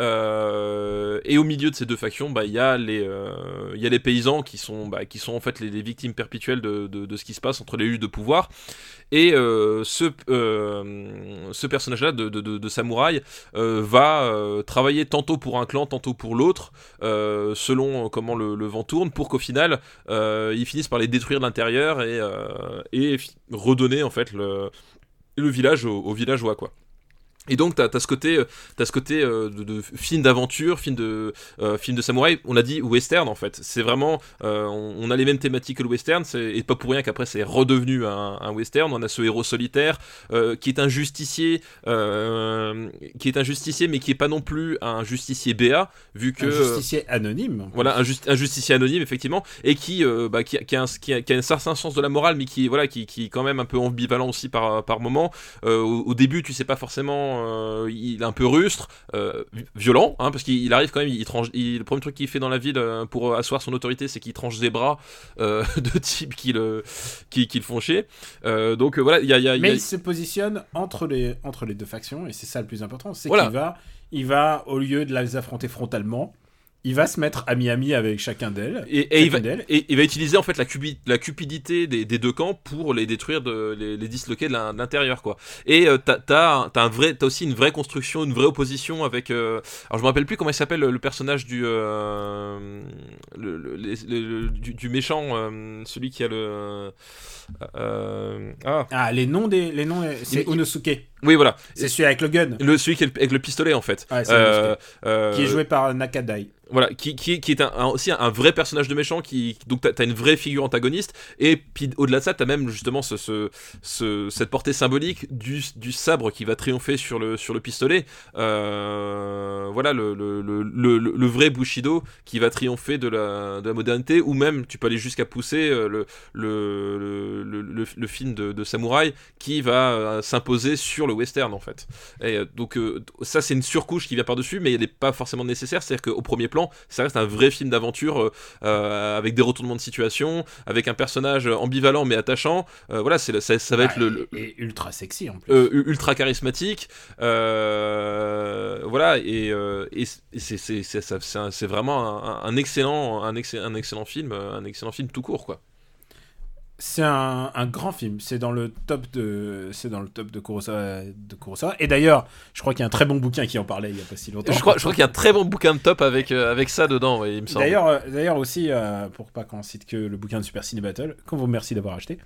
Speaker 2: Euh, et au milieu de ces deux factions, bah, il y, a les, euh, il y a les paysans qui sont, bah, en fait les, victimes perpétuelles de, ce qui se passe entre les luttes de pouvoir. Et euh, ce, personnage-là de, samouraï va travailler tantôt pour un clan, tantôt pour l'autre, selon comment le, vent tourne, pour qu'au final, ils finissent par les détruire de l'intérieur et, redonner le village au, au villageois, quoi. Et donc t'as as ce côté, euh, t'as ce côté euh, de, de film d'aventure, film de euh, film de samouraï. On a dit western en fait. C'est vraiment, euh, on, on a les mêmes thématiques que le western. Et pas pour rien qu'après c'est redevenu un, un western. On a ce héros solitaire qui est un justicier, qui est un justicier, mais qui est pas non plus un justicier BA, vu que
Speaker 1: Un justicier anonyme.
Speaker 2: voilà, un, just- un justicier anonyme, effectivement, et qui, bah, qui, a, qui, a un, qui, a, qui a un certain sens de la morale, mais qui, voilà, qui, qui est quand même un peu ambivalent aussi par, par moment. Au, au début, tu sais pas forcément, euh, il est un peu rustre, euh, violent, hein, parce qu'il il arrive quand même, il tranche, il- le premier truc qu'il fait dans la ville euh, pour asseoir son autorité, c'est qu'il tranche des bras de types qui le, qui, qui le font chier. Donc voilà, il y a, il y a- il y
Speaker 1: Mais
Speaker 2: a-
Speaker 1: il se positionne entre les, entre les deux factions, et c'est ça le plus important. C'est
Speaker 2: Voilà.
Speaker 1: qu'il va, il va, au lieu de les affronter frontalement, il va se mettre ami-ami avec chacun d'elles.
Speaker 2: Et, et il va,
Speaker 1: chacune d'elles.
Speaker 2: et il va utiliser en fait la, cubi- la cupidité des, des deux camps pour les détruire, de, les, les disloquer de l'in- de l'intérieur quoi. Et euh, t'as un vrai, t'as aussi une vraie construction, une vraie opposition avec. euh, alors je me rappelle plus comment il s'appelle le, personnage du, euh, le, le- les- le- le- du, du méchant, euh, celui qui a le. ah
Speaker 1: Ah, les noms des, les noms, c'est Unosuke.
Speaker 2: oui voilà.
Speaker 1: C'est celui avec le gun,
Speaker 2: Le celui qui est le- avec le pistolet en fait.
Speaker 1: Ouais, qui est joué par Nakadai.
Speaker 2: Voilà, qui, qui, est un, aussi un, vrai personnage de méchant, qui, donc t'as as une vraie figure antagoniste, et puis au-delà de ça, t'as même justement ce, ce, ce- cette portée symbolique du, sabre qui va triompher sur le, pistolet. Euh, voilà, le, vrai Bushido qui va triompher de la, de la modernité, ou même, tu peux aller jusqu'à pousser euh, le, film de, samouraï qui va euh, s'imposer sur le western en fait. Et donc ça c'est une surcouche qui vient par-dessus, mais elle n'est pas forcément nécessaire, c'est-à-dire qu'au premier plan, ça reste un vrai film d'aventure euh, euh, avec des retournements de situation, avec un personnage ambivalent mais attachant. Euh, voilà, c'est ça, ça va être
Speaker 1: Ah,
Speaker 2: le, le-
Speaker 1: et, et ultra sexy en plus.
Speaker 2: ultra charismatique. Voilà, et, c'est- vraiment un, un excellent, un, excellent, un excellent film, un excellent film tout court quoi.
Speaker 1: C'est un, un grand film. C'est dans le top de, c'est dans le top de Kurosawa. De Kurosawa. Et d'ailleurs, je crois qu'il y a un très bon bouquin qui en parlait il y a pas si longtemps.
Speaker 2: Je crois, je crois qu'il y a un très bon bouquin de top avec, euh, avec ça dedans, ouais, il me semble.
Speaker 1: D'ailleurs, euh, d'ailleurs aussi, euh, pour pas qu'on cite que le bouquin de Super Ciné Battle, qu'on vous remercie d'avoir acheté,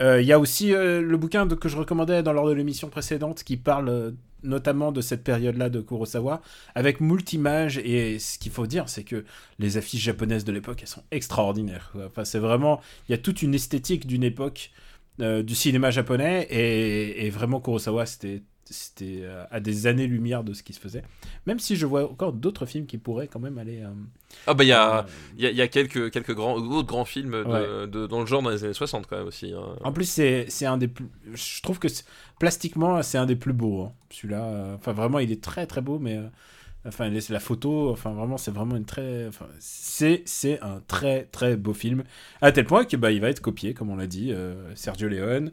Speaker 1: euh, il y a aussi le bouquin de- que je recommandais dans lors de l'émission précédente qui parle notamment de cette période-là de Kurosawa, avec multimages. Et ce qu'il faut dire, c'est que les affiches japonaises de l'époque, elles sont extraordinaires. c'est vraiment, il y a toute une esthétique d'une époque euh, du cinéma japonais, et, et vraiment Kurosawa, c'était c'était euh, à des années-lumière de ce qui se faisait. Même si je vois encore d'autres films qui pourraient quand même aller... euh,
Speaker 2: Ah bah il y a,
Speaker 1: euh,
Speaker 2: y a, y a quelques, quelques grands, d'autres grands films de,
Speaker 1: Ouais.
Speaker 2: de- dans le genre dans les années 60 quand même aussi. hein.
Speaker 1: En plus, c'est un des plus. Je trouve que plastiquement, c'est un des plus beaux. hein. Celui-là, euh, enfin vraiment, il est très très beau, mais enfin c'est la photo. Enfin vraiment, c'est vraiment une très. Enfin, c'est c'est un très très beau film à tel point que bah il va être copié, comme on l'a dit, euh, Sergio Leone.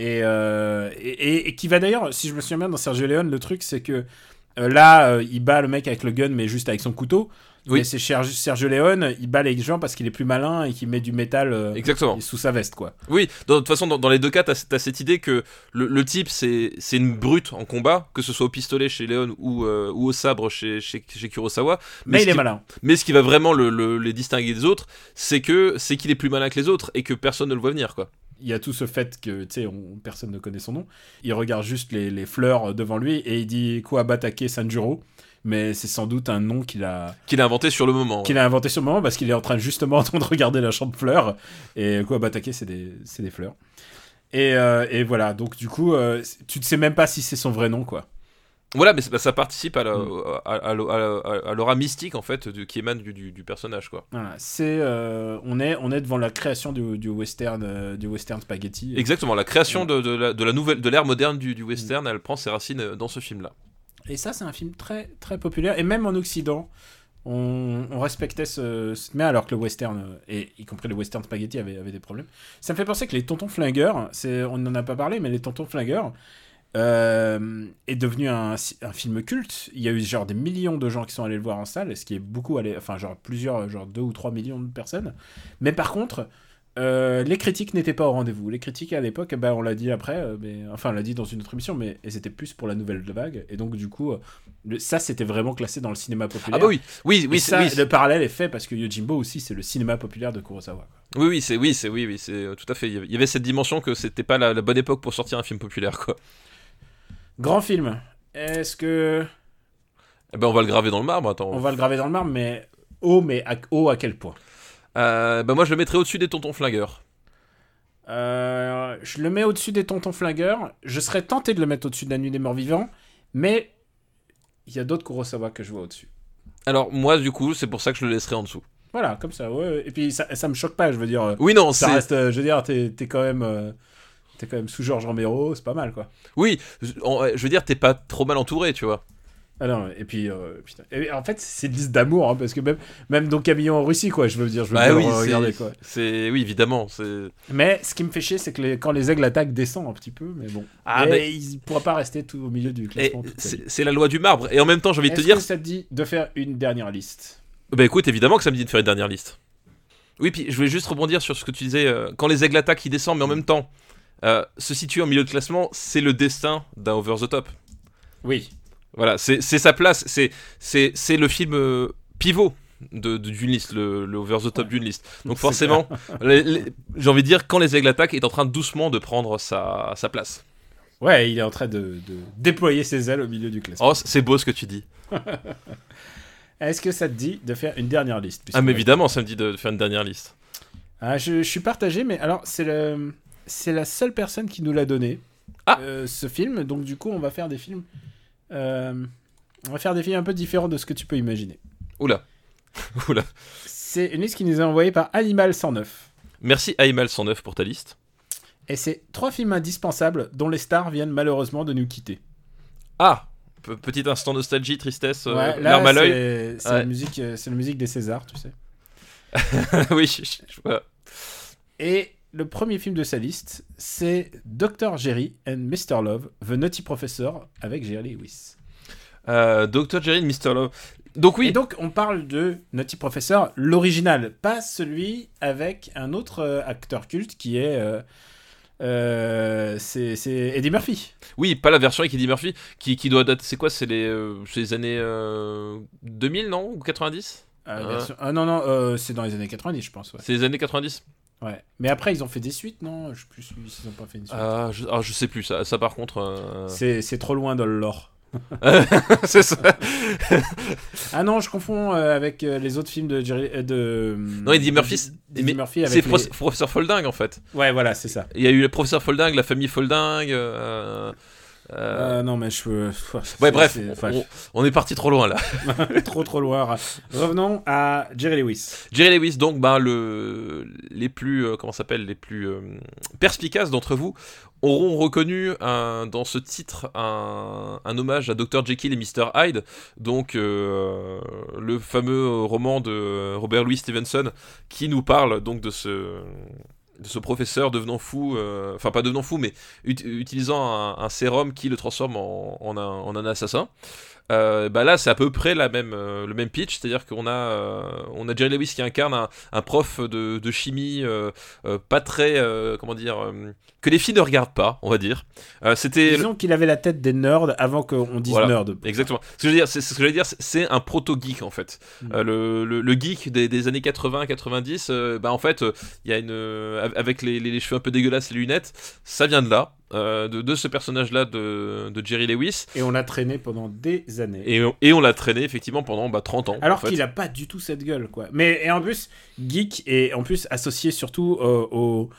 Speaker 1: Et, euh, et, et- et qui va d'ailleurs, si je me souviens bien, dans Sergio Leone, le truc c'est que Euh, là, euh, il bat le mec avec le gun, mais juste avec son couteau.
Speaker 2: Oui.
Speaker 1: C'est Sergio Leone, il bat les gens parce qu'il est plus malin et qu'il met du métal euh,
Speaker 2: Exactement.
Speaker 1: sous sa veste, quoi.
Speaker 2: Oui, de toute façon, dans, dans les deux cas, t'as as cette idée que le, le type, c'est une brute en combat, que ce soit au pistolet chez Léon ou, euh, ou au sabre chez, chez, chez Kurosawa.
Speaker 1: Mais, il est
Speaker 2: qui-
Speaker 1: malin.
Speaker 2: Mais ce qui va vraiment le, le- les distinguer des autres, c'est que c'est qu'il est plus malin que les autres et que personne ne le voit venir, quoi.
Speaker 1: Il y a tout ce fait que, tu sais, on- personne ne connaît son nom. Il regarde juste les, les fleurs devant lui et il dit Kuabatake Sanjuro. Mais c'est sans doute un nom qu'il a,
Speaker 2: Qu'il a inventé sur le moment.
Speaker 1: qu'il a inventé sur le moment parce qu'il est en train justement en train de regarder la champ de fleurs. Et Kuabatake, c'est des, c'est des fleurs. Et, euh, et voilà, donc du coup, euh, tu ne sais même pas si c'est son vrai nom, quoi.
Speaker 2: Voilà, mais bah, ça participe à
Speaker 1: Mm.
Speaker 2: à- l'aura mystique, en fait, qui émane du, du- du personnage, quoi.
Speaker 1: Voilà, c'est, euh, on, est, on est devant la création du, du western, euh, du western spaghetti.
Speaker 2: Exactement, la création de, de la, de la nouvelle, de l'ère moderne du, du western, elle prend ses racines euh, dans ce film-là.
Speaker 1: Et ça, c'est un film très, très populaire. Et même en Occident, on, on respectait ce, ce- Mais alors que le western, et y compris le western spaghetti, avait, avait des problèmes. Ça me fait penser que les tontons flingueurs, c'est, on n'en a pas parlé, mais les tontons flingueurs euh, est devenu un, un film culte. Il y a eu genre des millions de gens qui sont allés le voir en salle, ce qui est beaucoup allé, enfin genre plusieurs, genre 2 ou 3 millions de personnes. Mais par contre, euh, les critiques n'étaient pas au rendez-vous. Les critiques à l'époque, ben, on l'a dit après, euh, mais, enfin on l'a dit dans une autre émission, mais elles étaient plus pour la nouvelle vague. Et donc du coup, le- ça c'était vraiment classé dans le cinéma populaire.
Speaker 2: Ah bah oui, oui, oui,
Speaker 1: ça,
Speaker 2: oui,
Speaker 1: le parallèle est fait parce que Yojimbo aussi, c'est le cinéma populaire de Kurosawa. quoi.
Speaker 2: Oui, oui, c'est oui, c'est oui, oui, c'est euh, tout à fait. Il y avait- il y avait cette dimension que c'était pas la, la bonne époque pour sortir un film populaire, quoi.
Speaker 1: Grand film. Est-ce que
Speaker 2: Eh ben, on va le graver dans le marbre. Attends.
Speaker 1: on va le graver dans le marbre, mais haut, mais à, haut à quel point?
Speaker 2: Euh, bah moi, je le mettrais au-dessus des tontons flingueurs.
Speaker 1: Euh, Je le mets au-dessus des tontons flingueurs. Je serais tenté de le mettre au-dessus de la nuit des morts vivants, mais il y a d'autres Kurosawa que je vois au-dessus.
Speaker 2: Alors moi, du coup, c'est pour ça que je le laisserai en dessous.
Speaker 1: Voilà, comme ça, ouais. Et puis ça, ça me choque pas, je veux dire. euh,
Speaker 2: Oui, non,
Speaker 1: Ça
Speaker 2: c'est
Speaker 1: reste, je veux dire, t'es quand même. T'es quand même sous Georges Romero, c'est pas mal quoi.
Speaker 2: oui. je- veux dire, t'es pas trop mal entouré, tu vois.
Speaker 1: Ah non, et puis, euh, putain. Et en fait, c'est une liste d'amour, hein, parce que même, même Don Camillon en Russie, quoi, je veux dire, je veux
Speaker 2: Bah oui,
Speaker 1: regarder, quoi.
Speaker 2: C'est oui, évidemment.
Speaker 1: Mais ce qui me fait chier, c'est que les- quand les aigles attaquent, descend un petit peu, mais bon.
Speaker 2: Ah,
Speaker 1: Et
Speaker 2: mais-
Speaker 1: il pourra pas rester tout au milieu du classement.
Speaker 2: c'est la loi du marbre. Et en même temps, j'ai envie de te dire,
Speaker 1: que ça te dit de faire une dernière liste?
Speaker 2: Bah écoute, évidemment que ça me dit de faire une dernière liste. Oui, puis je voulais juste rebondir sur ce que tu disais. euh, quand les aigles attaquent, ils descendent, mais en même temps, euh, se situer en milieu de classement, c'est le destin d'un over the top.
Speaker 1: Oui.
Speaker 2: Voilà, c'est sa place. C'est le film euh, pivot de de- d'une liste, le, le over the top d'une liste. Donc forcément, j'ai envie de dire, quand les aigles attaquent, est en train doucement de prendre sa, sa place.
Speaker 1: Ouais, il est en train de, de déployer ses ailes au milieu du classement.
Speaker 2: Oh, c'est beau ce que tu dis.
Speaker 1: Est-ce que ça te dit de faire une dernière liste
Speaker 2: Ah, mais évidemment, ça me dit de faire une dernière liste.
Speaker 1: Ah, je, je suis partagé, mais alors, c'est le... c'est la seule personne qui nous l'a donné,
Speaker 2: Ah.
Speaker 1: euh, ce film. Donc, du coup, on va faire des films. euh, on va faire des films un peu différents de ce que tu peux imaginer.
Speaker 2: Oula. Oula.
Speaker 1: C'est une liste qui nous est envoyée par Animal 109.
Speaker 2: Merci Aimal 109 pour ta liste.
Speaker 1: Et c'est trois films indispensables dont les stars viennent malheureusement de nous quitter.
Speaker 2: Ah Pe- Petit instant nostalgie, tristesse, euh,
Speaker 1: Ouais,
Speaker 2: à l'œil.
Speaker 1: c'est
Speaker 2: Ouais.
Speaker 1: la musique, la musique des Césars, tu sais.
Speaker 2: oui, je, je- je vois.
Speaker 1: Et le premier film de sa liste, c'est Dr. Jerry and Mr. Love, The Nutty Professor, avec Jerry Lewis.
Speaker 2: Euh, Dr. Jerry, Mr. Love. Donc oui,
Speaker 1: Et donc, on parle de Nutty Professor, l'original, pas celui avec un autre euh, acteur culte qui est. euh, euh, c'est Eddie Murphy.
Speaker 2: oui, pas la version avec Eddie Murphy, qui, qui doit dater, c'est quoi C'est les, années euh, 2000, non Ou 90
Speaker 1: Euh,
Speaker 2: Ah.
Speaker 1: version- ah non, non, c'est dans les années 90, je pense. Ouais.
Speaker 2: C'est les années 90
Speaker 1: ouais. Mais après, ils ont fait des suites, non? Je sais plus s'ils ont pas fait une suite.
Speaker 2: ah je, ah, je sais plus, ça, ça par contre... euh,
Speaker 1: C'est trop loin dans le lore.
Speaker 2: c'est ça.
Speaker 1: Ah non, je confonds euh, avec euh, les autres films de Jerry. euh, de,
Speaker 2: Non, Eddie Murphy,
Speaker 1: Eddie Murphy
Speaker 2: C'est
Speaker 1: les-
Speaker 2: Professeur Folding en fait.
Speaker 1: Ouais, voilà, c'est ça.
Speaker 2: Il y a eu le Professeur Folding, la famille Folding... euh, euh,
Speaker 1: Euh, non, mais je peux.
Speaker 2: Ouais,
Speaker 1: c'est-
Speaker 2: bref, on, est parti trop loin là.
Speaker 1: trop trop loin. Revenons à Jerry Lewis.
Speaker 2: Jerry Lewis, donc, ben, le, les plus, euh, comment s'appelle, les plus euh, perspicaces d'entre vous auront reconnu un- dans ce titre un, un hommage à Dr. Jekyll et Mr. Hyde, donc euh, le fameux roman de Robert Louis Stevenson qui nous parle donc de ce, ce professeur devenant fou, euh, enfin pas devenant fou, mais ut- utilisant un, sérum qui le transforme en un assassin. Euh, bah là, c'est à peu près la même, euh, le même pitch, c'est-à-dire qu'on a, euh, on a Jerry Lewis qui incarne un, un prof de, de chimie pas très, comment dire, que les filles ne regardent pas, on va dire. C'était
Speaker 1: Disons qu'il avait la tête des nerds avant qu'on dise
Speaker 2: Voilà.
Speaker 1: nerd.
Speaker 2: Exactement. Ce que je veux dire, c'est ce que je veux dire, c'est- un proto geek en fait.
Speaker 1: Mm.
Speaker 2: Euh, le, le, le geek des, des années 80-90, euh, bah en fait, il y a une avec les, les, les cheveux un peu dégueulasses les lunettes, ça vient de là, euh, de, de ce personnage-là de, de Jerry Lewis,
Speaker 1: Et on l'a traîné pendant des années.
Speaker 2: et, on- et on l'a traîné effectivement pendant bah, 30 ans.
Speaker 1: Alors qu'il a pas du tout cette gueule, quoi. Mais et en plus, geek est en plus associé surtout euh, aux,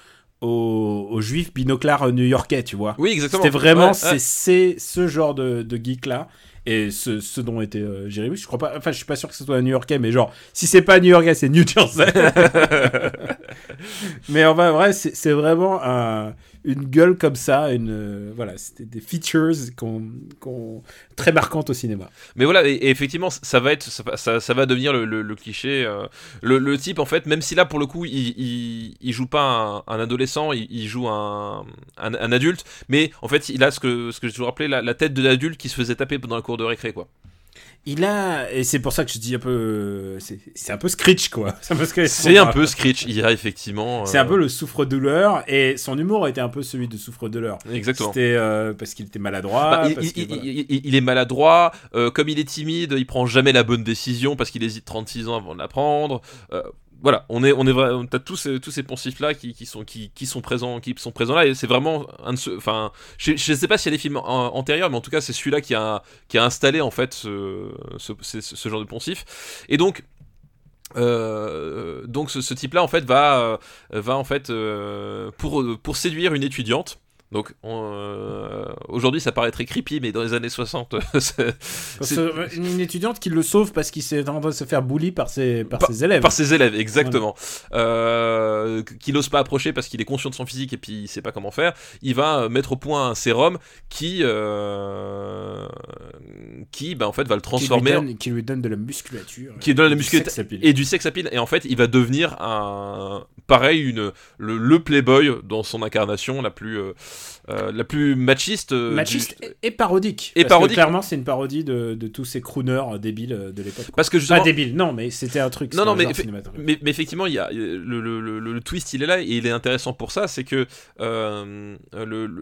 Speaker 1: aux, aux juifs binoclars new-yorkais, tu vois.
Speaker 2: Oui, exactement.
Speaker 1: C'était vraiment
Speaker 2: Ouais,
Speaker 1: c'est
Speaker 2: ouais.
Speaker 1: c'est ce genre de, de geek là et ce, ce dont était euh, Jerry Lewis. Je crois pas. Enfin, je suis pas sûr que ce soit un New-Yorkais, mais genre si c'est pas New-Yorkais, c'est New Jersey. mais enfin, vrai, c'est c'est vraiment un- une gueule comme ça, une euh, voilà, c'était des features qu'on très marquantes au cinéma.
Speaker 2: Mais voilà, et, effectivement, ça va être, ça, ça, va devenir le, cliché. euh, le, type, en fait, même si là, pour le coup, il, il, joue pas un, adolescent, il, joue un, un, adulte, mais en fait, il a ce que, ce que j'ai toujours appelé la, la tête de l'adulte qui se faisait taper pendant la cour de récré, quoi.
Speaker 1: Il a et c'est pour ça que je dis un peu euh, c'est un peu Screech quoi. C'est un peu, Screech.
Speaker 2: C'est un peu Screech, il y a effectivement.
Speaker 1: C'est
Speaker 2: euh,
Speaker 1: un peu le souffre-douleur et son humour était un peu celui de souffre-douleur.
Speaker 2: Exactement.
Speaker 1: C'était euh, parce qu'il était maladroit.
Speaker 2: Bah, il,
Speaker 1: parce
Speaker 2: il-
Speaker 1: que, voilà.
Speaker 2: il- il- il est maladroit, euh, comme il est timide, il prend jamais la bonne décision parce qu'il hésite 36 ans avant de la prendre. Voilà, on est, on est vrai, t'as tous ces, tous ces poncifs là qui, qui sont, qui, qui sont présents, qui sont présents là et c'est vraiment un de ceux, enfin, je, je sais pas s'il y a des films an- antérieurs, mais en tout cas c'est celui-là qui a, qui a installé en fait ce, ce, ce- ce genre de poncif. Et donc, euh, donc ce, ce type-là en fait va, euh, va en fait euh, pour, pour séduire une étudiante. Donc on, euh, aujourd'hui ça paraît très creepy, mais dans les années 60, c'est-
Speaker 1: que, une étudiante qui le sauve parce qu'il s'est en train de se faire bully par ses, par
Speaker 2: Par-
Speaker 1: ses élèves.
Speaker 2: par ses élèves, exactement. Euh, qui n'ose pas approcher parce qu'il est conscient de son physique et puis il sait pas comment faire. Il va euh, mettre au point un sérum qui, euh, qui, bah, en fait, va le
Speaker 1: qui lui,
Speaker 2: transformer en-
Speaker 1: donne, qui lui donne de la musculature.
Speaker 2: Qui donne de la musculature et du sex appeal et en fait il va devenir un pareil une le, le playboy dans son incarnation la plus euh, la plus machiste euh,
Speaker 1: Machiste
Speaker 2: du-
Speaker 1: et, et parodique.
Speaker 2: Et
Speaker 1: Parce que
Speaker 2: parodique.
Speaker 1: clairement, c'est une parodie de, de tous ces crooners euh, débiles de l'époque.
Speaker 2: parce que
Speaker 1: Pas
Speaker 2: justement
Speaker 1: débile, non, mais c'était un truc.
Speaker 2: Non, non, mais mais, mais effectivement, il y a le, le- le- le twist, il est là et il est intéressant pour ça, c'est que euh,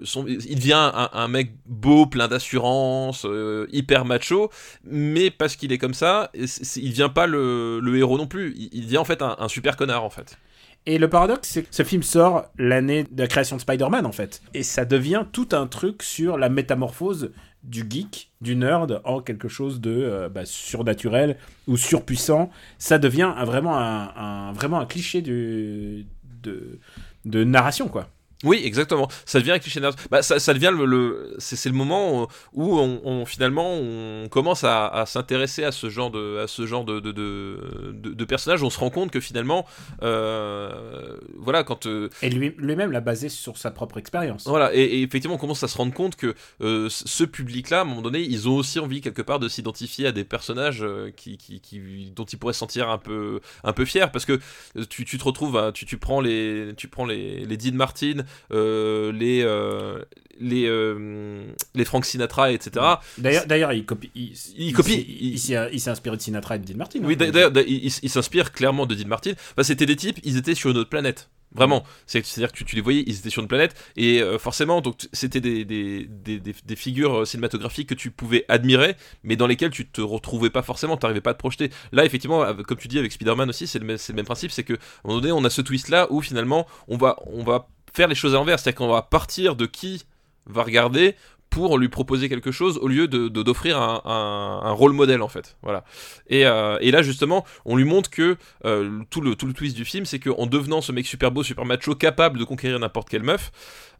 Speaker 2: son- il devient un, un mec beau, plein d'assurance, hyper macho, mais parce qu'il est comme ça, il devient pas le, le héros non plus. Il, il devient en fait un, un super connard en fait.
Speaker 1: Et le paradoxe, c'est que ce film sort l'année de la création de Spider-Man, en fait. Et ça devient tout un truc sur la métamorphose du geek, du nerd, en quelque chose de euh, bah, surnaturel ou surpuissant. Ça devient vraiment, un, cliché de narration, quoi.
Speaker 2: Oui, exactement. Ça devient un cliché. Bah, ça, ça devient le, le- c'est, le moment où on, on- finalement on commence à, à s'intéresser à ce genre de, à ce genre de, de, de, de- de personnages. On se rend compte que finalement, euh, voilà, quand euh,
Speaker 1: Et lui- lui-même l'a basé sur sa propre expérience.
Speaker 2: voilà, et, et effectivement, on commence à se rendre compte que euh, ce public-là, à un moment donné, ils ont aussi envie quelque part de s'identifier à des personnages qui, qui, qui- dont ils pourraient se sentir un peu, un peu fiers, parce que tu, tu te retrouves, à- tu, tu prends les, tu prends les, les Dean Martin, euh, les, euh, les, euh, les Frank Sinatra, etc.
Speaker 1: D'ailleurs, d'ailleurs, il copie. Il,
Speaker 2: Il copie,
Speaker 1: s'est-
Speaker 2: il-
Speaker 1: Il, s'est- il s'est inspiré de Sinatra et de Dean Martin.
Speaker 2: Oui,
Speaker 1: hein.
Speaker 2: d'a- d'ailleurs, ils s'inspirent clairement de Dean Martin. Enfin, c'était des types, ils étaient sur une autre planète. Vraiment, C'est- c'est-à-dire que tu, tu les voyais, ils étaient sur une planète, et euh, forcément, donc c'était des, des, des, figures cinématographiques que tu pouvais admirer, mais dans lesquelles tu te retrouvais pas forcément, tu n'arrivais pas à te projeter. Là, effectivement, avec- comme tu dis avec Spider-Man aussi, c'est le, le même principe, c'est que à un moment donné, on a ce twist-là où finalement, on va, on va faire les choses à l'envers, c'est-à-dire qu'on va partir de qui va regarder pour lui proposer quelque chose au lieu de d'offrir un, un, rôle modèle en fait. Voilà. Et, euh, et là justement on lui montre que euh, tout le tout le twist du film c'est qu'en devenant ce mec super beau super macho capable de conquérir n'importe quelle meuf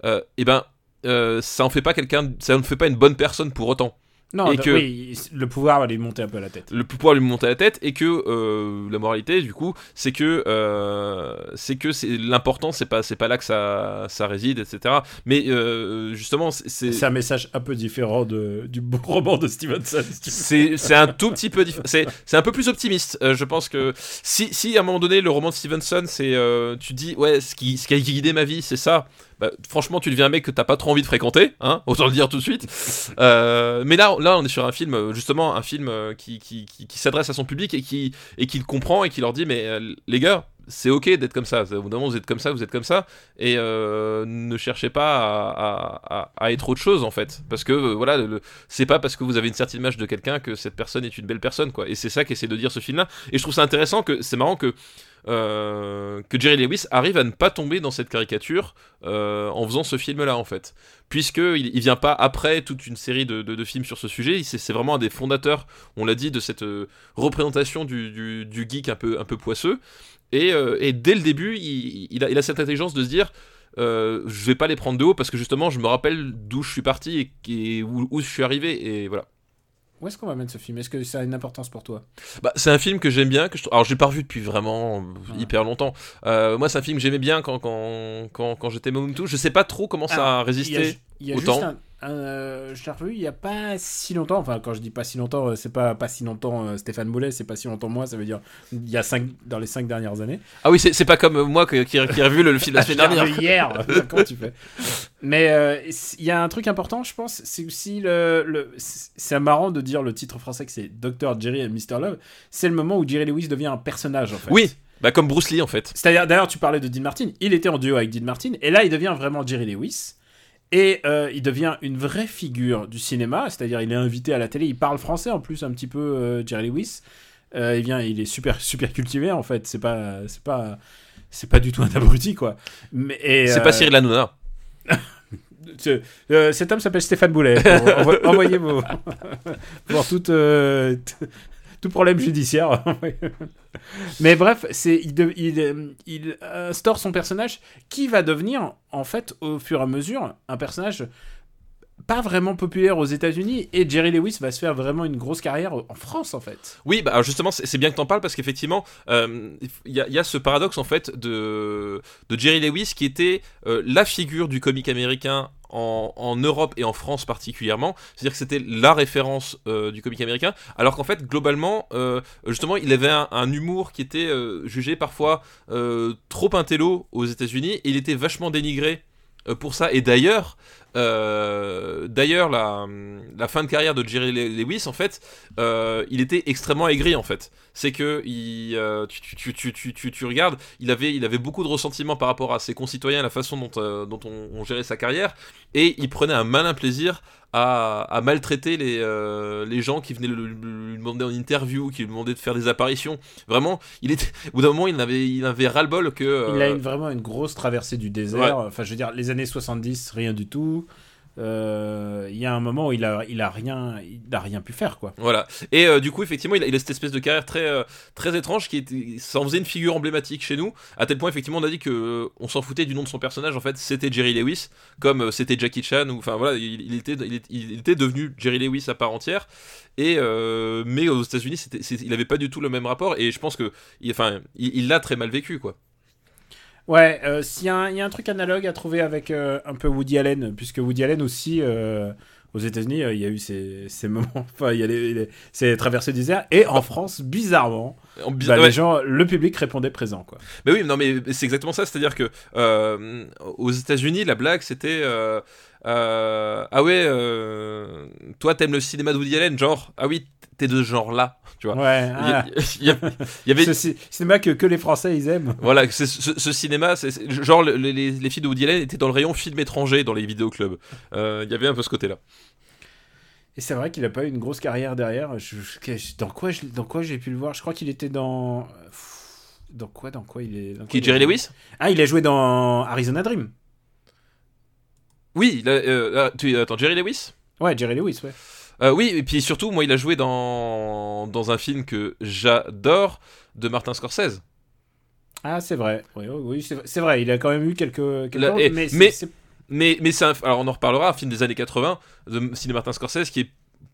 Speaker 2: euh, et ben euh, ça en fait pas quelqu'un ça ne fait pas une bonne personne pour autant
Speaker 1: Non,
Speaker 2: et que-
Speaker 1: oui, le pouvoir va lui monter un peu à la tête.
Speaker 2: le pouvoir lui monter à la tête et que euh, la moralité du coup c'est que euh, c'est que c'est l'important c'est pas c'est pas là que ça ça réside etc mais euh, justement c'est- c'est
Speaker 1: un message un peu différent de, du beau roman de Stevenson. si
Speaker 2: c'est c'est un tout petit peu. C'est c'est un peu plus optimiste. Euh, je pense que si, si à un moment donné le roman de Stevenson, c'est tu dis ouais ce qui ce qui a guidé ma vie, c'est ça. Bah, franchement, tu deviens un mec que t'as pas trop envie de fréquenter, hein, autant le dire tout de suite. Euh, mais là, là, on est sur un film, justement, un film euh, qui, qui, qui, qui s'adresse à son public et qui, et qui le comprend et qui leur dit, mais euh, les gars, c'est ok d'être comme ça. Au bout d'un moment, vous êtes comme ça, vous êtes comme ça, et euh, ne cherchez pas à, à, à- être autre chose en fait, parce que euh, voilà, c'est pas parce que vous avez une certaine image de quelqu'un que cette personne est une belle personne, quoi. Et c'est ça qu'essaie de dire ce film-là. Et je trouve ça intéressant que c'est marrant que euh, que Jerry Lewis arrive à ne pas tomber dans cette caricature euh, en faisant ce film-là en fait, puisque il, vient pas après toute une série de, films sur ce sujet. C'est vraiment un des fondateurs, on l'a dit, de cette euh, représentation du, geek un peu poisseux. Et, dès le début, il, a, cette intelligence de se dire. je vais pas les prendre de haut parce que justement je me rappelle d'où je suis parti et, et où, où je suis arrivé et voilà.
Speaker 1: Où est-ce qu'on va mettre ce film? Est-ce que ça a une importance pour toi?
Speaker 2: Bah, c'est un film que j'aime bien, que je... alors j'ai pas revu depuis vraiment
Speaker 1: Ouais.
Speaker 2: hyper longtemps. Euh, moi, c'est un film que j'aimais bien quand, quand, quand, quand j'étais Momentum. Je sais pas trop comment ça a résisté.
Speaker 1: Il y a, il y a
Speaker 2: autant.
Speaker 1: juste un. Euh, je l'ai revu il y a pas si longtemps. Enfin, quand je dis pas si longtemps, euh, c'est pas pas si longtemps euh, Stéphane Boulet, c'est pas si longtemps moi. Ça veut dire il y a cinq dans les cinq dernières années.
Speaker 2: Ah oui, c'est pas comme euh, moi que- qui, qui ai revu le, le film la semaine dernière.
Speaker 1: hier. Comment tu fais? Mais euh, il y a un truc important, je pense. C'est aussi le. le c'est marrant de dire le titre français que c'est Dr Jerry et Mr Love. C'est le moment où Jerry Lewis devient un personnage en fait.
Speaker 2: Oui, bah comme Bruce Lee en fait.
Speaker 1: C'est-à-dire, d'ailleurs, tu parlais de Dean Martin. Il était en duo avec Dean Martin, et là, il devient vraiment Jerry Lewis. Et euh, il devient une vraie figure du cinéma, c'est-à-dire il est invité à la télé, il parle français en plus un petit peu, euh, Jerry Lewis. Euh, il vient, il est super super cultivé en fait. C'est pas, c'est pas, c'est pas du tout un abruti quoi. Mais
Speaker 2: C'est
Speaker 1: euh,
Speaker 2: pas Cyril Hanouna.
Speaker 1: ce- euh, cet homme s'appelle Stéphane Boulet. Envo- Envoyez vos pour tout, euh, t- tout problème judiciaire. Mais bref, c'est il, de- il, euh, il instaure son personnage qui va devenir en fait au fur et à mesure un personnage pas vraiment populaire aux États-Unis et Jerry Lewis va se faire vraiment une grosse carrière en France en fait.
Speaker 2: Oui, bah alors justement, c'est bien que t'en parles parce qu'effectivement, euh, il y, a- il y a ce paradoxe en fait de, de Jerry Lewis qui était euh, la figure du comique américain en, Europe et en France particulièrement. C'est-à-dire que c'était la référence euh, du comique américain, alors qu'en fait, globalement, euh, justement, il avait un, humour qui était euh, jugé parfois trop intello aux États-Unis et il était vachement dénigré pour ça. Et d'ailleurs, euh, d'ailleurs, la, la fin de carrière de Jerry Lewis, en fait, euh, il était extrêmement aigri en fait. C'est que il, euh, tu, tu, tu, tu, tu, tu regardes, il avait, il avait beaucoup de ressentiment par rapport à ses concitoyens, la façon dont, dont on, on gérait sa carrière, et il prenait un malin plaisir à, à maltraiter les, les gens qui venaient lui demander en interview, qui lui demandaient de faire des apparitions. Vraiment, il était, au bout d'un moment, il avait, il avait ras-le-bol que.
Speaker 1: Il a une- vraiment une grosse traversée du désert. Enfin, je veux dire, les années 70, rien du tout. Euh, Il y a un moment où il a, rien, il a rien pu faire quoi.
Speaker 2: Voilà. Et euh, du coup, effectivement, il a, cette espèce de carrière très, euh, très étrange qui était, en faisait une figure emblématique chez nous. À tel point, effectivement, on a dit que on s'en foutait du nom de son personnage. En fait, c'était Jerry Lewis, comme c'était Jackie Chan. Enfin voilà, il, était, devenu Jerry Lewis à part entière. Et mais aux États-Unis, il avait pas du tout le même rapport. Et je pense que, il- enfin, il l'a très mal vécu, quoi.
Speaker 1: Ouais, euh, s'il y, a un- il y a un truc analogue à trouver avec euh, un peu Woody Allen, puisque Woody Allen aussi, euh, aux États-Unis, euh, il y a eu ces, ces moments, enfin, il y a les, les- ces traversées du désert, et en France, bizarrement,
Speaker 2: En
Speaker 1: bah,
Speaker 2: ouais.
Speaker 1: les gens, le public répondait présent, quoi.
Speaker 2: Mais oui, non, mais c'est exactement ça. C'est-à-dire que aux États-Unis, la blague, c'était ah ouais, toi t'aimes le cinéma de Woody Allen, genre ah oui, t'es de ce genre-là, tu vois.
Speaker 1: Ouais,
Speaker 2: Il y, a-
Speaker 1: ah,
Speaker 2: il y a- il y avait
Speaker 1: ce ci- cinéma que, que les Français, ils aiment.
Speaker 2: voilà ce, ce cinéma, c'est genre le- les, les, les films de Woody Allen étaient dans le rayon film étranger dans les vidéoclubs. Euh, Il y avait un peu ce côté-là.
Speaker 1: Et c'est vrai qu'il a pas eu une grosse carrière derrière. Je- je- dans quoi je- dans quoi j'ai pu le voir? Je crois qu'il était dans. Dans quoi Dans quoi il est dans
Speaker 2: Qui Jerry Lewis?
Speaker 1: Ah, il a joué dans Arizona Dream.
Speaker 2: Oui, là, euh, là, tu, attends, Jerry Lewis?
Speaker 1: Ouais, Jerry Lewis, ouais.
Speaker 2: Euh, oui, et puis surtout, moi, il a joué dans, dans un film que j'adore de Martin Scorsese.
Speaker 1: Ah, c'est vrai. Oui, oui, c'est vrai. Il a quand même eu quelques. quelques
Speaker 2: Là,
Speaker 1: rôles,
Speaker 2: et-
Speaker 1: mais c'est-
Speaker 2: mais- Mais, mais c'est un, alors on en reparlera, un film des années 80 de ciné Martin Scorsese qui est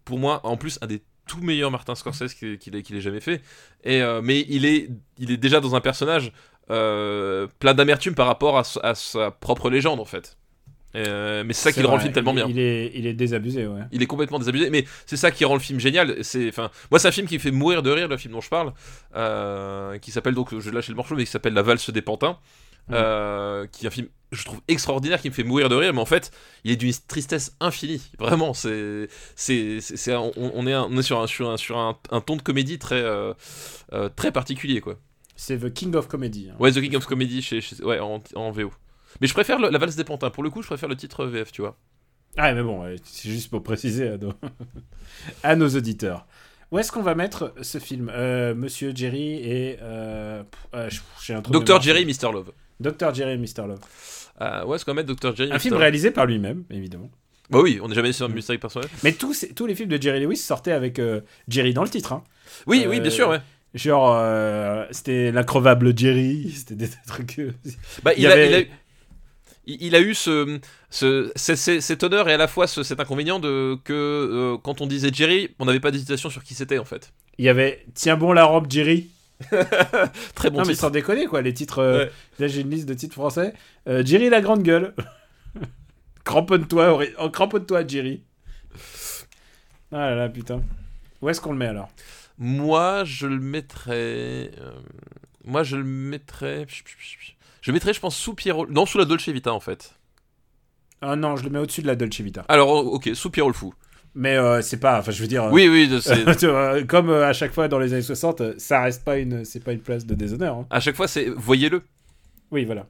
Speaker 2: pour moi en plus un des tout meilleurs Martin Scorsese qu'il ait, jamais fait. Et, euh, mais il est, il est déjà dans un personnage euh, plein d'amertume par rapport à sa propre légende en fait. Euh, mais c'est ça qui le rend le film tellement
Speaker 1: il,
Speaker 2: bien.
Speaker 1: Il est, il est désabusé, ouais.
Speaker 2: Il est complètement désabusé, mais c'est ça qui rend le film génial. C'est, enfin, moi, c'est un film qui fait mourir de rire, le film dont je parle, euh, qui s'appelle donc, je vais lâcher le morceau, mais qui s'appelle La valse des pantins. euh, qui est un film je trouve extraordinaire qui me fait mourir de rire mais en fait il est d'une tristesse infinie vraiment c'est c'est c'est on, on est un- on est sur un sur un sur un, un ton de comédie très très particulier quoi
Speaker 1: C'est The King of Comedy. hein.
Speaker 2: ouais The King of Comedy chez, chez- ouais en, en VO mais je préfère le- la valse des pantins pour le coup je préfère le titre VF tu vois
Speaker 1: Ah, mais bon, c'est juste pour préciser à nos, à nos auditeurs. Où est-ce qu'on va mettre ce film? Euh, Monsieur Jerry et. Euh, euh, un
Speaker 2: Dr
Speaker 1: mémoire.
Speaker 2: Jerry Mr Love
Speaker 1: Dr. Jerry et Mr. Love.
Speaker 2: euh, ouais est-ce qu'on va mettre Dr Jerry
Speaker 1: Un
Speaker 2: Mr.
Speaker 1: film
Speaker 2: Love?
Speaker 1: réalisé par lui-même, évidemment.
Speaker 2: bah oui on n'est jamais sur un mystérieux personnel
Speaker 1: Mais tous, tous les films de Jerry Lewis sortaient avec euh, Jerry dans le titre. hein.
Speaker 2: oui oui bien sûr ouais
Speaker 1: Genre, c'était l'increvable Jerry, c'était des trucs.
Speaker 2: Bah,
Speaker 1: Il
Speaker 2: il,
Speaker 1: y
Speaker 2: a,
Speaker 1: avait-
Speaker 2: il, a, il- il a eu ce, ce, ce- ce- cet honneur et à la fois ce- cet inconvénient de que euh, quand on disait Jerry, on n'avait pas d'hésitation sur qui c'était en fait.
Speaker 1: Il y avait Tiens bon la robe Jerry.
Speaker 2: Très bon
Speaker 1: non, mais
Speaker 2: titre.
Speaker 1: sans déconner, quoi, les titres. euh,
Speaker 2: Ouais.
Speaker 1: Là, j'ai une liste de titres français. Euh, Jerry la grande gueule. cramponne-toi, oh, cramponne-toi, Jerry. Ah là là, putain. Où est-ce qu'on le met alors?
Speaker 2: Moi, je le mettrais. moi, je le mettrais. Je mettrais, je pense, sous Pierrot. Non, sous la Dolce Vita en fait.
Speaker 1: Ah non, je le mets au-dessus de la Dolce Vita.
Speaker 2: Alors, ok, sous Pierrot le fou.
Speaker 1: Mais euh, c'est pas. Enfin, je veux dire. euh,
Speaker 2: Oui, oui, c'est.
Speaker 1: comme euh, à chaque fois dans les années 60, euh, ça reste pas une, c'est pas une place de déshonneur. hein.
Speaker 2: à chaque fois, c'est. Voyez-le.
Speaker 1: Oui, voilà.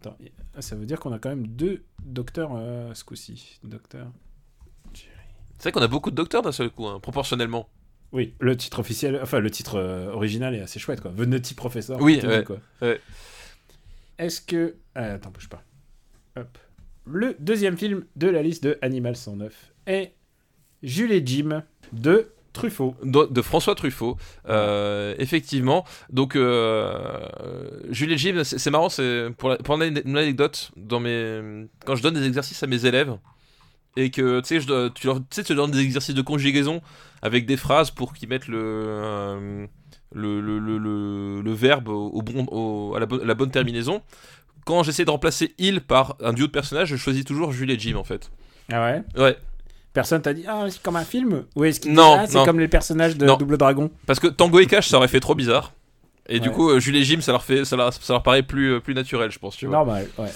Speaker 1: Attends, ah, ça veut dire qu'on a quand même deux docteurs euh, ce coup-ci. Docteur.
Speaker 2: C'est vrai qu'on a beaucoup de docteurs d'un seul coup, hein, proportionnellement.
Speaker 1: Oui, le titre officiel, enfin le titre euh, original est assez chouette quoi. Veneti professeur.
Speaker 2: Oui, ouais,
Speaker 1: quoi.
Speaker 2: ouais.
Speaker 1: Est-ce que ah, attends, bouge pas. Hop. Le deuxième film de la liste de Animal 109 est Jules et Jim de Truffaut.
Speaker 2: de, François Truffaut, euh, effectivement. Donc, euh, Jules et Jim, c'est marrant, c'est pour, la- une anecdote, dans mes, quand je donne des exercices à mes élèves, et que tu sais, je tu leur sais, tu leur donnes des exercices de conjugaison avec des phrases pour qu'ils mettent le, euh, le, le, le, le- verbe au, bon, au- à, la bonne, à la bonne terminaison. Quand j'essaie de remplacer il par un duo de personnages, je choisis toujours Jules et Jim en fait.
Speaker 1: Ah ouais?
Speaker 2: Ouais,
Speaker 1: Personne t'a dit ah c'est comme un film? Ou est-ce qu'il
Speaker 2: Non,
Speaker 1: ah, c'est comme les personnages de
Speaker 2: Non.
Speaker 1: Double Dragon?
Speaker 2: Parce que Tango et Cash, ça aurait fait trop bizarre. Et du coup, euh, Jules et Jim, ça leur, fait, ça leur, ça leur paraît plus, euh, plus naturel, je pense. Tu vois.
Speaker 1: Normal. Ouais.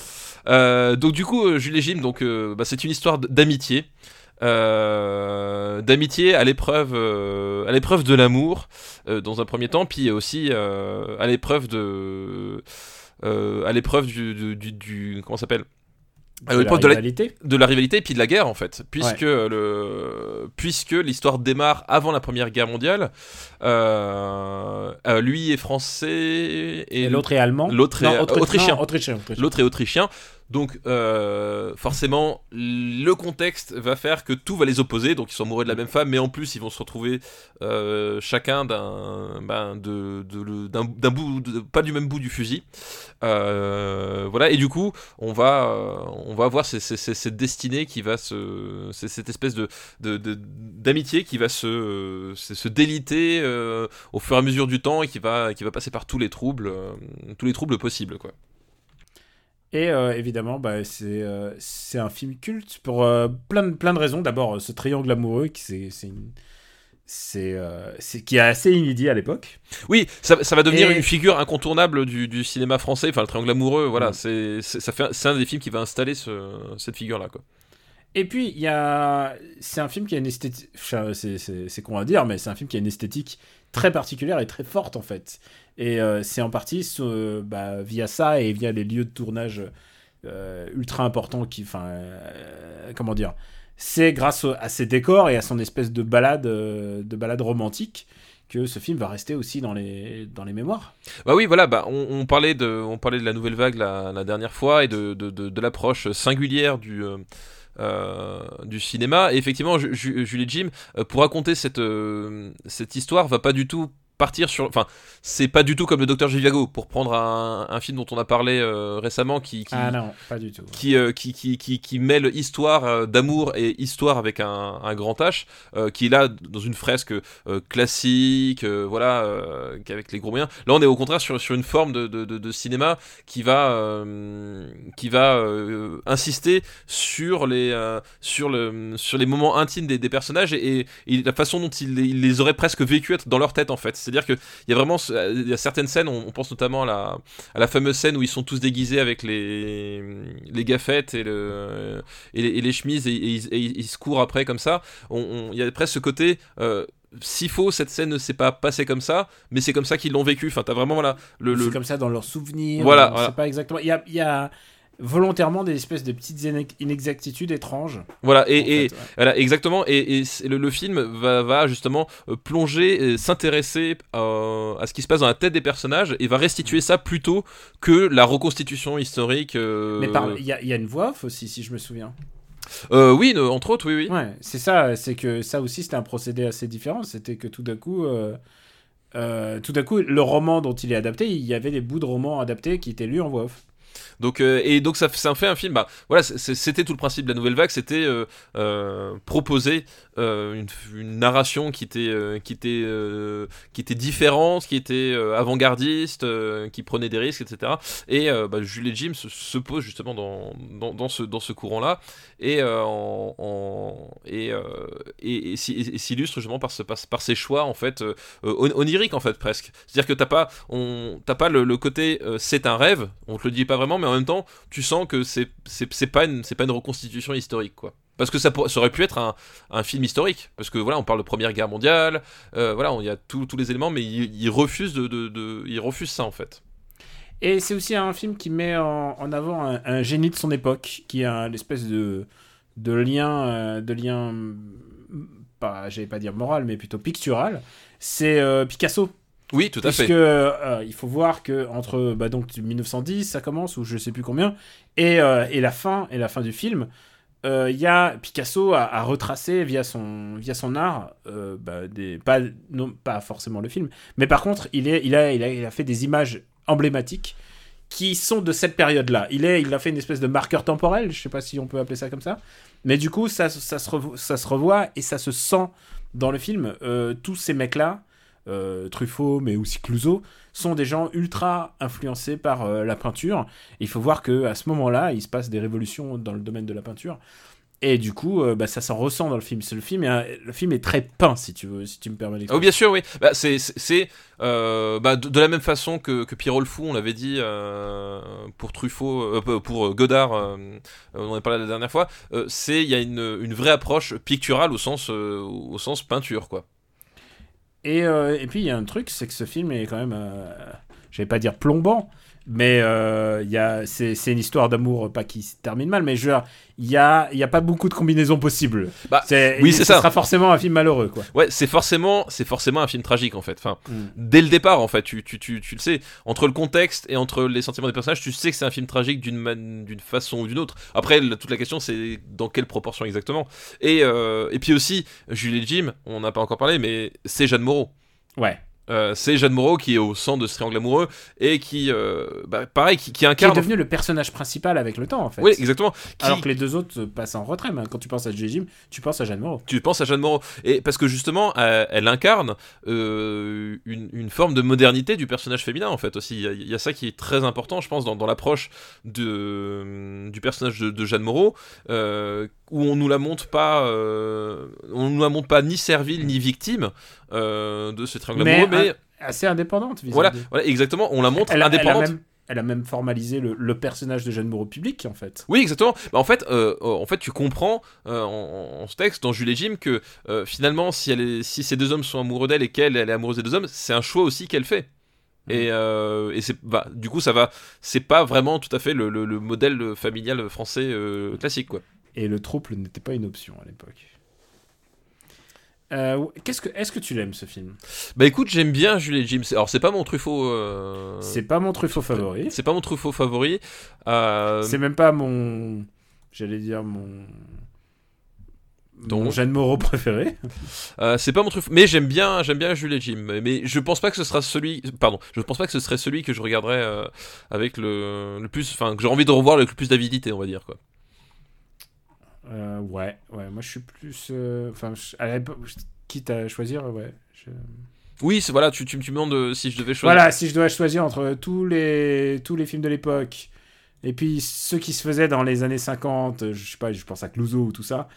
Speaker 2: Euh, donc du coup, Jules et Jim, donc, euh, bah, c'est une histoire d'amitié. Euh, d'amitié à l'épreuve euh, à l'épreuve de l'amour euh, dans un premier temps puis aussi à l'épreuve de à l'épreuve du, du, du- du- comment s'appelle?
Speaker 1: De la
Speaker 2: de la,
Speaker 1: rivalité.
Speaker 2: de la rivalité et puis de la guerre en fait puisque le puisque l'histoire démarre avant la première guerre mondiale euh, euh, lui est français et,
Speaker 1: Et l'autre est allemand?
Speaker 2: l'autre est- autrichien. l'autre est autrichien donc euh, forcément le contexte va faire que tout va les opposer. Donc ils sont amoureux de la même femme mais en plus ils vont se retrouver euh, chacun d'un ben, d'un d'un bout pas du même bout du fusil. Euh, voilà. Et du coup on va on va avoir cette destinée qui va se cette espèce de d'amitié qui va se se, déliter au fur et à mesure du temps et qui va qui va passer par tous les troubles tous les troubles possibles quoi
Speaker 1: Et euh, évidemment, bah, c'est euh, c'est un film culte pour euh, plein, de, plein de raisons. D'abord, ce triangle amoureux qui, c'est, c'est qui est assez inédit à l'époque.
Speaker 2: Oui, ça, ça va devenir
Speaker 1: Et-
Speaker 2: une figure incontournable du, du cinéma français, enfin le triangle amoureux, voilà,
Speaker 1: Mm.
Speaker 2: c'est un des films qui va installer ce, cette figure là quoi.
Speaker 1: Et puis, il y a... c'est un film qui a une esthétique. c'est con à dire, mais c'est un film qui a une esthétique très particulière et très forte en fait. Et euh, c'est en partie bah, via ça et via les lieux de tournage euh, ultra importants qui. Enfin, euh, comment dire C'est grâce à ses décors et à son espèce de balade, de balade romantique que ce film va rester aussi dans les, dans les mémoires.
Speaker 2: Bah oui, voilà, bah, on, parlait de, on parlait de la nouvelle vague la, dernière fois et de, de, de, l'approche singulière du, du cinéma. Et effectivement, Ju- Ju- Julie Jim, pour raconter cette, euh, cette histoire, va pas du tout partir sur. Enfin, c'est pas du tout comme le Docteur Givago, pour prendre un, un film dont on a parlé euh, récemment qui. qui
Speaker 1: Ah non, pas du tout.
Speaker 2: qui, euh, qui, qui, qui, qui mêle histoire euh, d'amour et histoire avec un, un grand H, qui est là dans une fresque classique, voilà, avec les gros moyens. Là, on est au contraire sur, sur une forme de, de, de, de cinéma qui va, qui va insister sur les, sur, le, sur les moments intimes des, des personnages et, et- et la façon dont ils, ils les auraient presque vécu dans leur tête, en fait. C'est-à-dire qu'il y a vraiment il y a certaines scènes, on, on pense notamment à la, à la fameuse scène où ils sont tous déguisés avec les, les gaffettes et, le, et, les, et les chemises et, et ils, et ils se courent après comme ça. On- on- Il y a presque ce côté. euh, s'il faut, cette scène ne s'est pas passée comme ça, mais c'est comme ça qu'ils l'ont vécu. Enfin, t'as vraiment voilà, le, le-
Speaker 1: C'est comme ça dans leurs souvenirs.
Speaker 2: Voilà,
Speaker 1: on
Speaker 2: voilà.
Speaker 1: pas exactement. Il y a, il y a volontairement des espèces de petites inex- inexactitudes étranges.
Speaker 2: voilà, et,
Speaker 1: en
Speaker 2: et-
Speaker 1: fait, ouais.
Speaker 2: Voilà, exactement. Et, le, le film va, va justement euh, plonger, s'intéresser euh, à ce qui se passe dans la tête des personnages et va restituer ça plutôt que la reconstitution historique. euh,
Speaker 1: Mais il y, a- il y a une voix off aussi, si je me souviens.
Speaker 2: euh, oui, entre autres, oui, oui.
Speaker 1: Ouais, c'est ça. C'est que ça aussi, c'était un procédé assez différent. C'était que tout d'un coup, euh, euh, tout d'un coup, le roman dont il est adapté, il y avait des bouts de romans adaptés qui étaient lus en voix off.
Speaker 2: Donc euh, et donc ça, ça fait un film. Bah voilà, c'était tout le principe de la nouvelle vague, c'était euh, euh, proposer une, narration qui était qui était qui était différente, qui était avant-gardiste, qui prenait des risques, etc. Et bah, Jules et Jim se, se posent justement dans, dans, ce dans ce courant-là et en, et, et, s'illustre justement par ce par, par ses choix en fait euh, on- oniriques en fait presque. C'est-à-dire que t'as pas on t'as pas le, côté c'est un rêve, on te le dit pas vraiment, mais en même temps tu sens que c'est pas une c'est pas une reconstitution historique quoi. Parce que ça, aurait pu être un, film historique, parce que voilà, on parle de Première Guerre mondiale, euh, voilà, il y a tous les éléments, mais il, refuse de, ça en fait.
Speaker 1: Et c'est aussi un film qui met en, avant un, génie de son époque, qui a une espèce de, de lien, euh, de lien, pas, j'allais pas dire moral, mais plutôt pictural. C'est euh, Picasso.
Speaker 2: Oui, tout à
Speaker 1: Puisque
Speaker 2: fait.
Speaker 1: euh, il faut voir que entre bah, donc 1910 ça commence ou je sais plus combien et, euh, et la fin et la fin du film euh, il y a Picasso a, a retracé via son via son art euh, bah, des pas non pas forcément le film mais par contre il est il a il a, il a fait des images emblématiques qui sont de cette période là il est il a fait une espèce de marqueur temporel je sais pas si on peut appeler ça comme ça mais du coup ça ça se revo- ça se revoit et ça se sent dans le film tous ces mecs là euh, Truffaut, mais aussi Clouseau, sont des gens ultra influencés par euh, la peinture. Il faut voir que à ce moment-là, il se passe des révolutions dans le domaine de la peinture. Et du coup, euh, bah, ça s'en ressent dans le film. Le film, est le film est très peint, si tu veux, si tu me permets
Speaker 2: Oh,
Speaker 1: l'expression.
Speaker 2: bien sûr, oui. Bah, c'est bah, de, la même façon que, que Pierrot le Fou, on l'avait dit pour Truffaut, pour Godard, on en a parlé la dernière fois. c'est il y a une, vraie approche picturale au sens au sens peinture, quoi.
Speaker 1: Et, euh, et puis, il y a un truc, c'est que ce film est quand même, euh, je vais pas dire plombant, mais euh, il y a, c'est, c'est une histoire d'amour, pas qui se termine mal, mais je il y a, y a pas beaucoup de combinaisons possibles.
Speaker 2: Bah,
Speaker 1: c'est,
Speaker 2: oui, c'est
Speaker 1: ce
Speaker 2: ça.
Speaker 1: sera forcément un film malheureux, quoi.
Speaker 2: Ouais, c'est forcément c'est forcément un film tragique en fait. Enfin,
Speaker 1: Mm.
Speaker 2: dès le départ en fait, tu, tu, tu, tu le sais. Entre le contexte et entre les sentiments des personnages, tu sais que c'est un film tragique d'une man- d'une façon ou d'une autre. Après, la- toute la question c'est dans quelle proportion exactement. Et, euh, et puis aussi, Julie et Jim, on n'a pas encore parlé, mais c'est Jeanne Moreau.
Speaker 1: Ouais.
Speaker 2: Euh, c'est Jeanne Moreau qui est au centre de ce triangle amoureux et qui, euh, bah, pareil, qui, qui
Speaker 1: Qui est
Speaker 2: incarne.
Speaker 1: devenu le personnage principal avec le temps, en fait.
Speaker 2: Oui, exactement. Qui-
Speaker 1: Alors que les deux autres euh, passent en retrait. mais Quand tu penses à. Jim, tu penses à Jeanne Moreau.
Speaker 2: tu penses à Jeanne Moreau. Et parce que justement, elle, elle incarne euh, une, une forme de modernité du personnage féminin, en fait, aussi. Il y a, il y a ça qui est très important, je pense, dans, dans l'approche du personnage de, de Jeanne Moreau, où on nous la montre pas, euh, on nous la montre pas ni servile ni victime euh, de ce triangle
Speaker 1: Mais,
Speaker 2: amoureux, mais
Speaker 1: Assez indépendante,
Speaker 2: voilà, voilà, exactement, on la montre
Speaker 1: Elle, a- elle a
Speaker 2: indépendante.
Speaker 1: même, elle a même formalisé le, le personnage de Jeanne Moreau public, en fait.
Speaker 2: Oui, exactement. Bah, en fait, euh, en fait, tu comprends en, en ce texte, dans Jules et Jim, que finalement, si, elle est, si ces deux hommes sont amoureux d'elle et qu'elle, elle est amoureuse des deux hommes, c'est un choix aussi qu'elle fait. Et, euh, et c'est, bah, du coup, ça va. C'est pas vraiment tout à fait le, le- le modèle familial français euh, classique, quoi.
Speaker 1: Et le trouble n'était pas une option à l'époque. Euh, qu'est-ce que, est-ce que tu l'aimes, ce film?
Speaker 2: Bah écoute, j'aime bien Jules et Jim. Alors, c'est pas mon Truffaut. euh,
Speaker 1: C'est pas mon Truffaut favori.
Speaker 2: C'est pas mon Truffaut favori. Euh,
Speaker 1: C'est même pas mon... J'allais dire mon...
Speaker 2: Ton-
Speaker 1: Mon Jeanne Moreau préféré.
Speaker 2: Euh, c'est pas mon truc, mais j'aime bien, j'aime bien Jules et Jim. Mais je pense pas que ce sera celui, pardon, je pense pas que ce serait celui que je regarderais euh, avec le, le plus, enfin, que j'ai envie de revoir avec le plus d'avidité, on va dire quoi.
Speaker 1: Euh, ouais, ouais, moi je suis plus... euh, Enfin, l'époque, quitte à choisir, ouais. je-
Speaker 2: Oui, c'est voilà, tu, tu, tu me demandes euh, si je devais choisir.
Speaker 1: Voilà, si je dois choisir entre tous les, tous les films de l'époque et puis ceux qui se faisaient dans les années 50, euh, je sais pas, je pense à Clouseau ou tout ça,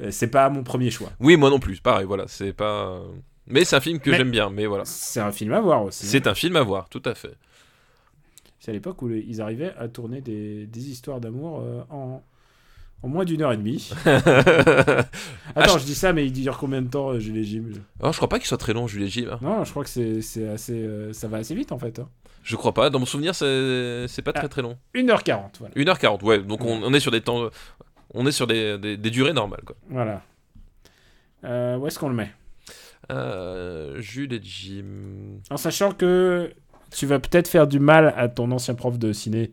Speaker 1: euh, c'est pas mon premier choix.
Speaker 2: Oui, moi non plus, pareil, voilà, c'est pas. Mais c'est un film que j'aime bien, mais voilà.
Speaker 1: C'est un film à voir aussi.
Speaker 2: C'est un film à voir, tout à fait.
Speaker 1: C'est à l'époque où ils arrivaient à tourner des, des histoires d'amour euh, en, en moins d'une heure et demie. Attends,
Speaker 2: Ah,
Speaker 1: je dis ça, mais il dure combien de temps, euh, Jules Jim?
Speaker 2: Oh, je crois pas qu'il soit très long, Julie Jim. hein.
Speaker 1: Non, je crois que c'est c'est assez, euh, ça va assez vite en fait. hein.
Speaker 2: Je crois pas. Dans mon souvenir, c'est c'est pas très
Speaker 1: Ah.
Speaker 2: très long.
Speaker 1: 1h40, voilà.
Speaker 2: 1h40, ouais. Donc on, on est sur des temps. On est sur des, des, des durées normales, quoi.
Speaker 1: Voilà. Euh, où est-ce qu'on le met?
Speaker 2: Euh, Jules et Jim.
Speaker 1: En sachant que tu vas peut-être faire du mal à ton ancien prof de ciné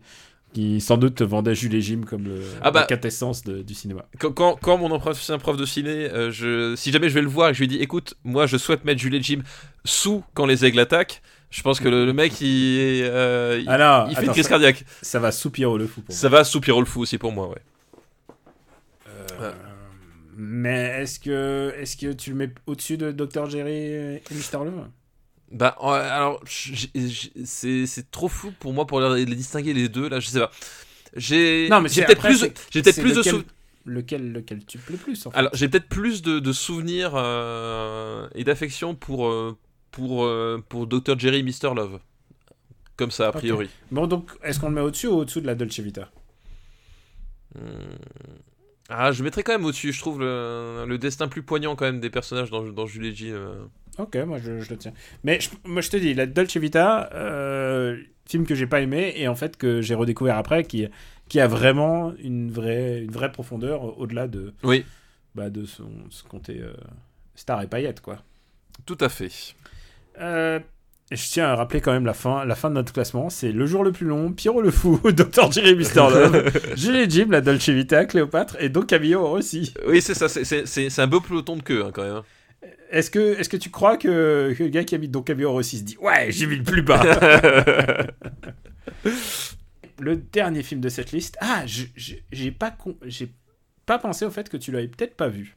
Speaker 1: qui sans doute te vendait Jules et Jim comme le,
Speaker 2: Ah bah.
Speaker 1: la quintessence de- du cinéma.
Speaker 2: Quand, quand, quand mon ancien prof de ciné, euh, je, si jamais je vais le voir et que je lui dis écoute, moi je souhaite mettre Jules et Jim sous quand les aigles attaquent, je pense que le, le mec il, euh, il, fait
Speaker 1: attends,
Speaker 2: une crise
Speaker 1: ça,
Speaker 2: cardiaque.
Speaker 1: ça va soupir le fou pour moi.
Speaker 2: Ça va soupir le fou aussi pour moi, ouais.
Speaker 1: Euh, Mais est-ce que, est que tu le mets au-dessus de Dr. Jerry et Mr. Love?
Speaker 2: Bah alors c'est trop flou pour moi pour les, les distinguer les deux là, je sais pas. J'ai peut-être plus,
Speaker 1: c'est-
Speaker 2: j'ai peut-être
Speaker 1: c'est
Speaker 2: plus de
Speaker 1: lequel-
Speaker 2: sou-
Speaker 1: lequel, lequel tu plais plus en fait.
Speaker 2: Alors, j'ai peut-être plus de, de souvenirs euh, et d'affection pour, euh, pour, euh, pour Dr. Jerry Mr. Love. Comme ça, a priori.
Speaker 1: Bon, donc, est-ce qu'on le met au-dessus ou au-desssus de la Dolce Vita?
Speaker 2: Hmm. Ah, je mettrais quand même au-dessus. Je trouve le, le destin plus poignant quand même des personnages dans, dans Julie G. euh.
Speaker 1: Ok, moi je, je le tiens. Mais je, moi je te dis, la Dolce Vita, euh, film que j'ai pas aimé et en fait que j'ai redécouvert après, qui, qui a vraiment une vraie, une vraie profondeur au-delà de,
Speaker 2: Oui,
Speaker 1: bah, de son, ce côté euh, star et paillettes, quoi.
Speaker 2: tout à fait.
Speaker 1: Euh, je tiens à rappeler quand même la fin, la fin de notre classement. C'est Le Jour le plus long, Pierrot le Fou, Dr. Jerry Mr. Love, Julie et Jim, la Dolce Vita, Cléopâtre et donc Camillo aussi.
Speaker 2: Oui, c'est ça. c'est- un beau peloton de queue hein, quand même.
Speaker 1: Est-ce que, est que tu crois que, que le gars qui habite Don Camillo aussi se dit Ouais, j'ai mis le plus bas Le dernier film de cette liste. Ah, j'ai pas, pas pensé au fait que tu l'avais peut-être pas vu.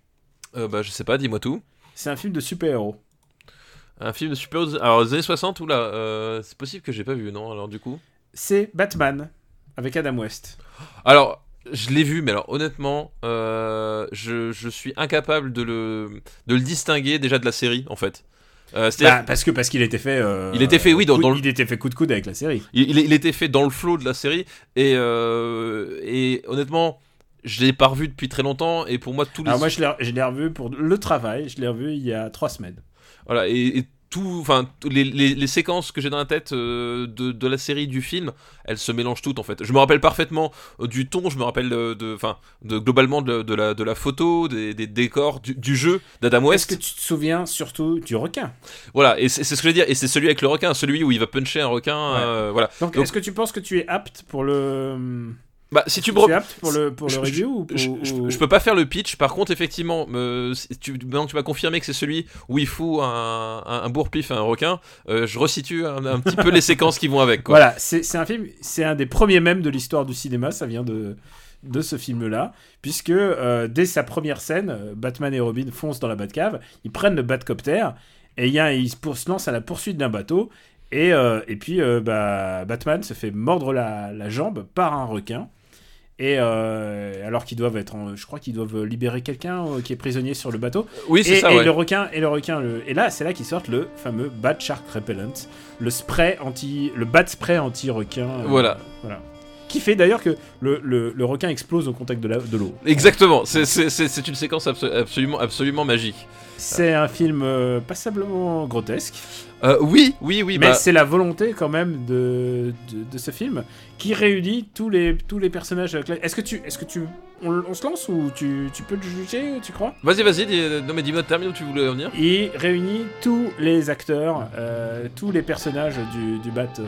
Speaker 2: Euh, bah, je sais pas, dis-moi tout.
Speaker 1: C'est un film de super-héros.
Speaker 2: Un film de super Alors, les années 60, ou là euh, C'est possible que j'ai pas vu, non Alors, du coup?
Speaker 1: C'est Batman avec Adam West.
Speaker 2: Alors, je l'ai vu, mais alors honnêtement, euh, je, je suis incapable de le, de le distinguer déjà de la série, en fait. Euh,
Speaker 1: Bah, parce que parce qu'il était fait. euh,
Speaker 2: Il était fait, oui, dans-
Speaker 1: coup-
Speaker 2: dans le-
Speaker 1: Il était fait coup de coude avec la série.
Speaker 2: il, il- il était fait dans le flow de la série, et, et honnêtement, je l'ai pas revu depuis très longtemps, et pour moi, tous les.
Speaker 1: Alors moi, je l'ai, je l'ai revu pour le travail. Je l'ai revu il y a trois semaines.
Speaker 2: Voilà, et, et tout, enfin, les, les- les séquences que j'ai dans la tête euh, de, de la série, du film, elles se mélangent toutes en fait. Je me rappelle parfaitement euh, du ton, je me rappelle de, enfin, de, globalement de, de la, de la photo, des, des décors, du, du jeu d'Adam
Speaker 1: Est-ce
Speaker 2: West.
Speaker 1: que tu te souviens surtout du requin?
Speaker 2: Voilà, et c'est c'est ce que je veux dire, et c'est celui avec le requin, celui où il va puncher un requin,
Speaker 1: Ouais.
Speaker 2: euh, voilà.
Speaker 1: Donc,
Speaker 2: Donc-
Speaker 1: est-ce que tu penses que tu es apte pour le
Speaker 2: Bah, si tu me
Speaker 1: apte pour le pour le
Speaker 2: je-
Speaker 1: review ou pour-
Speaker 2: je,
Speaker 1: ou-
Speaker 2: je peux pas faire le pitch, par contre, effectivement, me- tu, maintenant que tu m'as confirmé que c'est celui où il faut un, un, un bourre-pif et un requin, euh, je resitue un, un petit peu les séquences qui vont avec. Quoi.
Speaker 1: Voilà, c'est un film, c'est un des premiers mèmes de l'histoire du cinéma, ça vient de, de ce film-là, puisque euh, dès sa première scène, euh, Batman et Robin foncent dans la Batcave, ils prennent le Batcopter, et il y a, ils se pour- se lancent à la poursuite d'un bateau, et, euh, et puis bah, Batman se fait mordre la, la jambe par un requin. Et euh, alors qu'ils doivent être, en- je crois qu'ils doivent libérer quelqu'un euh, qui est prisonnier sur le bateau.
Speaker 2: Oui, c'est ça,
Speaker 1: et
Speaker 2: ouais.
Speaker 1: le requin, et le requin, le... et là, c'est là qu'ils sortent le fameux Bat Shark Repellent, le spray anti, le bat spray anti requin. euh,
Speaker 2: Voilà.
Speaker 1: voilà. Qui fait d'ailleurs que le, le, le requin explose au contact de la- de l'eau.
Speaker 2: Exactement, c'est- une séquence abso- absolument, absolument magique.
Speaker 1: C'est un film euh, passablement grotesque,
Speaker 2: Euh, oui, oui, oui,
Speaker 1: mais
Speaker 2: bah,
Speaker 1: c'est la volonté quand même de, de, de ce film qui réunit tous les, tous les personnages. Est-ce que tu, est-ce que tu, on, on se lance ou tu, tu peux le juger, tu crois?
Speaker 2: Vas-y, vas-y, dis- non mais dis-moi, termine où tu voulais en venir.
Speaker 1: Il réunit tous les acteurs, euh, tous les personnages du, du, bat, euh,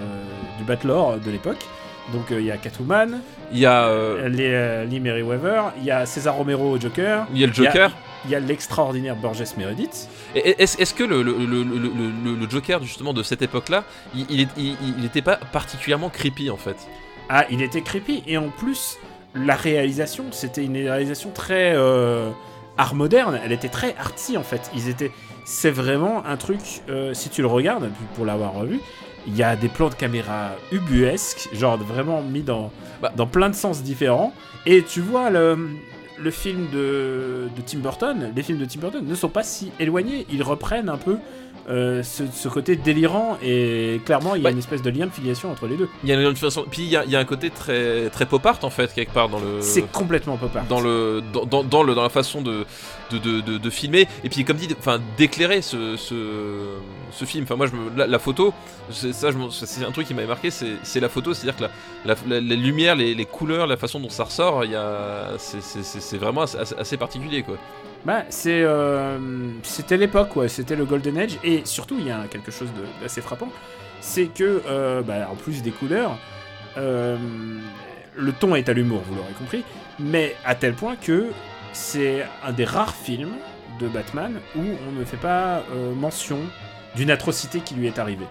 Speaker 1: du Batlore de l'époque. Donc euh, il y a Catwoman,
Speaker 2: Il y a, euh,
Speaker 1: les, euh, Lee Merriweather, il y a César Romero au Joker,
Speaker 2: il y a le Joker.
Speaker 1: il y a l'extraordinaire Burgess Meredith.
Speaker 2: Est-ce que le, le, le, le, le- le Joker justement de cette époque-là, il, il, est- il, il était pas particulièrement creepy en fait?
Speaker 1: Ah, il était creepy et en plus la réalisation, c'était une réalisation très euh, art moderne. Elle était très arty en fait. Ils étaient, c'est vraiment un truc. euh, si tu le regardes pour l'avoir revu, il y a des plans de caméra ubuesques, genre vraiment mis dans
Speaker 2: Bah.
Speaker 1: dans plein de sens différents. Et tu vois le le film de, de Tim Burton, les films de Tim Burton ne sont pas si éloignés. Ils reprennent un peu euh, ce, ce côté délirant et clairement il y a
Speaker 2: Ouais.
Speaker 1: une espèce de lien de filiation entre les deux.
Speaker 2: Il y a une façon. Puis il y a, il y a un côté très très pop art en fait quelque part dans le.
Speaker 1: C'est complètement pop art.
Speaker 2: dans le dans, dans, dans le dans la façon de de, de, de, de filmer et puis comme dit enfin d'éclairer ce, ce ce film enfin moi je me la, la photo c'est ça c'est un truc qui m'avait marqué c'est la photo c'est à dire que la, la, la- les lumières les, les couleurs la façon dont ça ressort il c'est vraiment assez, assez- assez particulier quoi
Speaker 1: Bah, c'est, euh, c'était l'époque, ouais, c'était le Golden Age, et surtout il y a quelque chose de- d'assez frappant, c'est que, euh, bah, en plus des couleurs, euh, le ton est à l'humour, vous l'aurez compris, mais à tel point que c'est un des rares films de Batman où on ne fait pas mention d'une atrocité qui lui est arrivée.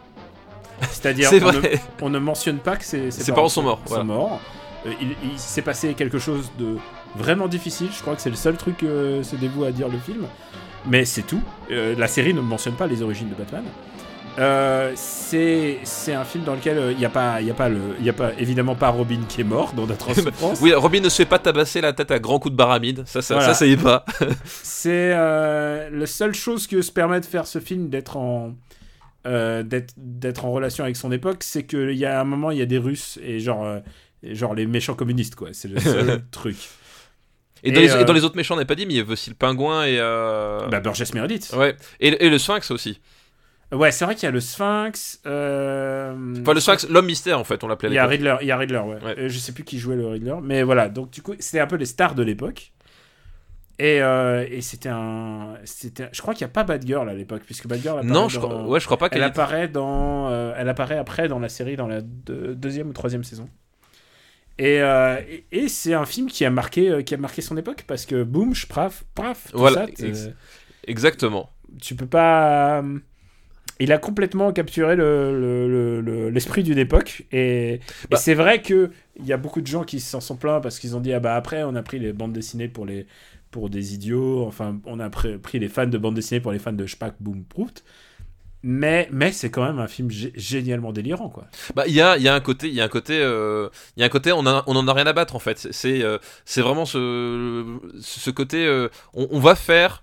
Speaker 1: C'est-à-dire,
Speaker 2: c'est
Speaker 1: on ne,
Speaker 2: vrai
Speaker 1: on ne mentionne pas que ses,
Speaker 2: Ses parents sont morts,
Speaker 1: sont
Speaker 2: voilà.
Speaker 1: morts. Il il s'est passé quelque chose de vraiment difficile. Je crois que c'est le seul truc que se dévoue à dire le film. Mais c'est tout. Euh, la série ne mentionne pas les origines de Batman. Euh, c'est un film dans lequel euh, il n'y a pas il a pas le il y a pas évidemment pas Robin qui est mort dans notre souffrance.
Speaker 2: oui Robin ne se fait pas tabasser la tête à grands coups de baramide ça ça,
Speaker 1: Voilà.
Speaker 2: ça ça y est pas
Speaker 1: C'est euh, la seule chose que se permet de faire ce film d'être en euh, d'être en relation avec son époque, c'est qu'il y a un moment il y a des Russes et genre euh, genre les méchants communistes quoi. C'est le seul truc.
Speaker 2: Et dans,
Speaker 1: Et,
Speaker 2: les,
Speaker 1: euh,
Speaker 2: et dans les autres méchants on n'a pas dit mais il y avait aussi le pingouin et euh...
Speaker 1: Bah Burgess Meredith.
Speaker 2: ouais et, et le sphinx aussi
Speaker 1: Ouais, c'est vrai qu'il y a le Sphinx. Euh...
Speaker 2: enfin le sphinx l'homme mystère en fait on l'appelait
Speaker 1: Il y a. Riddler, il y a Riddler, ouais.
Speaker 2: Ouais.
Speaker 1: Euh, je sais plus qui jouait le Riddler, mais voilà. Donc du coup, c'était un peu les stars de l'époque. Et, euh, et c'était un, c'était, je crois qu'il n'y a pas Batgirl à l'époque, puisque Batgirl apparaît
Speaker 2: non je
Speaker 1: dans-
Speaker 2: crois ouais je crois pas
Speaker 1: elle
Speaker 2: qu'elle est-
Speaker 1: apparaît dans, elle apparaît après dans la série, dans la deux- deuxième ou troisième saison. Et, euh, et, et c'est un film qui a marqué, euh, qui a marqué son époque parce que boum, paf, paf, tout
Speaker 2: Voilà,
Speaker 1: ça,
Speaker 2: ex- exactement
Speaker 1: tu peux pas. euh, Il a complètement capturé le- le- le- le- l'esprit d'une époque. Et, et
Speaker 2: Bah-
Speaker 1: c'est vrai qu'il y a beaucoup de gens qui s'en sont plaints parce qu'ils ont dit Ah bah après, on a pris les bandes dessinées pour, les, pour des idiots. Enfin, on a pris, pris les fans de bandes dessinées pour les fans de Spack Boom Prout. Mais, mais c'est quand même un film gé- génialement délirant, quoi.
Speaker 2: Bah, il y a, il y a un côté, il y a un côté, euh, il y a un côté, on, a, on en a rien à battre en fait. C'est- euh, c'est vraiment ce, ce côté, euh, on, on va faire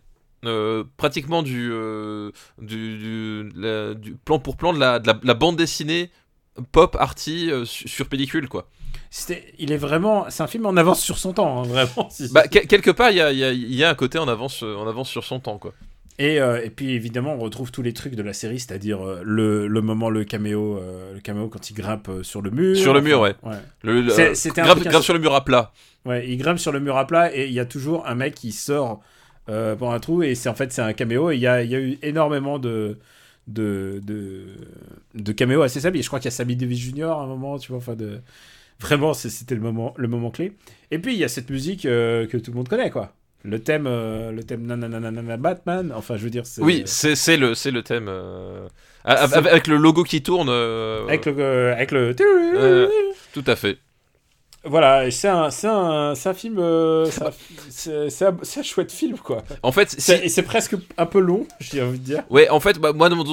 Speaker 2: pratiquement du, du, du, la- du plan pour plan de la, de la, de la bande dessinée pop arty su- sur pellicule quoi.
Speaker 1: Il est vraiment. C'est un film en avance sur son temps, hein, vraiment.
Speaker 2: Bah, que- quelque part, il y a, y, a, il y a un côté en avance, en avance sur son temps quoi.
Speaker 1: Et, euh, et puis évidemment, on retrouve tous les trucs de la série, c'est-à-dire euh, le, le moment, le caméo, euh, le caméo quand il grimpe sur le mur.
Speaker 2: Sur le mur, ouais.
Speaker 1: ouais.
Speaker 2: Le, le-
Speaker 1: c'était ins-
Speaker 2: sur le mur à plat.
Speaker 1: Ouais, il grimpe sur le mur à plat et il y a toujours un mec qui sort par un trou et c'est en fait c'est un caméo et il y a, il y a eu énormément de de, de, de caméos assez sablés. Je crois qu'il y a Sammy Davis Jr. à un moment, tu vois, enfin de vraiment c'était le moment le moment clé. Et puis il y a cette musique que tout le monde connaît quoi. Le thème euh, le thème nananana Batman, enfin je veux dire c'est
Speaker 2: Oui, c'est c'est le, c'est le thème. euh, avec le logo qui tourne. euh,
Speaker 1: avec le euh, avec le
Speaker 2: tout à fait.
Speaker 1: Voilà, c'est un, un, un film. euh, c'est un- un, chouette film, quoi.
Speaker 2: En fait, si-
Speaker 1: Et c'est presque un peu long, j'ai envie de dire.
Speaker 2: Ouais, en fait, bah, moi, dans mon,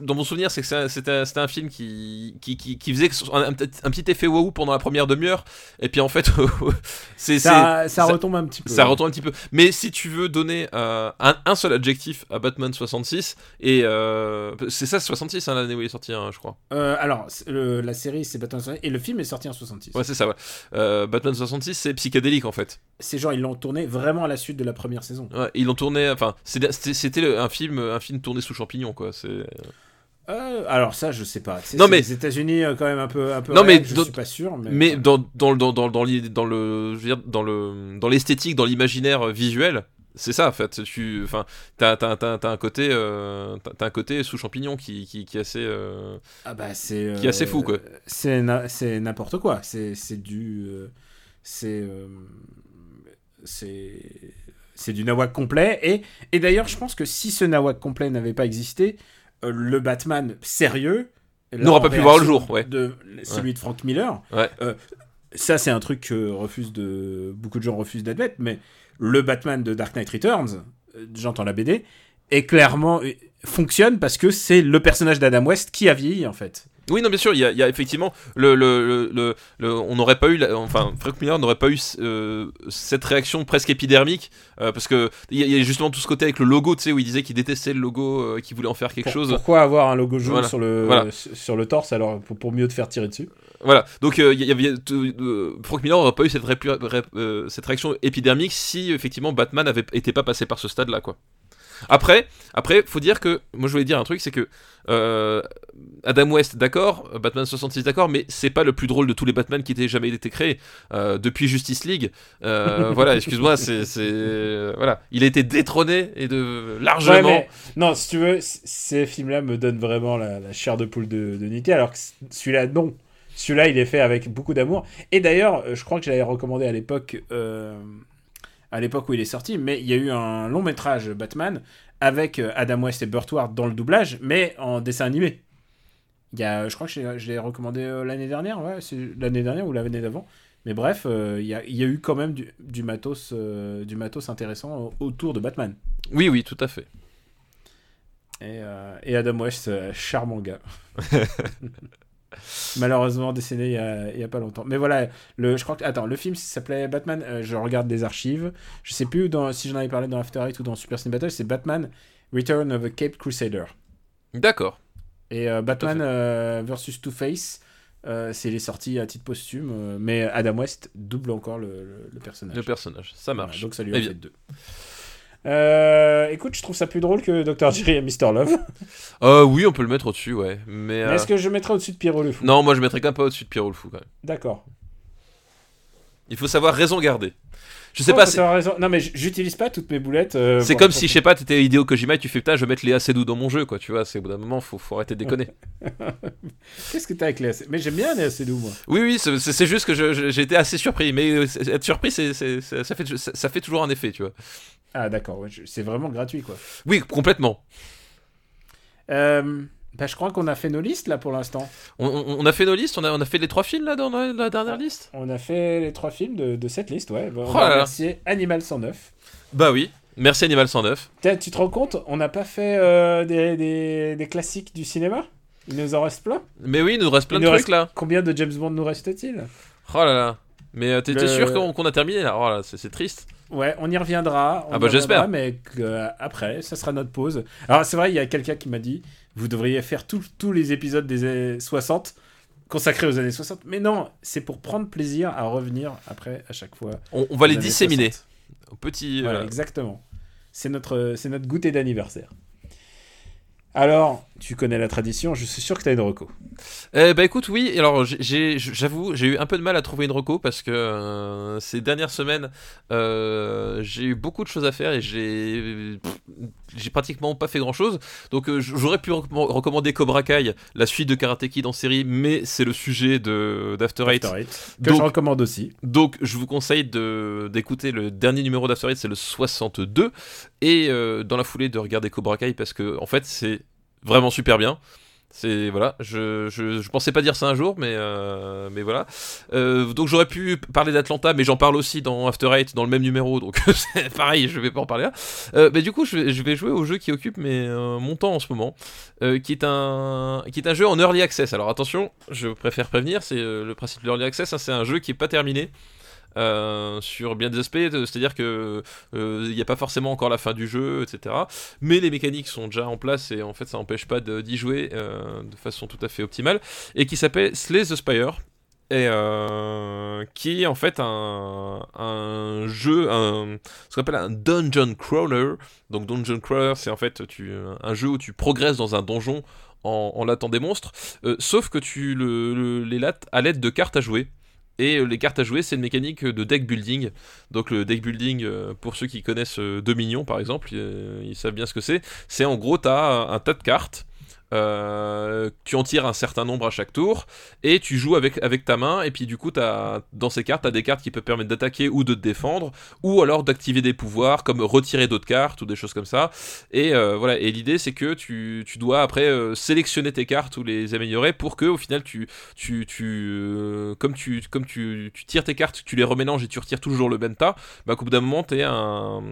Speaker 2: dans mon souvenir, c'est que c'était un, film qui, qui, qui, qui faisait un, petit- effet waouh pendant la première demi-heure, et puis en fait, c'est
Speaker 1: Ça, ça,
Speaker 2: ça-
Speaker 1: retombe un petit peu.
Speaker 2: ça retombe un petit peu. Mais si tu veux donner euh, un, seul adjectif à Batman 66, et euh, c'est ça 66 hein, l'année où il est sorti, hein, je crois.
Speaker 1: Alors, le- la série, c'est Batman 66, et le film est sorti en 66.
Speaker 2: Ouais, c'est ça, ouais. Euh, Batman 66, c'est psychédélique en fait.
Speaker 1: Ces gens, ils l'ont tourné vraiment à la suite de la première saison.
Speaker 2: Ouais, ils l'ont tourné, enfin, c'était un film, un film tourné sous champignons, quoi. C'est.
Speaker 1: Euh, alors ça, je sais pas. C'est,
Speaker 2: Non,
Speaker 1: c'est
Speaker 2: mais-
Speaker 1: les États-Unis euh, quand même un peu, un peu.
Speaker 2: Non, mais
Speaker 1: je
Speaker 2: dans-
Speaker 1: suis pas sûr. Mais,
Speaker 2: Mais dans, dans, dans, dans, dans, le, je veux dire, dans le, dans l'esthétique, dans l'imaginaire visuel, c'est ça en fait. Tu, enfin, t'as, t'as, t'as, t'as un côté, euh, t'as, un côté sous champignon qui, qui, qui est assez. euh,
Speaker 1: ah bah c'est.
Speaker 2: qui est assez fou, quoi.
Speaker 1: C'est, na- c'est n'importe quoi. C'est, c'est du, euh, c'est, euh, c'est, c'est du nawak complet. Et, et d'ailleurs, je pense que si ce nawak complet n'avait pas existé, euh, le Batman sérieux
Speaker 2: N'aura pas pu voir le jour, ouais.
Speaker 1: De celui de Frank Miller.
Speaker 2: Ouais.
Speaker 1: euh, ça, c'est un truc que refuse de beaucoup de gens refusent d'admettre, mais le Batman de Dark Knight Returns, euh, j'entends la BD, est clairement euh, fonctionne parce que c'est le personnage d'Adam West qui a vieilli en fait.
Speaker 2: Oui, non, bien sûr, il y a, il y a effectivement le, le, le, on n'aurait pas eu, la- enfin, Frank Miller n'aurait pas eu euh, cette réaction presque épidermique euh, parce que il y, a- il y a justement tout ce côté avec le logo, tu sais, où il disait qu'il détestait le logo, euh, qu'il voulait en faire quelque
Speaker 1: Pour-
Speaker 2: chose.
Speaker 1: Pourquoi avoir un logo jaune
Speaker 2: Voilà.
Speaker 1: sur, le,
Speaker 2: Voilà.
Speaker 1: sur le torse alors pour, pour mieux te faire tirer dessus?
Speaker 2: Voilà, donc euh, il y avait euh, Frank Miller n'aurait pas eu cette, euh, cette réaction épidermique si effectivement Batman avait été pas passé par ce stade-là, quoi. Après, après, faut dire que moi je voulais dire un truc, c'est que euh, Adam West, d'accord, Batman 66, d'accord, mais c'est pas le plus drôle de tous les Batman qui aient jamais été créés Euh, depuis Justice League. euh, voilà, excuse-moi, c'est, euh, voilà, il a été détrôné et de largement.
Speaker 1: Non, si tu veux, ces films-là me donnent vraiment la, chair de poule de, de alors que celui-là, non. Celui-là, il est fait avec beaucoup d'amour. Et d'ailleurs, euh, je crois que je l'avais recommandé à l'époque, euh, à l'époque où il est sorti, mais il y a eu un long métrage Batman avec euh, Adam West et Burt Ward dans le doublage, mais en dessin animé. Il y a, je crois que je l'ai- recommandé l'année dernière, ouais, c'est l'année dernière ou l'année d'avant. Mais bref, euh, il y, a, il y a eu quand même du, du matos, euh, du matos intéressant autour de Batman.
Speaker 2: Oui, oui, tout à fait.
Speaker 1: Et, euh, et Adam West, charmant gars. Malheureusement décédé il y, a, il y a pas longtemps. Mais voilà, le, je crois que. Attends, le film s'appelait Batman. euh, je regarde des archives. Je sais plus dans, si j'en avais parlé dans After Eight ou dans Super Ciné Battle. C'est Batman Return of a Cape Crusader.
Speaker 2: D'accord.
Speaker 1: Et euh, Batman euh, versus Two-Face, euh, c'est les sorties à titre posthume. mais Adam West double encore le, le- le personnage.
Speaker 2: Le personnage, ça
Speaker 1: Voilà,
Speaker 2: marche.
Speaker 1: donc ça lui
Speaker 2: Eh
Speaker 1: a
Speaker 2: bien.
Speaker 1: fait deux. Euh, écoute, je trouve ça plus drôle que Dr. Jerry et Mr. Love.
Speaker 2: Euh, oui, on peut le mettre au-dessus, ouais. Mais,
Speaker 1: Mais
Speaker 2: euh,
Speaker 1: est-ce que je mettrais au-dessus de Pierrot le Fou?
Speaker 2: Non, moi je mettrais quand même pas au-dessus de Pierrot le fou quand même.
Speaker 1: D'accord.
Speaker 2: Il faut savoir raison garder. Je sais pas, c'est-
Speaker 1: raison. Non, mais j'utilise pas toutes mes boulettes. euh,
Speaker 2: c'est comme si, je sais pas, t'étais Hideo Kojima et tu fais putain, je vais mettre Léa Seydoux dans mon jeu, quoi, tu vois, c'est au bout d'un moment, faut, faut arrêter de déconner.
Speaker 1: Qu'est-ce que t'as avec les AC Mais j'aime bien les assez doux, moi.
Speaker 2: oui, oui, c'est juste que je- je- j'ai été assez surpris, mais euh, être surpris, c'est c'est- c'est- ça, fait, ça, ça fait toujours un effet, tu vois.
Speaker 1: Ah, d'accord. c'est vraiment gratuit, quoi.
Speaker 2: Oui, complètement.
Speaker 1: Euh, bah, je crois qu'on a fait nos listes là pour l'instant.
Speaker 2: On, on- on a fait nos listes, on a, on a fait les trois films là dans la, la dernière liste?
Speaker 1: On a fait les trois films de, de cette liste, ouais. Bah, on
Speaker 2: Oh
Speaker 1: va remercier Animal 109.
Speaker 2: Bah oui, merci Animal 109.
Speaker 1: Tiens, tu te rends compte On n'a pas fait euh, des, des- des classiques du cinéma? Il nous en reste plein?
Speaker 2: Mais oui, il nous reste plein
Speaker 1: Il
Speaker 2: de trucs
Speaker 1: reste
Speaker 2: là.
Speaker 1: Combien de James Bond nous reste-t-il?
Speaker 2: Oh là là. Mais euh,
Speaker 1: Le-
Speaker 2: sûr qu'on a terminé là? Oh là, c'est triste.
Speaker 1: Ouais, on y reviendra. on
Speaker 2: Ah bah, j'espère.
Speaker 1: Mais euh, après, ça sera notre pause. Alors c'est vrai, il y a quelqu'un qui m'a dit, vous devriez faire tous- les épisodes des années 60 consacrés aux années 60. Mais non, c'est pour prendre plaisir à revenir après à chaque fois.
Speaker 2: On, on va les disséminer.
Speaker 1: 60.
Speaker 2: Au petit.
Speaker 1: Voilà,
Speaker 2: euh,
Speaker 1: exactement. C'est notre, c'est notre goûter d'anniversaire. Alors, tu connais la tradition, je suis sûr que tu as une reco.
Speaker 2: Eh bah écoute, oui, alors j'avoue, j'ai eu un peu de mal à trouver une reco parce que euh, ces dernières semaines, euh, j'ai eu beaucoup de choses à faire et j'ai pratiquement pas fait grand chose. Donc euh, j'aurais pu recomm- recommander Cobra Kai, la suite de Karate Kid en série, mais c'est le sujet de d'After Eight.
Speaker 1: After Eight, que
Speaker 2: Donc-
Speaker 1: je recommande aussi.
Speaker 2: Donc je vous conseille de- d'écouter le dernier numéro d'After Eight, c'est le 62, et euh, dans la foulée de regarder Cobra Kai parce que en fait c'est vraiment super bien. C'est voilà, je, je, pensais pas dire ça un jour, mais euh, mais voilà. Euh, donc j'aurais pu parler d'Atlanta, mais j'en parle aussi dans After Eight, dans le même numéro, donc pareil, je vais pas en parler là. Euh, mais du coup, je vais, jouer au jeu qui occupe mes, mon temps en ce moment, qui est un qui est un jeu en early access. Alors attention, je préfère prévenir, c'est le principe de l'early access, hein, c'est un jeu qui est pas terminé. Euh, sur bien des aspects, de- c'est-à-dire que euh, il n'y a pas forcément encore la fin du jeu, etc. Mais les mécaniques sont déjà en place et en fait ça n'empêche pas d'y jouer euh, de façon tout à fait optimale. Et qui s'appelle Slay the Spire. Et euh, qui est en fait un, un jeu, ce qu'on appelle un dungeon crawler. Donc dungeon crawler, c'est en fait un jeu où tu progresses dans un donjon en, en des monstres, euh, sauf que tu le, le- les lattes à l'aide de cartes à jouer. Et euh, les cartes à jouer, c'est une mécanique de deck building. Donc le deck building, euh, pour ceux qui connaissent euh, Dominion par exemple, ils savent bien ce que c'est. C'est en gros, tu as un tas de cartes. Euh, tu en tires un certain nombre à chaque tour et tu joues avec, avec ta main et puis du coup as, dans ces cartes tu as des cartes qui peuvent permettre d'attaquer ou de te défendre ou alors d'activer des pouvoirs comme retirer d'autres cartes ou des choses comme ça. Et euh, voilà. Et l'idée c'est que tu, tu dois après euh, sélectionner tes cartes ou les améliorer pour que au final tu, tu, tu comme tu comme tu, tu tires tes cartes tu les remélanges et tu retires toujours le même tas bah qu'au bout d'un moment tu un,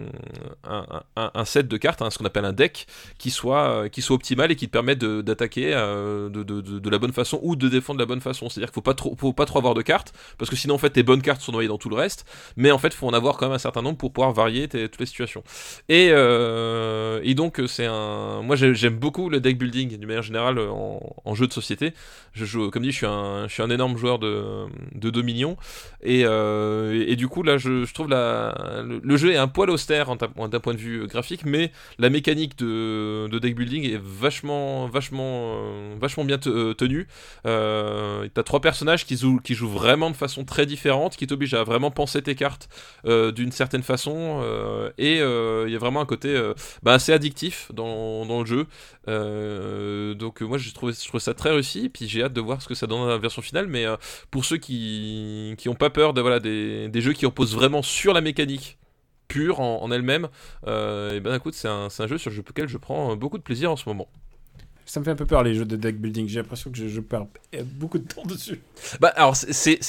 Speaker 2: un, set de cartes hein, ce qu'on appelle un deck qui soit qui soit optimal et qui te permet de- d'attaquer euh, de, de, de- la bonne façon ou de défendre de la bonne façon. C'est-à-dire qu'il faut pas trop, faut pas trop avoir de cartes parce que sinon en fait tes bonnes cartes sont noyées dans tout le reste. Mais en fait, faut en avoir quand même un certain nombre pour pouvoir varier tes- toutes les situations. Et, euh, et donc c'est un, moi j'ai- j'aime beaucoup le deck building d'une manière générale en, en jeu de société. Je joue, comme dit, je suis un, je suis un énorme joueur de, de Dominion et, euh, et, du coup là, je, je trouve la, le, jeu est un poil austère d'un point de vue graphique, mais la mécanique de, de deck building est vachement, vachement, euh, vachement bien euh, tenue. Euh, T'as trois personnages qui jouent, qui jouent vraiment de façon très différente, qui t'obligent à vraiment penser tes cartes euh, d'une certaine façon, et il y a vraiment un côté bah, assez addictif dans, le jeu. Donc moi je trouve, je trouve ça très réussi, puis j'ai hâte de voir ce que ça donne dans la version finale, mais pour ceux qui, qui ont pas peur de, voilà, des, des jeux qui reposent vraiment sur la mécanique pure en, elle-même, et ben écoute, c'est un, un jeu sur lequel je prends beaucoup de plaisir en ce moment.
Speaker 1: Ça me fait un peu peur les jeux de deck building. J'ai l'impression que je, perds beaucoup de temps dessus.
Speaker 2: Bah alors c'est-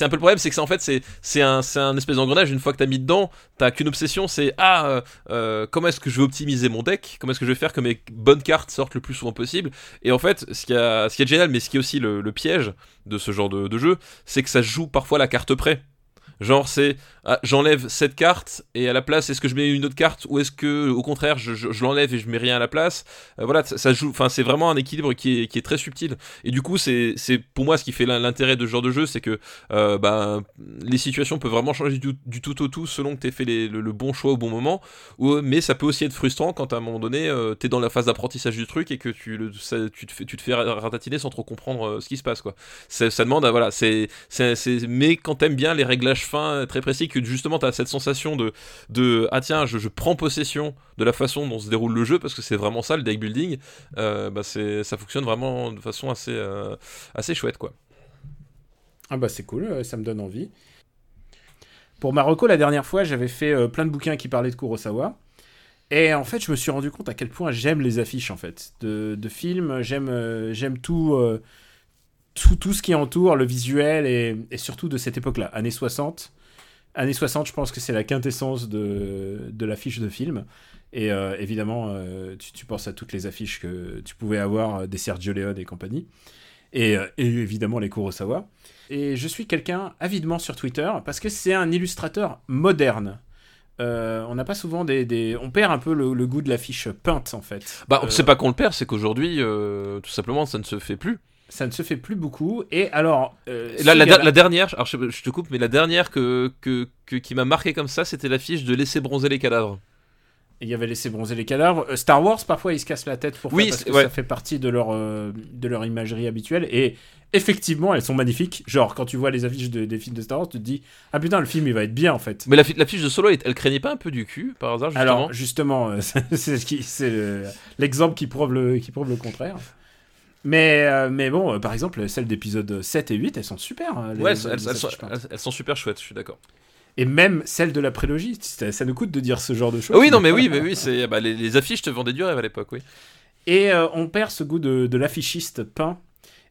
Speaker 2: un peu le problème c'est que en fait c'est un un espèce d'engrenage une fois que t'as mis dedans t'as qu'une obsession c'est ah euh, euh, comment est-ce que je vais optimiser mon deck? Comment est-ce que je vais faire que mes bonnes cartes sortent le plus souvent possible? Et en fait ce qui a ce qui est génial mais ce qui est aussi le, le piège de ce genre de, de jeu c'est que ça joue parfois la carte près Genre c'est ah, j'enlève cette carte et à la place est-ce que je mets une autre carte ou est-ce que au contraire je, l'enlève et je mets rien à la place? Euh, voilà ça, joue enfin c'est vraiment un équilibre qui est, très subtil. Et du coup c'est pour moi ce qui fait l'in- l'intérêt de ce genre de jeu c'est que euh, bah, les situations peuvent vraiment changer du, tout au tout selon que tu fait les- le, bon choix au bon moment. Ou, mais ça peut aussi être frustrant quand à un moment donné euh, t'es dans la phase d'apprentissage du truc et que tu, tu, te fais, tu ratatiner sans trop comprendre euh, ce qui se passe ça, demande voilà mais quand t'aimes bien les réglages fins euh, très précis que justement t'as cette sensation de de ah tiens je, prends possession de la façon dont se déroule le jeu parce que c'est vraiment ça le deck building euh, bah ça fonctionne vraiment de façon assez euh, assez chouette quoi
Speaker 1: Ah bah c'est cool, euh, ça me donne envie. Pour Marocco, la dernière fois, j'avais fait euh, plein de bouquins qui parlaient de Kurosawa. Et en fait, je me suis rendu compte à quel point j'aime les affiches en fait de, de films. J'aime j'aime tout, tout tout ce qui entoure le visuel et, et surtout de cette époque-là, années 60. Années 60, je pense que c'est la quintessence de, de l'affiche de film. Et euh, évidemment, euh, tu, tu penses à toutes les affiches que tu pouvais avoir euh, des Sergio Leone et compagnie. Et, et évidemment les Kurosawa. Et je suis quelqu'un avidement sur Twitter parce que c'est un illustrateur moderne. Euh, on n'a pas souvent des, des- On perd un peu le, le goût de l'affiche peinte en fait.
Speaker 2: bah c'est pas qu'on le perd c'est qu'aujourd'hui tout simplement ça ne se fait plus
Speaker 1: Ça ne se fait plus beaucoup. Et alors. euh,
Speaker 2: la, dernière alors je, je te coupe mais la dernière que, que, que- qui m'a marqué comme ça c'était l'affiche de laisser bronzer les cadavres
Speaker 1: Il y avait laissé bronzer les cadavres. Euh, Star Wars, parfois, ils se cassent la tête pour
Speaker 2: Oui,
Speaker 1: ça parce que
Speaker 2: ouais.
Speaker 1: ça fait partie de leur, euh, de leur imagerie habituelle. Et effectivement, elles sont magnifiques. Genre, quand tu vois les affiches de- des films de Star Wars, tu te dis Ah putain, le film, il va être bien en fait.
Speaker 2: mais la, fi- la fiche de Solo elle, elle craignait pas un peu du cul par hasard justement
Speaker 1: Alors, justement, euh, c'est l'exemple qui, prouve le- qui prouve le contraire. Mais, euh, mais bon, euh, par exemple, celles d'épisode 7 et 8, elles sont super. hein, les-
Speaker 2: ouais
Speaker 1: les
Speaker 2: elles, sont,
Speaker 1: affiches peintes.
Speaker 2: elles- elles sont super chouettes je suis d'accord
Speaker 1: Et même celles de la prélogie. Ça, ça nous coûte de dire ce genre de choses.
Speaker 2: Ah oui non mais oui mais oui c'est bah, les, les affiches te vendaient du rêve à l'époque oui
Speaker 1: Et euh, on perd ce goût de, de l'affichiste peint.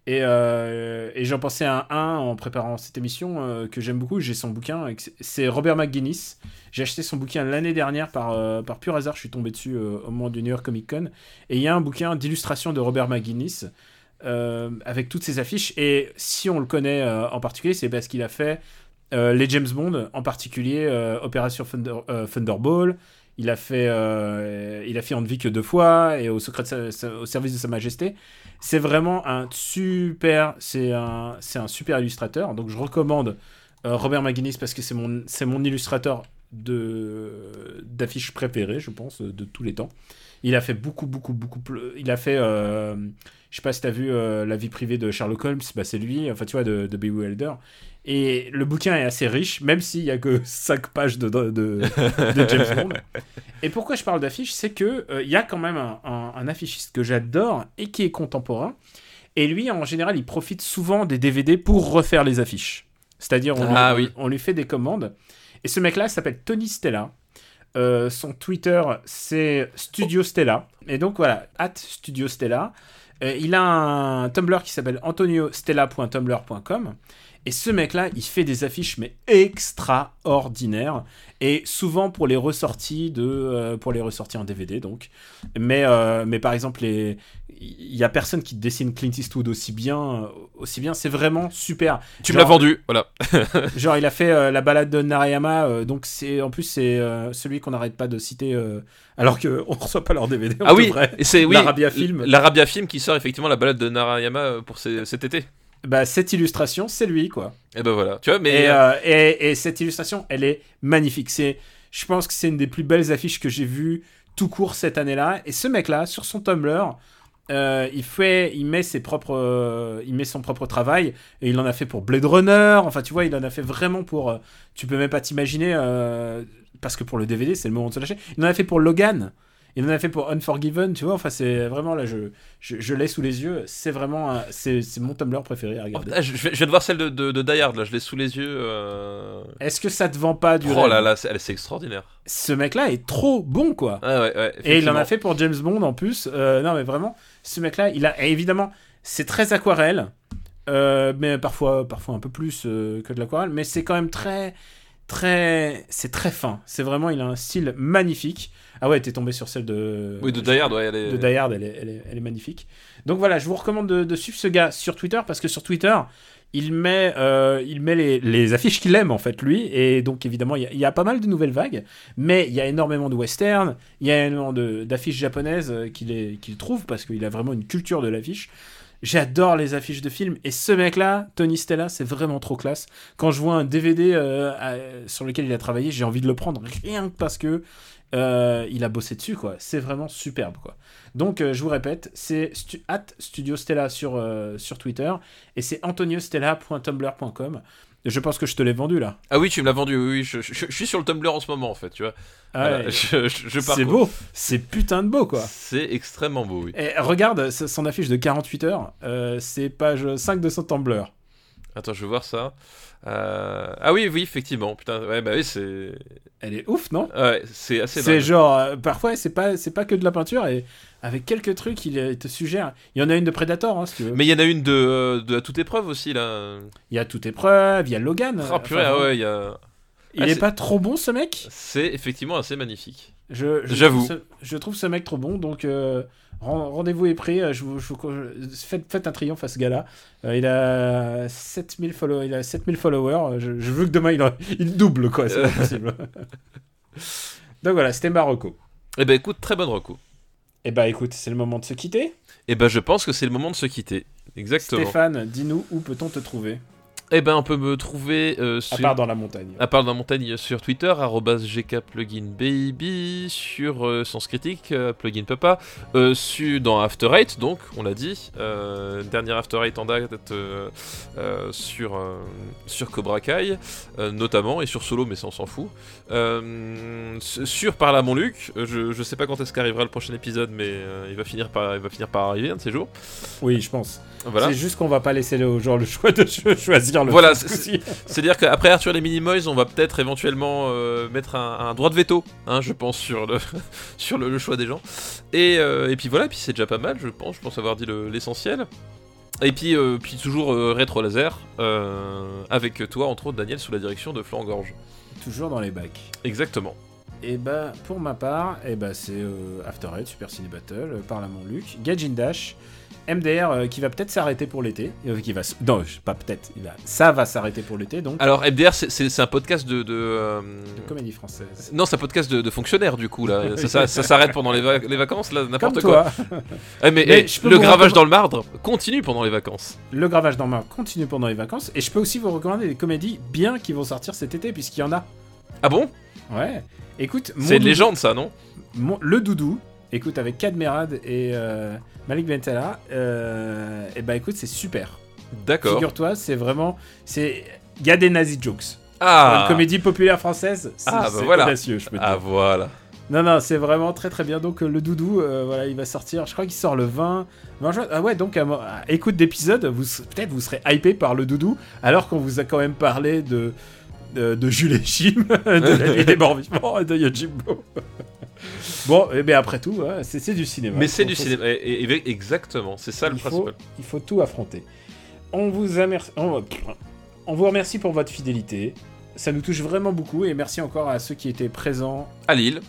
Speaker 1: Et, euh, et j'en pensais à un en préparant cette émission euh, que j'aime beaucoup. J'ai son bouquin. c'est- Robert McGuinness. J'ai acheté son bouquin l'année dernière par, euh, par pur hasard. Je suis tombé dessus au moment du New York Comic Con. Et il y a un bouquin d'illustration de Robert McGuinness avec toutes ses affiches. Et si on le connaît en particulier, c'est parce qu'il a fait les James Bond, en particulier Opération Thunder, Thunderball. Il a fait, euh, il a fait vit que deux fois et au, secret au service de Sa Majesté. C'est vraiment un super, c'est un, c'est un super illustrateur. Donc je recommande euh, Robert McGuinness parce que c'est mon, c'est mon illustrateur de d'affiches préféré, je pense, de tous les temps. Il a fait beaucoup, beaucoup, beaucoup. plus- Il a fait, euh, je sais pas si t'as vu euh, la vie privée de Sherlock Holmes, bah c'est lui. Enfin, tu vois, de, de B.W. Elder. Et le bouquin est assez riche, même s'il y a que 5 pages de, de, de James Bond. Et pourquoi je parle d'affiches C'est que euh, y a quand même un, un- un affichiste que j'adore et qui est contemporain. Et lui, en général, il profite souvent des DVD pour refaire les affiches. C'est-à-dire, on,
Speaker 2: Ah oui.
Speaker 1: on lui fait des commandes. Et ce mec-là s'appelle Tony Stella. Euh, son Twitter, c'est Studio Stella. Et donc voilà, at Studio Stella. Euh, il a un Tumblr qui s'appelle antoniostella.tumblr.com. Et ce mec-là, il fait des affiches mais extraordinaires et souvent pour les ressorties de, euh, pour les ressorties en DVD donc. Mais, euh, mais par exemple, les, il y a personne qui dessine Clint Eastwood aussi bien, euh, aussi bien. C'est vraiment super.
Speaker 2: Tu me l'as vendu, voilà.
Speaker 1: Genre, il a fait euh, la balade de Narayama, donc c'est en plus c'est celui qu'on n'arrête pas de citer, alors que on reçoit pas leur DVD.
Speaker 2: Ah oui, c'est oui,
Speaker 1: L'Arabia Film.
Speaker 2: L'Arabia Film qui sort effectivement la balade de Narayama pour ces- cet été.
Speaker 1: Bah cette illustration, c'est lui quoi.
Speaker 2: Et ben voilà, tu vois, mais
Speaker 1: Et, euh, et, et cette illustration, elle est magnifique. C'est, je pense que c'est une des plus belles affiches que j'ai vues tout court cette année-là. Et ce mec-là, sur son Tumblr, euh, il fait, il met ses propres, euh, il met son propre travail et il en a fait pour Blade Runner. Enfin, tu vois, il en a fait vraiment pour. euh, tu peux même pas t'imaginer euh, parce que pour le DVD, c'est le moment de se lâcher. Il en a fait pour Logan. Il en a fait pour Unforgiven, tu vois. Enfin, c'est vraiment là, je, je, je l'ai sous les yeux. C'est vraiment, un- c'est, c'est mon Tumblr préféré à
Speaker 2: Oh,
Speaker 1: regarder.
Speaker 2: je, viens je viens de voir celle de, de, de Die Hard, là, je l'ai sous les yeux. euh.
Speaker 1: Est-ce que ça te vend pas du
Speaker 2: Oh
Speaker 1: rêve
Speaker 2: là là, c'est elle- c'est extraordinaire.
Speaker 1: ce mec-là est trop bon, quoi.
Speaker 2: Ah ouais, ouais,
Speaker 1: Et il en
Speaker 2: effectivement.
Speaker 1: a fait pour James Bond en plus. Euh, non, mais vraiment, ce mec-là, il a et évidemment, c'est très aquarelle, euh, mais parfois, parfois un peu plus euh, que de l'aquarelle, mais c'est quand même très, très, c'est très fin. C'est vraiment, il a un style magnifique. Ah ouais, t'es tombé sur celle de.
Speaker 2: Oui, de Die Hard, ouais, elle est.
Speaker 1: de Die Hard, elle est, elle est- elle est magnifique. Donc voilà, je vous recommande de, de suivre ce gars sur Twitter parce que sur Twitter, il met, euh, il met les, les affiches qu'il aime en fait lui. Et donc évidemment, il y, a, il y a pas mal de nouvelles vagues, mais il y a énormément de western, il y a énormément d'affiches japonaises euh, qu'il qu'il trouve parce qu'il a vraiment une culture de l'affiche. J'adore les affiches de films et ce mec-là, Tony Stella, c'est vraiment trop classe. Quand je vois un DVD euh, à- sur lequel il a travaillé, j'ai envie de le prendre rien que parce que euh, il a bossé dessus quoi. C'est vraiment superbe quoi. Donc euh, je vous répète, c'est stu at Studio Stella sur, euh, sur Twitter et c'est antoniostella.tumblr.com. Je pense que je te l'ai vendu là.
Speaker 2: Ah oui, tu me l'as vendu, oui, oui, je, je- je suis sur le Tumblr en ce moment en fait, tu vois.
Speaker 1: Ah
Speaker 2: Voilà,
Speaker 1: ouais,
Speaker 2: je, je- je
Speaker 1: c'est beau, c'est putain de beau quoi.
Speaker 2: C'est extrêmement beau, oui.
Speaker 1: Et regarde son affiche de 48 heures, c'est page 5 de son Tumblr.
Speaker 2: Attends, je vais voir ça. Euh, Ah oui, oui, effectivement. Putain, ouais, bah oui, c'est.
Speaker 1: Elle est ouf, non?
Speaker 2: Ouais, c'est assez
Speaker 1: C'est genre, euh, parfois c'est pas, c'est pas que de la peinture et avec quelques trucs il, euh, il te suggère. Il y en a une de Predator hein, si tu veux.
Speaker 2: Mais il y en a une de, euh, de à toute épreuve aussi, là.
Speaker 1: Il y a toute épreuve, il y a Logan.
Speaker 2: Ah, purée,
Speaker 1: Enfin,
Speaker 2: ah ouais, il y a.
Speaker 1: Il
Speaker 2: Ah,
Speaker 1: est pas trop bon ce mec?
Speaker 2: C'est effectivement assez magnifique.
Speaker 1: Je- je
Speaker 2: J'avoue.
Speaker 1: trouve ce- Je trouve ce mec trop bon, donc rendez-vous est pris. euh, Je vous, je vous- faites, faites un triomphe à ce gars-là. Euh, il, a 7000 follow- il a 7000 followers. euh, Je, je veux que demain il, en- il double, quoi. C'est possible. donc voilà, c'était Marocco.
Speaker 2: Eh ben écoute, très bonne reco.
Speaker 1: Et bah écoute, c'est le moment de se quitter.
Speaker 2: Eh ben je pense que c'est le moment de se quitter. Exactement.
Speaker 1: Stéphane, dis-nous où peut-on te trouver?
Speaker 2: Eh ben on peut me trouver euh,
Speaker 1: À
Speaker 2: sur...
Speaker 1: part dans la montagne.
Speaker 2: À part dans la montagne sur Twitter, arrobas gkpluginbaby, sur euh, Sens Critique, euh, Plugin Papa, euh, su- dans After Eight, donc, on l'a dit, dernier After Eight en date sur, sur Cobra Kai, notamment, et sur Solo, mais ça on s'en fout. Sur Par là mon Luc, je, je sais pas quand est-ce qu'arrivera le prochain épisode, mais il, va finir par, il va finir par arriver un de ces jours.
Speaker 1: Oui, je pense.
Speaker 2: Voilà.
Speaker 1: C'est juste qu'on va pas laisser aux gens le choix de cho- le
Speaker 2: Voilà. C'est-à-dire qu'après Arthur et les Minimoys, on va peut-être éventuellement euh, mettre un, un droit de veto, hein, je pense, sur le, sur le, le choix des gens. Et, euh, et puis voilà, puis c'est déjà pas mal, je pense, je pense avoir dit le- l'essentiel. Et puis, euh, puis toujours euh, rétro laser, euh, avec toi, entre autres, Daniel, sous la direction de Flan Gorge.
Speaker 1: Toujours dans les bacs.
Speaker 2: Exactement.
Speaker 1: Et bah pour ma part, et bah c'est euh, After Eight, Super Ciné Battle, euh, par la mon Luc, Gajin Dash, MDR euh, qui va peut-être s'arrêter pour l'été, euh, qui va, non pas peut-être, va, ça va s'arrêter pour l'été donc.
Speaker 2: Alors, MDR, c'est- un podcast de. de, euh,
Speaker 1: de comédie française.
Speaker 2: Non, c'est un podcast de, de fonctionnaires, du coup, là. Ça, ça- ça s'arrête pendant les, va- les vacances, là, n'importe quoi. Eh, mais
Speaker 1: Mais
Speaker 2: eh,
Speaker 1: je peux
Speaker 2: le gravage dans le marbre continue pendant les vacances.
Speaker 1: le gravage dans ma continue pendant les vacances, et je peux aussi vous recommander des comédies bien qui vont sortir cet été puisqu'il y en a.
Speaker 2: Ah bon?
Speaker 1: Ouais. Écoute,
Speaker 2: C'est une légende, ça, non?
Speaker 1: mon- le doudou. Écoute avec Kadmerad et euh, Malik Bentala, euh, et bah écoute c'est super.
Speaker 2: D'accord.
Speaker 1: Figure-toi, c'est vraiment, c'est, il y a des nazi jokes. Pour
Speaker 2: Ah,
Speaker 1: Une comédie populaire française, c'est
Speaker 2: Ah, bah voilà.
Speaker 1: audacieux, je peux te
Speaker 2: ah
Speaker 1: dire.
Speaker 2: voilà.
Speaker 1: Non, non, c'est vraiment très très bien. Donc, euh, le doudou, euh, voilà, il va sortir, je crois qu'il sort le 20, 20 juin. Ah ouais, donc, à, écoute d'épisode, vous, peut-être vous serez hypé par le doudou, alors qu'on vous a quand même parlé de, de, de Jules et Jim, de la nuit des morts vivants et de Yojimbo. Bon, et bien après tout, ouais, c'est du cinéma.
Speaker 2: Mais c'est du cinéma. Et- et- et- exactement, c'est ça le
Speaker 1: faut,
Speaker 2: principal.
Speaker 1: il faut tout affronter. On vous a merci. on- on vous remercie pour votre fidélité. Ça nous touche vraiment beaucoup et merci encore à ceux qui étaient présents,
Speaker 2: À Lille.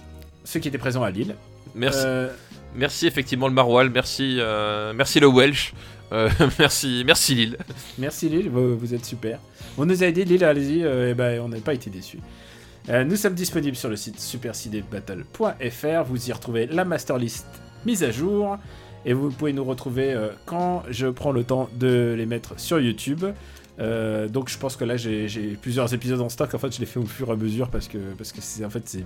Speaker 1: ceux qui étaient présents à Lille.
Speaker 2: Merci,
Speaker 1: Euh,
Speaker 2: merci effectivement le Maroilles, merci, euh, merci le Welsh, euh, merci, merci Lille.
Speaker 1: Merci Lille, vous, vous êtes super. On nous a aidé Lille, allez-y, euh, et ben, on n'a pas été déçus. Euh, nous sommes disponibles sur le site supercinébattle.fr. Vous y retrouvez la master list mise à jour. Et vous pouvez nous retrouver euh, quand je prends le temps de les mettre sur YouTube. Euh, donc je pense que là j'ai plusieurs épisodes en stock. En fait, je les fais au fur et à mesure parce que parce que c'est en fait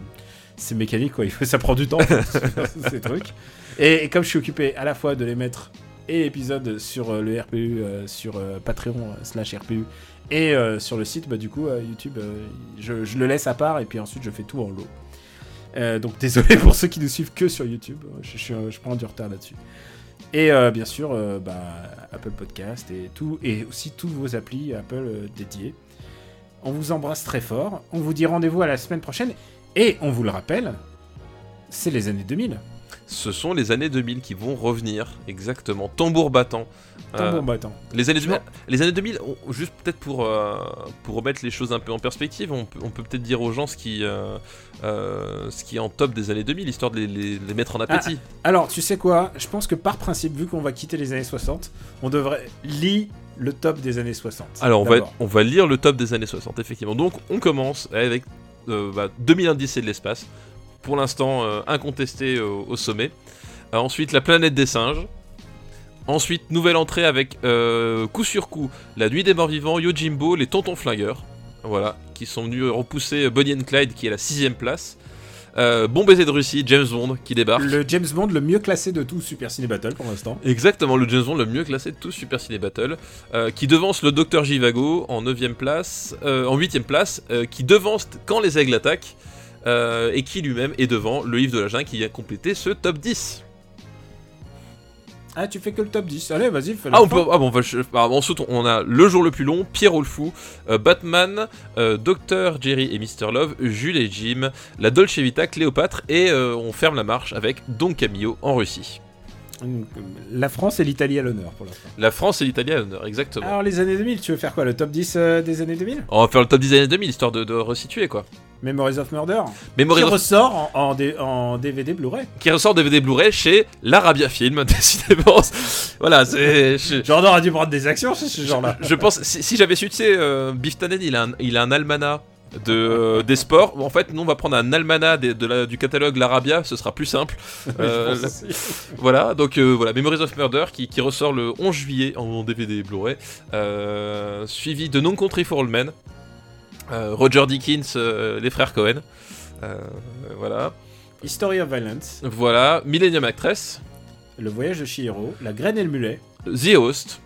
Speaker 1: c'est mécanique quoi. Ça prend du temps fait, ces trucs. Et, comme je suis occupé à la fois de les mettre et épisodes sur le RPU, sur Patreon slash RPU et euh, sur le site, bah du coup euh, YouTube, euh, je, je le laisse à part et puis ensuite je fais tout en lot. Donc désolé pour ceux qui nous suivent que sur YouTube, je, je, prends du retard là-dessus. Et bien sûr, bah, Apple Podcast et tout, et aussi tous vos applis Apple dédiés. On vous embrasse très fort. On vous dit rendez-vous à la semaine prochaine. Et on vous le rappelle, c'est les années 2000.
Speaker 2: Ce sont les années 2000 qui vont revenir, exactement, tambour battant.
Speaker 1: Tambour
Speaker 2: Euh,
Speaker 1: battant.
Speaker 2: les années 2000,
Speaker 1: Non.
Speaker 2: les années 2000 on- juste peut-être pour, euh, pour remettre les choses un peu en perspective, on peut, on peut peut-être dire aux gens ce qui, euh, ce qui est en top des années 2000, histoire de les, les- les mettre en appétit.
Speaker 1: Alors, tu sais quoi? Je pense que par principe, vu qu'on va quitter les années 60, on devrait lire le top des années 60.
Speaker 2: Alors on va,
Speaker 1: d'abord.
Speaker 2: on va lire le top des années 60, effectivement. Donc on commence avec euh, bah, 2010 et de l'espace. Pour l'instant, euh, incontesté au, au sommet. Euh, ensuite, la planète des singes. Ensuite, nouvelle entrée avec euh, coup sur coup, la nuit des morts vivants, Yojimbo, les tontons flingueurs. Voilà, qui sont venus repousser Bonnie and Clyde, qui est à la sixième place. Euh, bon baiser de Russie, James Bond, qui débarque.
Speaker 1: Le James Bond le mieux classé de tout Super Ciné Battle pour l'instant.
Speaker 2: Exactement, le James Bond le mieux classé de tous Super Ciné Battle, euh, qui devance le Docteur Jivago en 9ème place, euh, en 8ème place, euh, qui devance Quand les aigles attaquent, euh, et qui lui-même est devant le Yves de la Jungle qui vient compléter ce top 10.
Speaker 1: Ah, tu fais que le top 10. Allez, vas-y, fais le
Speaker 2: Ah, on
Speaker 1: fin.
Speaker 2: peut, ah bon, on va- je- ah, ensuite on a Le jour le plus long, Pierrot le fou, euh, Batman, euh, Docteur Jerry et Mr. Love, Jules et Jim, la Dolce Vita, Cléopâtre, et euh, on ferme la marche avec Don Camillo en Russie.
Speaker 1: La France et l'Italie à l'honneur pour l'instant.
Speaker 2: La France et l'Italie à l'honneur, exactement.
Speaker 1: Alors, les années 2000, tu veux faire quoi Le top 10 euh, des années 2000
Speaker 2: On va faire le top 10 des années 2000, histoire de, de resituer quoi.
Speaker 1: Memories of Murder
Speaker 2: Memory
Speaker 1: Qui
Speaker 2: of-
Speaker 1: ressort en, en D- en DVD Blu-ray.
Speaker 2: qui ressort DVD Blu-ray chez l'Arabia Film, décidément. voilà, c'est.
Speaker 1: On aurait dû prendre des actions chez ce genre-là.
Speaker 2: je pense, si, si j'avais su, tu sais, euh, Biff Tannen, il a un, il a un almanach de, euh, des sports. En fait, nous, on va prendre un almanach de la- du catalogue l'Arabia, ce sera plus simple. Euh, voilà, donc euh, voilà, Memories of Murder qui, qui ressort le 11 juillet en DVD Blu-ray, euh, suivi de Non Country for All Men, euh, Roger Dickens, euh, les frères Cohen. Euh, voilà.
Speaker 1: History of Violence,
Speaker 2: Voilà, Millennium Actress,
Speaker 1: Le voyage de Chihiro, La graine et le mulet.
Speaker 2: The Host,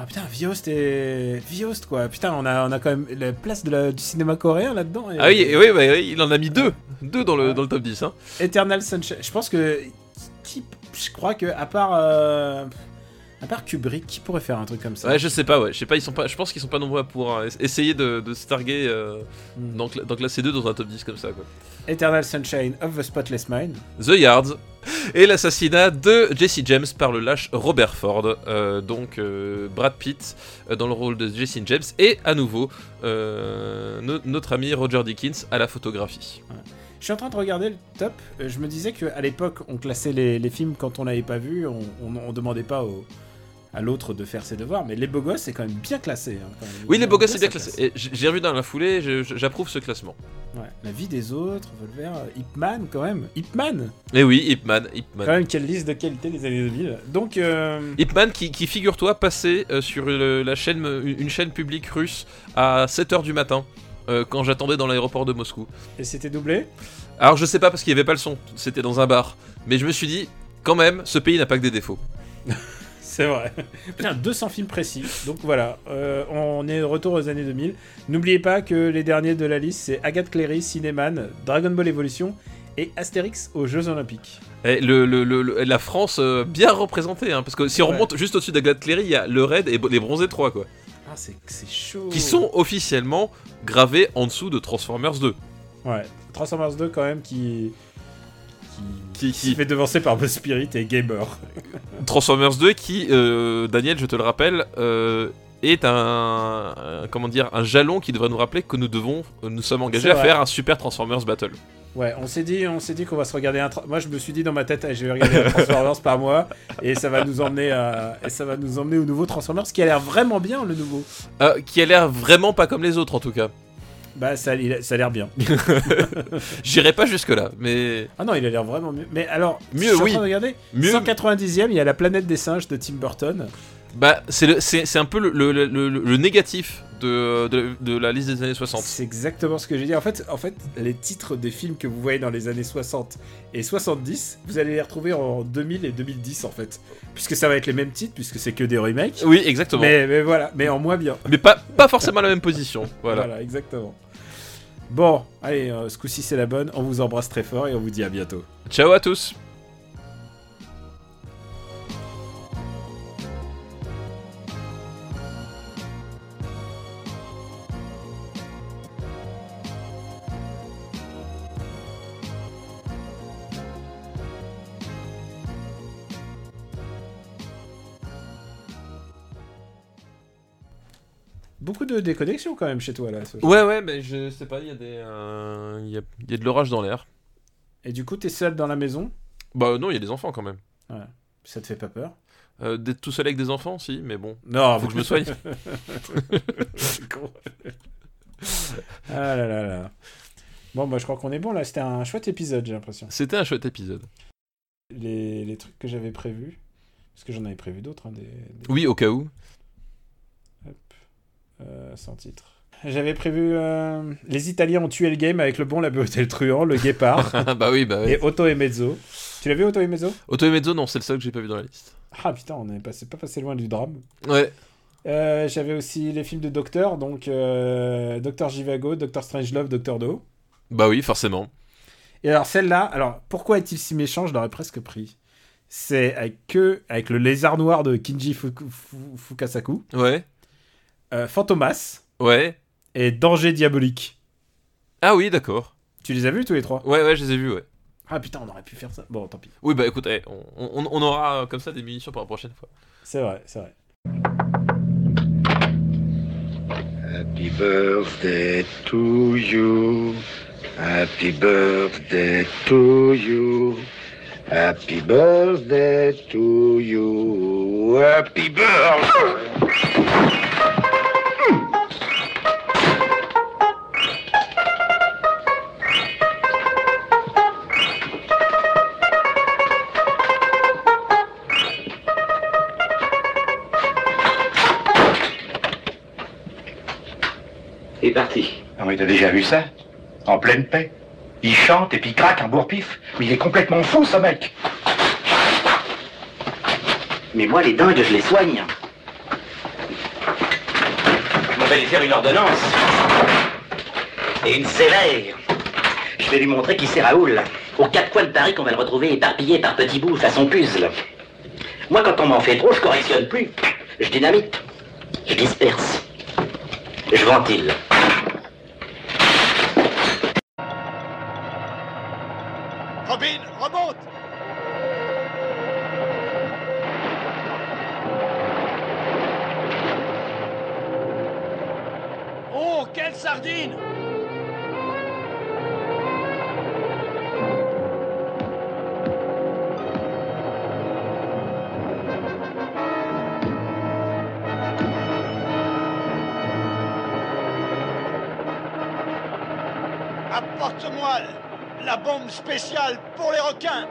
Speaker 1: Ah putain, Viost et. Viost quoi. Putain, on a, on a quand même la place de la- du cinéma coréen là-dedans. et-
Speaker 2: Ah oui, oui, bah oui, il en a mis deux, deux dans le, dans le top 10. Hein.
Speaker 1: Eternal Sunshine. Je pense que. Qui, je crois que, à part. euh, à part Kubrick, qui pourrait faire un truc comme ça?
Speaker 2: Ouais, je sais pas, ouais, je sais pas, ils sont pas, je pense qu'ils sont pas nombreux à pouvoir euh, essayer de, de se targuer euh, dans, cla- dans classer deux dans un top 10 comme ça, quoi.
Speaker 1: Eternal Sunshine of the Spotless Mind.
Speaker 2: The Yards et l'assassinat de Jesse James par le lâche Robert Ford, euh, donc euh, Brad Pitt euh, dans le rôle de Jesse James et à nouveau no- notre ami Roger Dickens à la photographie.
Speaker 1: Je suis en train de regarder le top. Je me disais qu'à l'époque, on classait les, films quand on n'avait pas vu. On, on, demandait pas au- à l'autre de faire ses devoirs. Mais Les Beaux Gosses, c'est quand même bien classé. hein, quand même.
Speaker 2: Oui, les beaux gosses c'est bien classé. Et J'ai revu dans la foulée, j'approuve ce classement.
Speaker 1: Ouais. La vie des autres, Volver, euh, Ip Man quand même. Ip Man
Speaker 2: Et oui, Ip Man, Ip Man.
Speaker 1: Quand même, quelle liste de qualité des années 2000. Donc, euh,
Speaker 2: Ip Man qui, qui, figure-toi, passait euh, sur le- la chaîne, une une chaîne publique russe à 7h du matin. euh, quand j'attendais dans l'aéroport de Moscou.
Speaker 1: et c'était doublé?
Speaker 2: Alors je sais pas parce qu'il y avait pas le son, c'était dans un bar. Mais je me suis dit, quand même, ce pays n'a pas que des défauts.
Speaker 1: C'est vrai. Putain, 200 films précis. Donc voilà, euh, on est de retour aux années 2000. N'oubliez pas que les derniers de la liste, c'est Agathe Cléry, Cinéman, Dragon Ball Evolution et Astérix aux Jeux Olympiques.
Speaker 2: Et le, le- le- le- la France euh, bien représentée, hein, parce que si on
Speaker 1: Ouais.
Speaker 2: remonte juste au-dessus d'Agathe Cléry, il y a le Raid et les Bronzés 3, quoi.
Speaker 1: Ah, c'est c'est chaud.
Speaker 2: Qui sont officiellement gravés en dessous de Transformers 2.
Speaker 1: Ouais. Transformers 2 quand même qui.
Speaker 2: Qui,
Speaker 1: fait devancer par Buzz Spirit et Gamer.
Speaker 2: Transformers 2 qui, euh, Daniel, je te le rappelle, euh, est un, un- comment dire un jalon qui devrait nous rappeler que nous devons nous sommes engagés à faire un super Transformers Battle.
Speaker 1: Ouais, on s'est dit, on s'est dit qu'on va se regarder un. Moi, je me suis dit dans ma tête, je vais regarder un Transformers par mois, et ça va nous emmener à, et ça va nous emmener au nouveau Transformers, qui a l'air vraiment bien le nouveau.
Speaker 2: Euh, qui a l'air vraiment pas comme les autres en tout cas.
Speaker 1: Bah, ça, il ça a l'air bien.
Speaker 2: J'irai pas jusque là, mais
Speaker 1: Ah non, il a l'air vraiment mieux. Mais alors,
Speaker 2: Mieux,
Speaker 1: je suis en
Speaker 2: oui.
Speaker 1: train de regarder.
Speaker 2: mieux.
Speaker 1: 190e, il y a la planète des singes de Tim Burton.
Speaker 2: Bah c'est le- c'est c'est un peu le, le- le- le- négatif de, de, de la liste des années 60.
Speaker 1: C'est exactement ce que j'ai dit. En fait, en fait, les titres des films que vous voyez dans les années 60 et 70, vous allez les retrouver en 2000 et 2010 en fait, puisque ça va être les mêmes titres, puisque c'est que des remakes.
Speaker 2: Oui, exactement. Mais,
Speaker 1: Mais, mais voilà, mais en moins bien.
Speaker 2: pas, pas forcément la même position.
Speaker 1: Voilà,
Speaker 2: Voilà.
Speaker 1: exactement. Bon, allez, euh, ce coup-ci c'est la bonne. On vous embrasse très fort et on vous dit à bientôt.
Speaker 2: Ciao à tous.
Speaker 1: De déconnexion quand même chez toi là.
Speaker 2: Ouais, ouais, mais je sais pas, il y a des, euh, il y, a, y a de l'orage dans l'air.
Speaker 1: Et du coup, t'es seul dans la maison?
Speaker 2: Bah non, il y a des enfants quand même.
Speaker 1: Ça te fait pas peur?
Speaker 2: Euh, D'être tout seul avec des enfants, si, mais bon.
Speaker 1: Non,
Speaker 2: Faut que je me soigne.
Speaker 1: Ah là là là. Bon, bah je crois qu'on est bon là. C'était un chouette épisode, j'ai l'impression.
Speaker 2: C'était un chouette épisode.
Speaker 1: Les, les trucs que j'avais prévus, parce que j'en avais prévu d'autres, hein, des, des-
Speaker 2: Oui, au cas où.
Speaker 1: Euh, sans titre. J'avais prévu euh, Les Italiens ont tué le game avec le bon, la et le truand, le guépard
Speaker 2: bah oui, bah oui.
Speaker 1: et Otto et Mezzo. Tu l'as vu Otto et Mezzo?
Speaker 2: Auto et Mezzo, non, c'est le seul que j'ai pas vu dans la liste.
Speaker 1: Ah putain, on n'est passé, pas passé loin du drame.
Speaker 2: Ouais.
Speaker 1: Euh, J'avais aussi les films de Docteur, donc euh, Docteur Jivago, Docteur Strangelove, Docteur Do.
Speaker 2: Bah oui, forcément.
Speaker 1: Et alors celle-là, alors pourquoi est-il si méchant? Je l'aurais presque pris. C'est avec que avec le lézard noir de Kinji Fukasaku,
Speaker 2: Ouais.
Speaker 1: Euh, Fantomas
Speaker 2: Ouais.
Speaker 1: et Danger diabolique.
Speaker 2: Ah oui, d'accord.
Speaker 1: Tu les as vus tous les trois?
Speaker 2: Ouais, ouais, je les ai vus, ouais.
Speaker 1: Ah putain, on aurait pu faire ça. Bon, tant pis.
Speaker 2: Oui, bah écoute, eh, on, on- on aura euh, comme ça des munitions pour la prochaine fois.
Speaker 1: C'est vrai, c'est vrai.
Speaker 3: Happy birthday to you. Happy birthday to you. Happy birthday to you. Happy birthday.
Speaker 4: Parti.
Speaker 5: Ah oui, t'as déjà vu ça? En pleine paix. Il chante et puis il craque un bourre-pif. Mais il est complètement fou, ce mec.
Speaker 4: Mais moi, les dingues, je les soigne. On va lui faire une ordonnance. Et une sévère. Je vais lui montrer qui c'est Raoul. Aux quatre coins de Paris qu'on va le retrouver éparpillé par petits bouts façon puzzle. Moi, quand on m'en fait trop, je correctionne plus. Je dynamite. Je disperse. Je ventile.
Speaker 5: Apporte-moi la bombe spéciale pour les requins